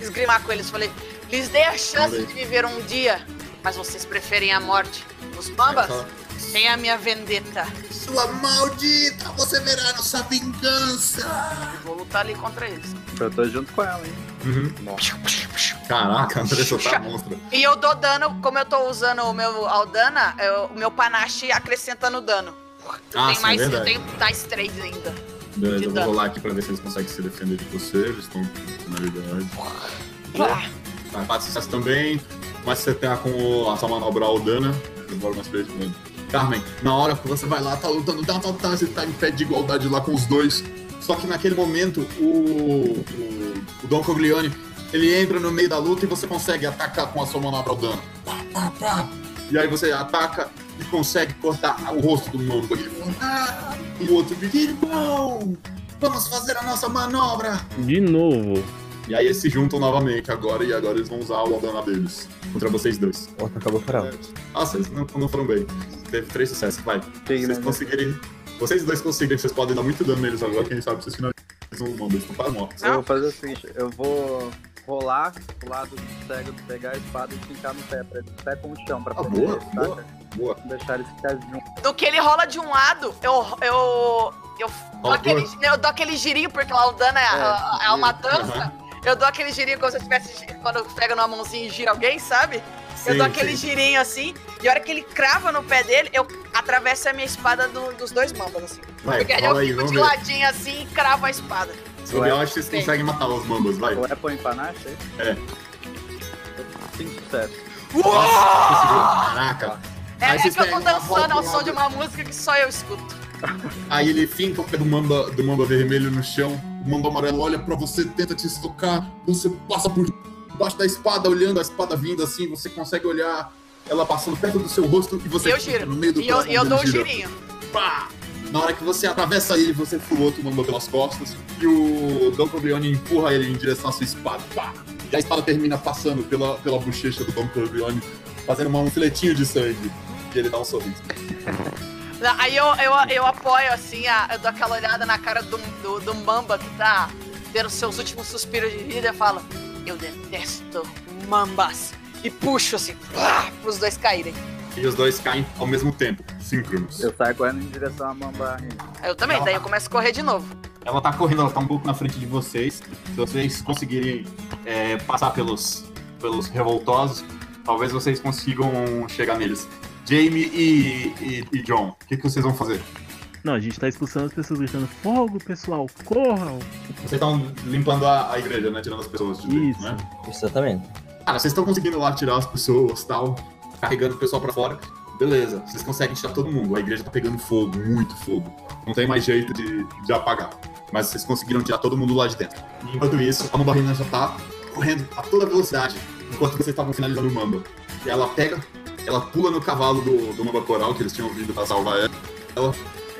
esgrimar com eles. Falei, lhes dei a chance de viver um dia, mas vocês preferem a morte. Os mambas têm a minha vendetta. Sua maldita, você verá nossa vingança. E vou lutar ali contra eles. Eu tô junto com ela, hein? Uhum. Caraca, a Andressa tá monstro. E eu dou dano, como eu tô usando o meu Aldana, eu- o meu panache acrescenta no dano. Eu Ah, tenho sim, mais, eu verdade. tenho mais três ainda. Beleza, eu vou rolar aqui pra ver se eles conseguem se defender de você. Eles estão com penalidade. Pá. Tá, quatro sucessos também. Mas você tá com a sua manobra Aldana. Agora mais três mano. Carmen, na hora que você vai lá, tá lutando, tá, tá, tá, você tá em pé de igualdade lá com os dois. Só que naquele momento, o, o, o Don Coglione Ele entra no meio da luta e você consegue atacar com a sua manobra o dano. Pá, pá, pá. E aí você ataca e consegue cortar o rosto do fala, "Ah!" E o outro grita, irmão, vamos fazer a nossa manobra. De novo. E aí eles se juntam novamente agora e agora eles vão usar o Aldana deles contra vocês dois. O outro acabou por alto. Nossa, eles não, não foram bem. Teve três sucessos, vai. Sim, vocês né? conseguirem. Vocês dois conseguirem, vocês podem dar muito dano neles agora, quem sabe vocês finalizam o Mamba, eles estão para mortos. Eu vou fazer o seguinte, eu vou rolar pro lado cego, pegar a espada e fincar no pé, pra ele pé com o chão, pra Ah, prender boa, saca? boa, boa. Deixar ele ficar junto. Do que ele rola de um lado, eu. eu. Eu dou, aquele, eu dou aquele girinho, porque lá o dano é, a- é uma dança. Eu dou aquele girinho como se eu tivesse. Quando pega numa mãozinha e gira alguém, sabe? eu Sim, dou aquele sim. girinho assim, e a hora que ele crava no pé dele, eu atravesso a minha espada do- dos dois mambas, assim. Vai, porque aí eu aí, fico vamos de ver. ladinho assim e cravo a espada. Se eu acho que vocês conseguem matar os Mambas, vai. Ou é põe panache aí? É. Cinco sucessos. Conseguiu. Caraca. É, Aí é que eu tô dançando ao som de uma música que só eu escuto. Aí ele finca o pé do mamba, do mamba vermelho no chão. O mamba amarelo olha pra você, tenta te estocar. Você passa por debaixo da espada, olhando a espada vindo assim. Você consegue olhar ela passando perto do seu rosto e você eu giro. no meio do E eu, e eu dou o girando. girinho. Pá! Na hora que você atravessa ele, você o outro mamba pelas costas. E o Dom Corleone empurra ele em direção à sua espada. Pá! E a espada termina passando pela, pela bochecha do Dom Corleone, fazendo um filetinho de sangue. E ele dá um sorriso. Aí eu, eu, eu apoio assim, a- eu dou aquela olhada na cara do, do, do Mamba que tá tendo seus últimos suspiros de vida e falo: Eu detesto Mambas. E puxo assim, pá, pros dois caírem. E os dois caem ao mesmo tempo, síncronos. Eu saio correndo em direção à mamba. Eu também, daí eu começo a correr de novo. Ela tá correndo, ela tá um pouco na frente de vocês. Se vocês conseguirem é, passar pelos, pelos revoltosos, talvez vocês consigam chegar neles. Jamie e, e, e John, o que, que vocês vão fazer? Não, a gente tá expulsando as pessoas gritando fogo, pessoal, corram! Vocês estão limpando a, a igreja, né? Tirando as pessoas de dentro, Isso. né? Exatamente. Cara, vocês estão conseguindo lá tirar as pessoas tal, carregando o pessoal pra fora. Beleza, vocês conseguem tirar todo mundo. A igreja tá pegando fogo, muito fogo. Não tem mais jeito de, de apagar. Mas vocês conseguiram tirar todo mundo lá de dentro. E enquanto isso, a Mambarina já tá correndo a toda velocidade, enquanto vocês estavam finalizando o Mamba. E ela pega, ela pula no cavalo do, do Mamba Coral, que eles tinham vindo pra salvar ela. ela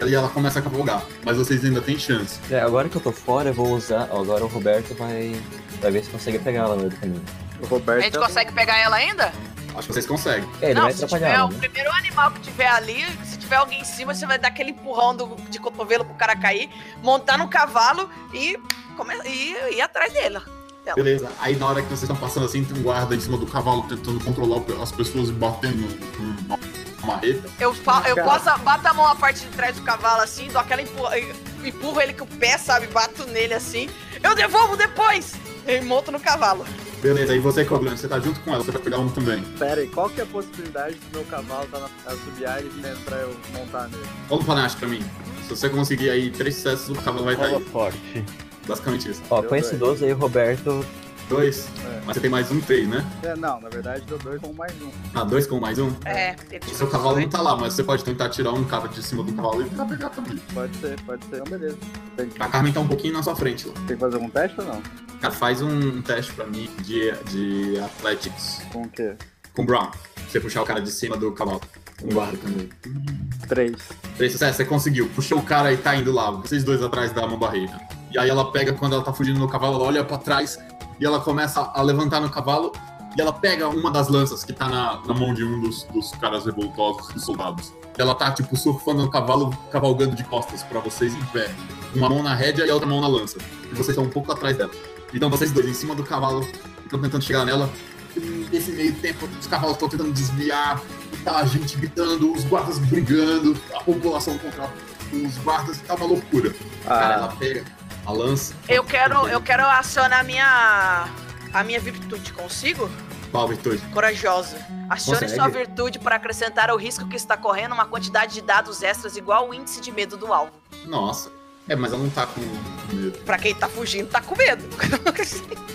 e ela começa a cavalgar. Mas vocês ainda têm chance. É, agora que eu tô fora, eu vou usar. Agora o Roberto vai, vai ver se consegue pegar ela no meio do caminho. O A Roberto. gente consegue pegar ela ainda? Acho que vocês conseguem. É, ele não, vai se atrapalhar tiver ela, o né? primeiro animal que tiver ali, se tiver alguém em cima, você vai dar aquele empurrão do, de cotovelo pro cara cair, montar no cavalo e, come, e ir atrás dele. Dela. Beleza, aí na hora que vocês estão passando assim, tem um guarda em cima do cavalo tentando controlar o- as pessoas e batendo com uma marreta. Eu, fa- eu posso, bato a mão na parte de trás do cavalo assim, dou aquela empurra, empurro ele com o pé, sabe? Bato nele assim. Eu devolvo depois! E monto no cavalo. Beleza, aí você, Coblin, você tá junto com ela, você vai pegar um também. Pera aí, qual que é a possibilidade do meu cavalo tá na assobiar e vir pra eu montar nele? Rola um panache pra mim. Se você conseguir aí três sucessos, o cavalo vai Rola cair. forte. Basicamente isso. Ó, Deu com esse dois. 12 aí, o Roberto. Dois, É. mas você tem mais um, três, né? É, não, na verdade deu dois com mais um. Ah, dois com mais um. É, ele O seu cavalo não tá lá, mas você pode tentar tirar um cara de cima do cavalo e tentar pegar também. Pode ser, pode ser. Então, beleza. Tem, A Carmen tá um pouquinho na sua frente lá. tem que fazer algum teste ou não? Cara, faz um teste pra mim de, de Athletics Com o quê? com Brown. Você puxar o cara de cima do cavalo. Um guarda também. Três. Três sucessos, você conseguiu. Puxou o cara e tá indo lá. Vocês dois atrás da mão barreira. E aí ela pega, quando ela tá fugindo no cavalo, ela olha pra trás e ela começa a levantar no cavalo. E ela pega uma das lanças que tá na, na mão de um dos, dos caras revoltosos, dos soldados. Ela tá, tipo, surfando no cavalo, cavalgando de costas pra vocês em pé. Uma mão na rédea e a outra mão na lança. E vocês estão um pouco atrás dela. Então vocês dois em cima do cavalo, estão tentando chegar nela. E nesse meio tempo, os cavalos estão tentando desviar. E tá a gente gritando, os guardas brigando, a população contra os guardas. Tá uma loucura. Cara, ela Ah, pega a lança. Eu quero, eu quero acionar a minha. A minha virtude, consigo? Qual virtude? Corajosa. Acione Consegue? sua virtude para acrescentar ao risco que está correndo uma quantidade de dados extras igual ao índice de medo do alvo. Nossa. É, mas ela não tá com medo. Pra quem tá fugindo, tá com medo.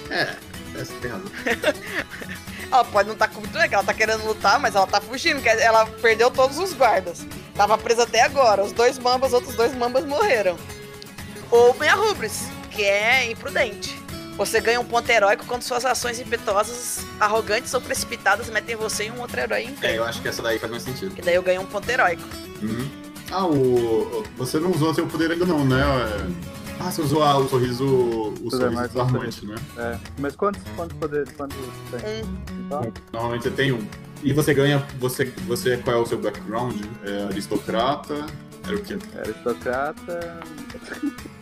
É, essa tem razão. ela pode não tá com medo, é que ela tá querendo lutar, mas ela tá fugindo, que ela perdeu todos os guardas. Tava presa até agora. Os dois mambas, outros dois mambas morreram. Ou Meia Rubris, que é imprudente. Você ganha um ponto heróico quando suas ações impetuosas, arrogantes ou precipitadas metem você e um outro herói em É, eu acho que essa daí faz mais sentido. E daí eu ganho um ponto heróico. Uhum. Ah, o. Você não usou seu poder ainda não, né? É- Ah, você usou ah, o sorriso. O Tudo é sorriso mais desarmante, né? É. Mas quantos, quantos poderes? Quantos tem? Um. Então, Normalmente você tem um. E você ganha. Você, você qual é o seu background? É aristocrata? Era o quê? aristocrata.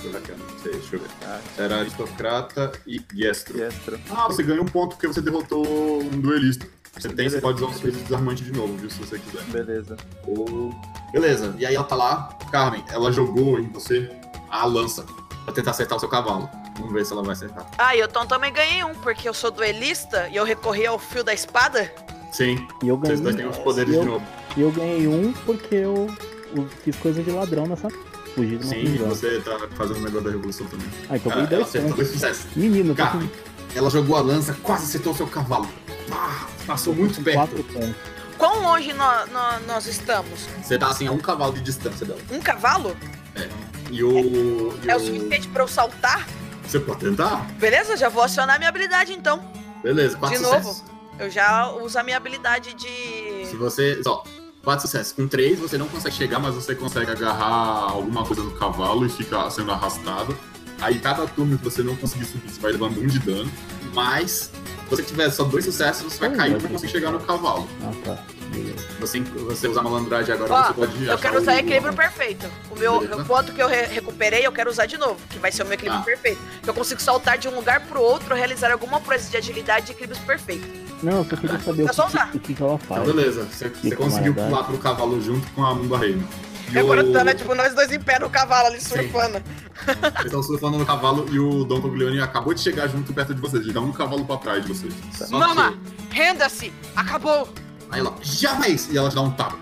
Não sei, deixa eu ver. Ah, Era aristocrata e Gestro. Gestro. Ah, você ganha um ponto porque você derrotou um duelista. Você tem, você pode usar o sorriso desarmante de novo, viu? Se você quiser. Beleza. Ou- Beleza, e aí ela tá lá, Carmen, ela jogou em você a lança pra tentar acertar o seu cavalo. Vamos ver se ela vai acertar. Ah, e eu então também ganhei um, porque eu sou duelista e eu recorri ao fio da espada. Sim, E eu vocês dois ganhei, têm os poderes eu, de novo. e eu ganhei um porque eu fiz coisa de ladrão nessa. Fugi de uma Sim, prisão. você tá fazendo o negócio da revolução também. Ah, então Cara, foi ela acertou pontos. dois sucessos. Menino, tá Carmen, ela jogou a lança, quase acertou o seu cavalo. Ah, passou muito perto. Quão longe nó- nó- nós estamos? Você tá assim a um cavalo de distância dela. Um cavalo? E o. e É o suficiente pra eu saltar? Você pode tentar? Beleza, já vou acionar minha habilidade então. Beleza, quatro De sucessos. novo. Eu já uso a minha habilidade de. Se você. Ó, quatro sucessos. Com três você não consegue chegar, mas você consegue agarrar alguma coisa no cavalo e fica sendo arrastado. Aí cada turno que você não conseguir subir, você vai levando um de dano. Mas, se você tiver só dois sucessos, você vai cair vai pra ter. conseguir chegar no cavalo. Ah, tá. Beleza. Você, você usar malandragem agora, Ó, você pode eu quero usar o- equilíbrio perfeito. O meu Beleza. o ponto que eu re- recuperei, eu quero usar de novo, que vai ser o meu equilíbrio Ah. perfeito. Que eu consigo saltar de um lugar pro outro, realizar alguma proeza de agilidade e equilíbrio perfeito. Não, eu só queria saber É o só que, o que, que ela faz. Então, beleza. Você, você Que conseguiu pular pro cavalo junto com a Mumba Reina. E Agora o- tá, né? Tipo, nós dois em pé no cavalo ali surfando. Vocês estão surfando no cavalo e o Dom Toglione acabou de chegar junto perto de vocês. Ele dá um cavalo pra trás de vocês. Só que- Mama, renda-se! Acabou! Aí ela, jamais! E ela te dá um tapa.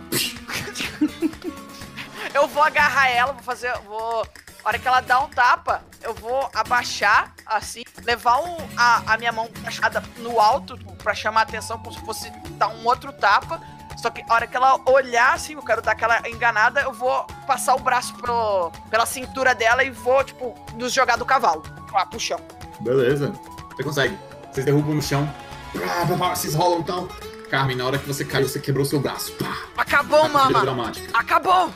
Eu vou agarrar ela, vou fazer. Vou. A hora que ela dá um tapa, eu vou abaixar, assim, levar o- a, a minha mão baixada no alto, pra chamar a atenção, como se fosse dar um outro tapa. Só que a hora que ela olhar, assim, eu quero dar aquela enganada, eu vou passar o braço pro, pela cintura dela e vou, tipo, nos jogar do cavalo, lá pro chão. Beleza. Você consegue. Vocês derrubam no chão. Pá, Vocês rolam então. Carmen, na hora que você caiu, você quebrou seu braço. Pá, Acabou, tá tiro mama! dramático. Acabou!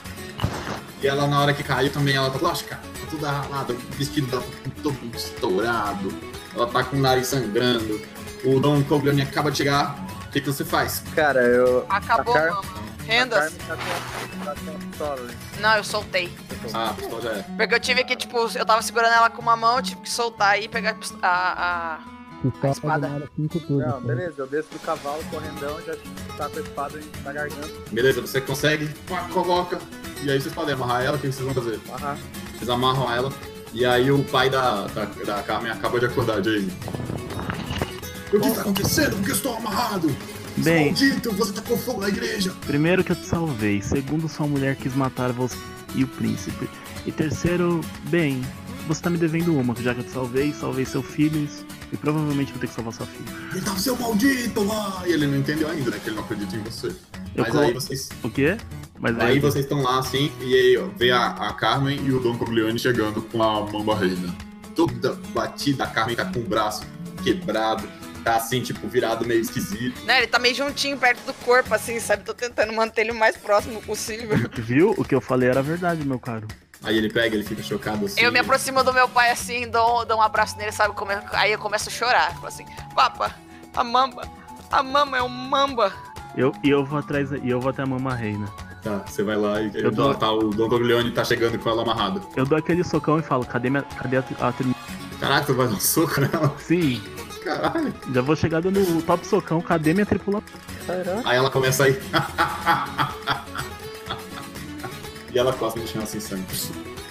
E ela, na hora que caiu, também ela tá, lógico, cara, tá toda ralada, o vestido dela tá todo estourado, ela tá com o nariz sangrando. O Dom Coglione acaba de chegar. O que, que você faz? Cara, eu. Acabou, a Car-. Carmen tá com, tá pistola ali. Não, eu soltei. Ah, a pistola já é. Porque eu tive que, tipo, eu tava segurando ela com uma mão, eu tive que soltar aí e pegar a a. a... Espada. turnos. Não, tá? beleza, eu desço do cavalo correndão já tá com a espada na garganta. Beleza, você consegue, coloca. E aí vocês podem amarrar ela, o que vocês vão fazer? Aham. Vocês amarram ela. E aí o pai da, da, da Carmen acaba de acordar, Jamie. O que está acontecendo? Por que eu estou amarrado? Bem, Maldito, você tá com fogo na igreja. primeiro que eu te salvei. Segundo, sua mulher quis matar você e o príncipe. E terceiro, bem, você tá me devendo uma, já que eu te salvei, salvei seu filho e provavelmente vou ter que salvar sua filha. Então, seu maldito lá! E ele não entendeu ainda, né? Que ele não acredita em você. Eu Mas colo- aí vocês. O quê? Mas Aí vocês estão lá assim, e aí ó, vê a, a Carmen e o Dom Coglione chegando com a Mamba Reina. Toda batida, a Carmen tá com o braço quebrado, tá assim, tipo, virado meio esquisito. Né, ele tá meio juntinho perto do corpo, assim, sabe? Tô tentando manter ele o mais próximo possível. Viu? O que eu falei era verdade, meu caro. Aí ele pega, ele fica chocado assim. Eu me aproximo do meu pai assim, dou, dou um abraço nele, sabe? Come- Aí eu começo a chorar. Falo assim, papa, a mamba, a mama é um mamba. Eu, e eu vou atrás, e eu vou até a Mama Reina. Tá, você vai lá e Eu dou- tá, o Dom Coglione tá chegando com ela amarrada. Eu dou aquele socão e falo, cadê, minha, cadê a, a Caraca, tu vai dar um soco nela? Sim, Caralho. já vou chegar dando o top socão, cadê minha tripulação? Aí ela começa a ir. e ela costa no chão assim, sangue.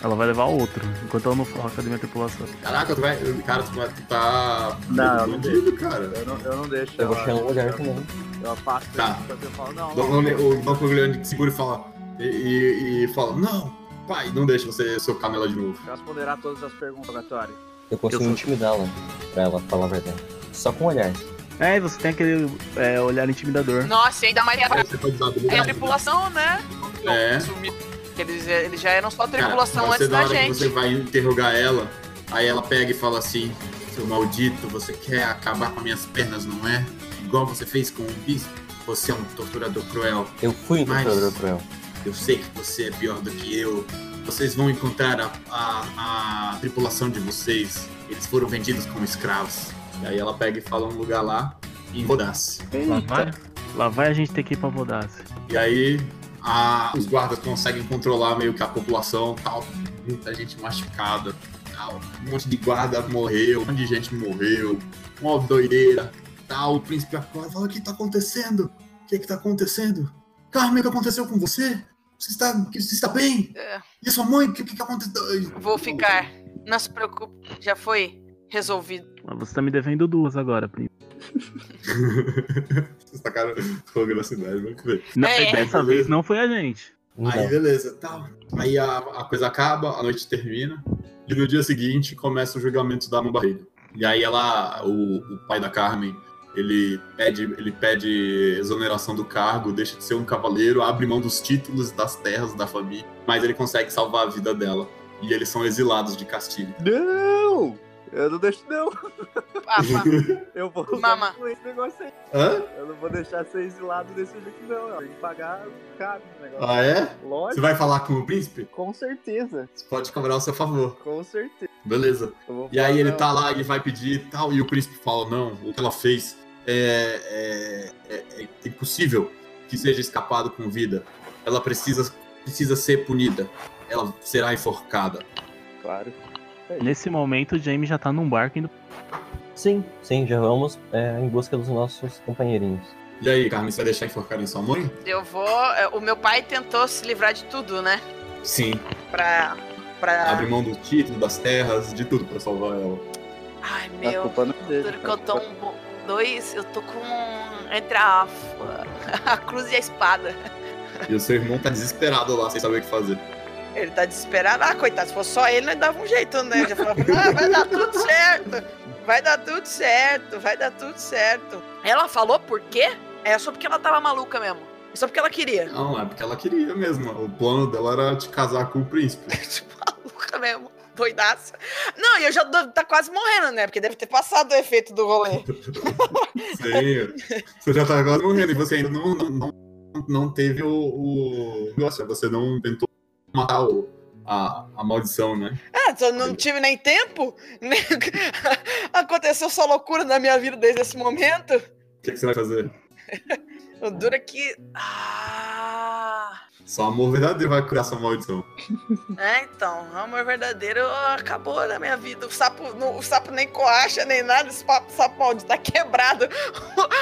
Ela vai levar outro, enquanto ela não fala, cadê minha tripulação? Caraca, tu vai. Cara, tu, vai, tu tá. Não, eu não bandido, cara. Eu não, eu não deixo. Eu vou chegar no lugar também. Eu passo Tá. e falo, não. O Dom Coglione segura e fala. E, e- e fala: Não, pai, não deixa você socar nela de novo. Responderá todas as perguntas aleatórias. Eu consigo intimidá-la pra ela falar a verdade. Só com o olhar. É, e você tem aquele é, olhar intimidador. Nossa, e ainda mais pode usar é a tripulação, né? É. Eles, eles já eram só Cara, tripulação você, antes na da hora que gente. você vai interrogar ela, aí ela pega e fala assim: Seu maldito, você quer acabar com minhas pernas, não é? Igual você fez com o bispo. Você é um torturador cruel. Eu fui um torturador cruel. Eu sei que você é pior do que eu. Vocês vão encontrar a, a, a tripulação de vocês. Eles foram vendidos como escravos. E aí ela pega e fala um lugar lá em Rodace. Lá vai, lá vai a gente ter que ir pra Vodasse. E aí a- os guardas conseguem controlar meio que a população tal. Muita gente machucada. Tal. Um monte de guarda morreu, um monte de gente morreu. Uma doideira. Tal. O príncipe acorda e fala: O que tá acontecendo? O que que tá acontecendo? Carmen, o que aconteceu com você? Você está, você está bem? É, E a sua mãe? O que, que que aconteceu? vou ficar. Não se preocupe, já foi resolvido. Mas Você tá me devendo duas agora, primo. Vocês tacaram fogo na cidade, vamos ver. Não, É. Dessa vez não foi a gente. Aí Não. beleza, tal. Aí a, a coisa acaba, a noite termina. E no dia seguinte começa o julgamento da Barreira. E aí ela, o, o pai da Carmen, ele pede, ele pede exoneração do cargo, deixa de ser um cavaleiro, abre mão dos títulos das terras da família, mas ele consegue salvar a vida dela. E eles são exilados de Castilho. Não! Eu não deixo, não. Ah, Eu vou usar Mama. com esse negócio aí. Hã? Eu não vou deixar ser exilado desse jeito, não. Tem que pagar caro o negócio. Ah, é? Você Lógico, vai falar com o príncipe? com certeza. Você pode cobrar ao seu favor. Com certeza. Beleza. E aí ele não. tá lá, ele vai pedir e tal, e o príncipe fala, não, o que ela fez é, é, é- é impossível que seja escapado com vida. Ela precisa, precisa ser punida. Ela será enforcada. Claro. Nesse momento, o Jamie já tá num barco indo. Sim, sim, já vamos é, em busca dos nossos companheirinhos. E aí, Carmen, você vai deixar enforcar em sua mãe? eu vou. é, O meu pai tentou se livrar de tudo, né? Sim. Pra. pra... Abre mão do título, das terras, de tudo pra salvar ela. Ai, A meu. culpa não é dele. Que eu tô um dois, eu tô com. Entre a, a cruz e a espada. E o seu irmão tá desesperado lá, sem saber o que fazer. Ele tá desesperado. Ah, coitado, se fosse só ele, nós dava um jeito, né? Eu já falava, ah, vai dar tudo certo. Vai dar tudo certo, vai dar tudo certo. Ela falou por quê? É só porque ela tava maluca mesmo. É só porque ela queria. Não, é porque ela queria mesmo. O plano dela era te casar com o príncipe. maluca mesmo. Doidaça. Não, e eu já tô, tá quase morrendo, né? Porque deve ter passado o efeito do rolê. Sim. Você já tá quase morrendo e você ainda não, não, não, não teve o, o negócio. Você não tentou matar o, a, a maldição, né? Ah, só não tive nem tempo. Nem... Aconteceu só loucura na minha vida desde esse momento. O que, que você vai fazer? O duro é que. Ah. Só amor verdadeiro vai curar essa maldição. É, então, amor verdadeiro acabou na minha vida. O sapo, não- o sapo nem coacha, nem nada. Esse papo, sapo maldito tá quebrado.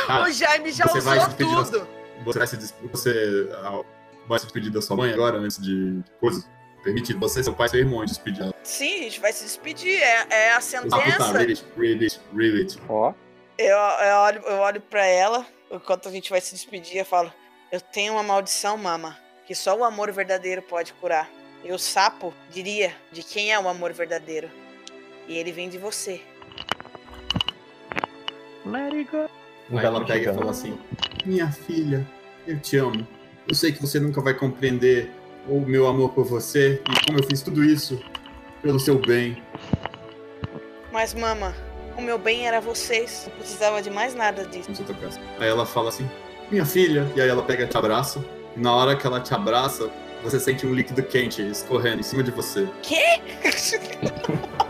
Ah, o Jaime já usou despedir tudo. Você vai se, des- você, ah, vai se despedir da sua mãe agora, antes de coisa? Permitido. Você, seu pai e seu irmão despedir ela. Sim, a gente vai se despedir. É, é a Ah, sentença. read it, read it, read it. Ó. Eu, eu, olho, eu olho pra ela, enquanto a gente vai se despedir, eu falo: Eu tenho uma maldição, mama, que só o amor verdadeiro pode curar. E o sapo diria de quem é o amor verdadeiro. E ele vem de você. Let it go. Ela pega e fala assim: Minha filha, eu te amo. Eu sei que você nunca vai compreender o meu amor por você e como eu fiz tudo isso pelo seu bem. Mas, mama, o meu bem era vocês. Não precisava de mais nada disso. Aí ela fala assim: Minha filha, e aí ela pega e te abraça. E na hora que ela te abraça, você sente um líquido quente escorrendo em cima de você. Quê?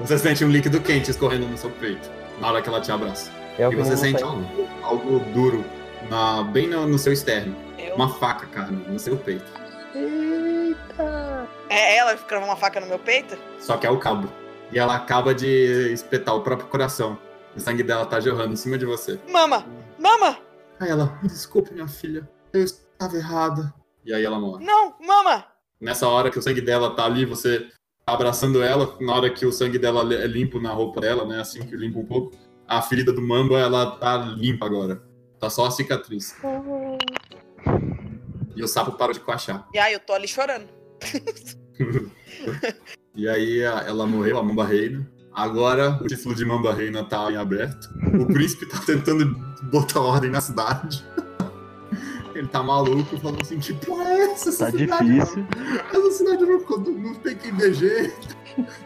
Você sente um líquido quente escorrendo no seu peito na hora que ela te abraça. É e você sente algo, algo duro na, bem no, no seu externo. Eu- Uma faca, Carmen, no seu peito. É ela que cravou uma faca no meu peito? Só que é o cabo. E ela acaba de espetar o próprio coração. O sangue dela tá jorrando em cima de você. Mama! Mama! Aí ela, desculpe, minha filha. Eu estava errada. E aí ela morre. Não! Mama! Nessa hora que o sangue dela tá ali, você tá abraçando ela. Na hora que o sangue dela é limpo na roupa dela, né? Assim que limpa um pouco. A ferida do Mamba, ela tá limpa agora. Tá só a cicatriz. E o sapo parou de coachar. E aí, eu tô ali chorando. E aí ela morreu, a Mamba Reina. Agora o título de Mamba Reina tá em aberto. O príncipe tá tentando botar ordem na cidade. Ele tá maluco, falando assim, tipo, é essa, essa Tá cidade. difícil. Essa cidade não, não tem que jeito.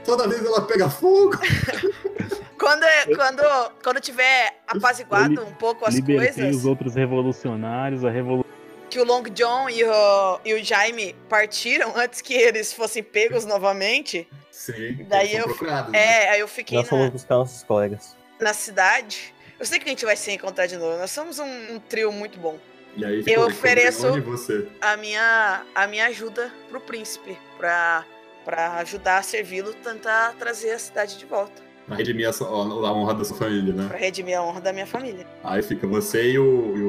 Toda vez ela pega fogo. Quando, quando, quando tiver apaziguado um pouco as Libertei coisas, os outros revolucionários, a revolução. Que o Long John e o, e o Jaime partiram antes que eles fossem pegos novamente. Sim. Daí eu- procurados, né? É, aí eu fiquei Nós fomos na, buscar nossos colegas. na cidade. Eu sei que a gente vai se encontrar de novo. Nós somos um, um trio muito bom. E aí Eu ofereço-. A minha, a minha ajuda pro príncipe, pra, pra ajudar a servi-lo, tentar trazer a cidade de volta. Pra redimir a, a honra da sua família, né? Pra redimir a honra da minha família. Aí fica você e o, e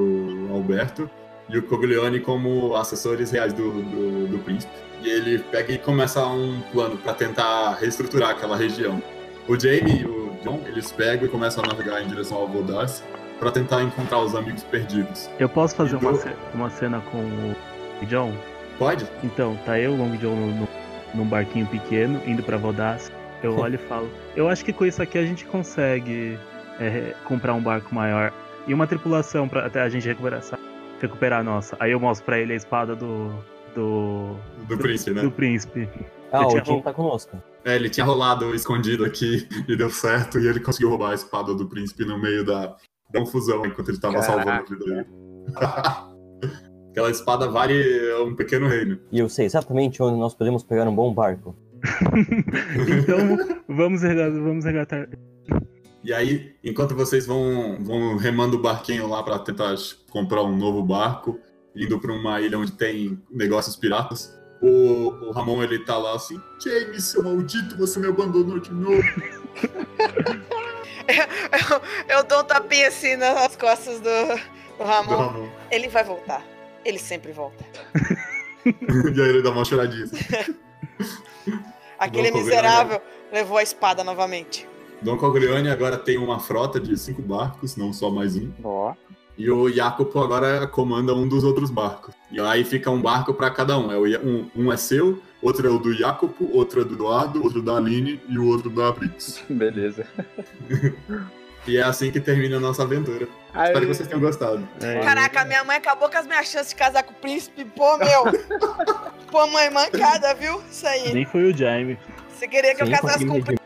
o Alberto e o Coglione como assessores reais do, do, do príncipe. E ele pega e começa um plano pra tentar reestruturar aquela região. O Jamie e o John, eles pegam e começam a navegar em direção ao Vodas pra tentar encontrar os amigos perdidos. Eu posso fazer uma, Eu- ce- uma cena com o John? Pode? Então, tá eu, o Long John, no, no- num barquinho pequeno, indo pra Vodas. Eu olho e falo, eu acho que com isso aqui a gente consegue é, comprar um barco maior e uma tripulação pra até a gente recuperar, essa- recuperar a nossa. Aí eu mostro pra ele a espada do. do. Do príncipe, né? do príncipe. Ah, o Jim tá conosco. É, ele tinha rolado escondido aqui e deu certo, e ele conseguiu roubar a espada do príncipe no meio da, da confusão enquanto ele tava salvando a vida dele. Aquela espada vale um pequeno reino. E eu sei exatamente onde nós podemos pegar um bom barco. Então, vamos, rega- vamos regatar. E aí, enquanto vocês vão, vão remando o barquinho lá pra tentar comprar um novo barco, indo pra uma ilha onde tem negócios piratas, o, o Ramon ele tá lá assim: James, seu maldito, você me abandonou de novo. Eu, eu dou um tapinha assim nas costas do, do Ramon. Do Ramon. Ele vai voltar. Ele sempre volta. e aí ele dá uma choradinha. assim. Aquele miserável levou a espada novamente. Dom Coglione agora tem uma frota de cinco barcos, não só mais um. Ó. E o Jacopo agora comanda um dos outros barcos. E aí fica um barco pra cada um. É o, um. Um é seu, outro é o do Jacopo, outro é do Eduardo, outro da Aline e o outro da Brix. Beleza. E é assim que termina a nossa aventura. Aí- Espero que vocês tenham gostado. Caraca, minha mãe acabou com as minhas chances de casar com o príncipe. Pô, meu. Pô, mãe, mancada, viu? Isso aí. Nem foi o Jaime. Você queria que eu casasse com o príncipe.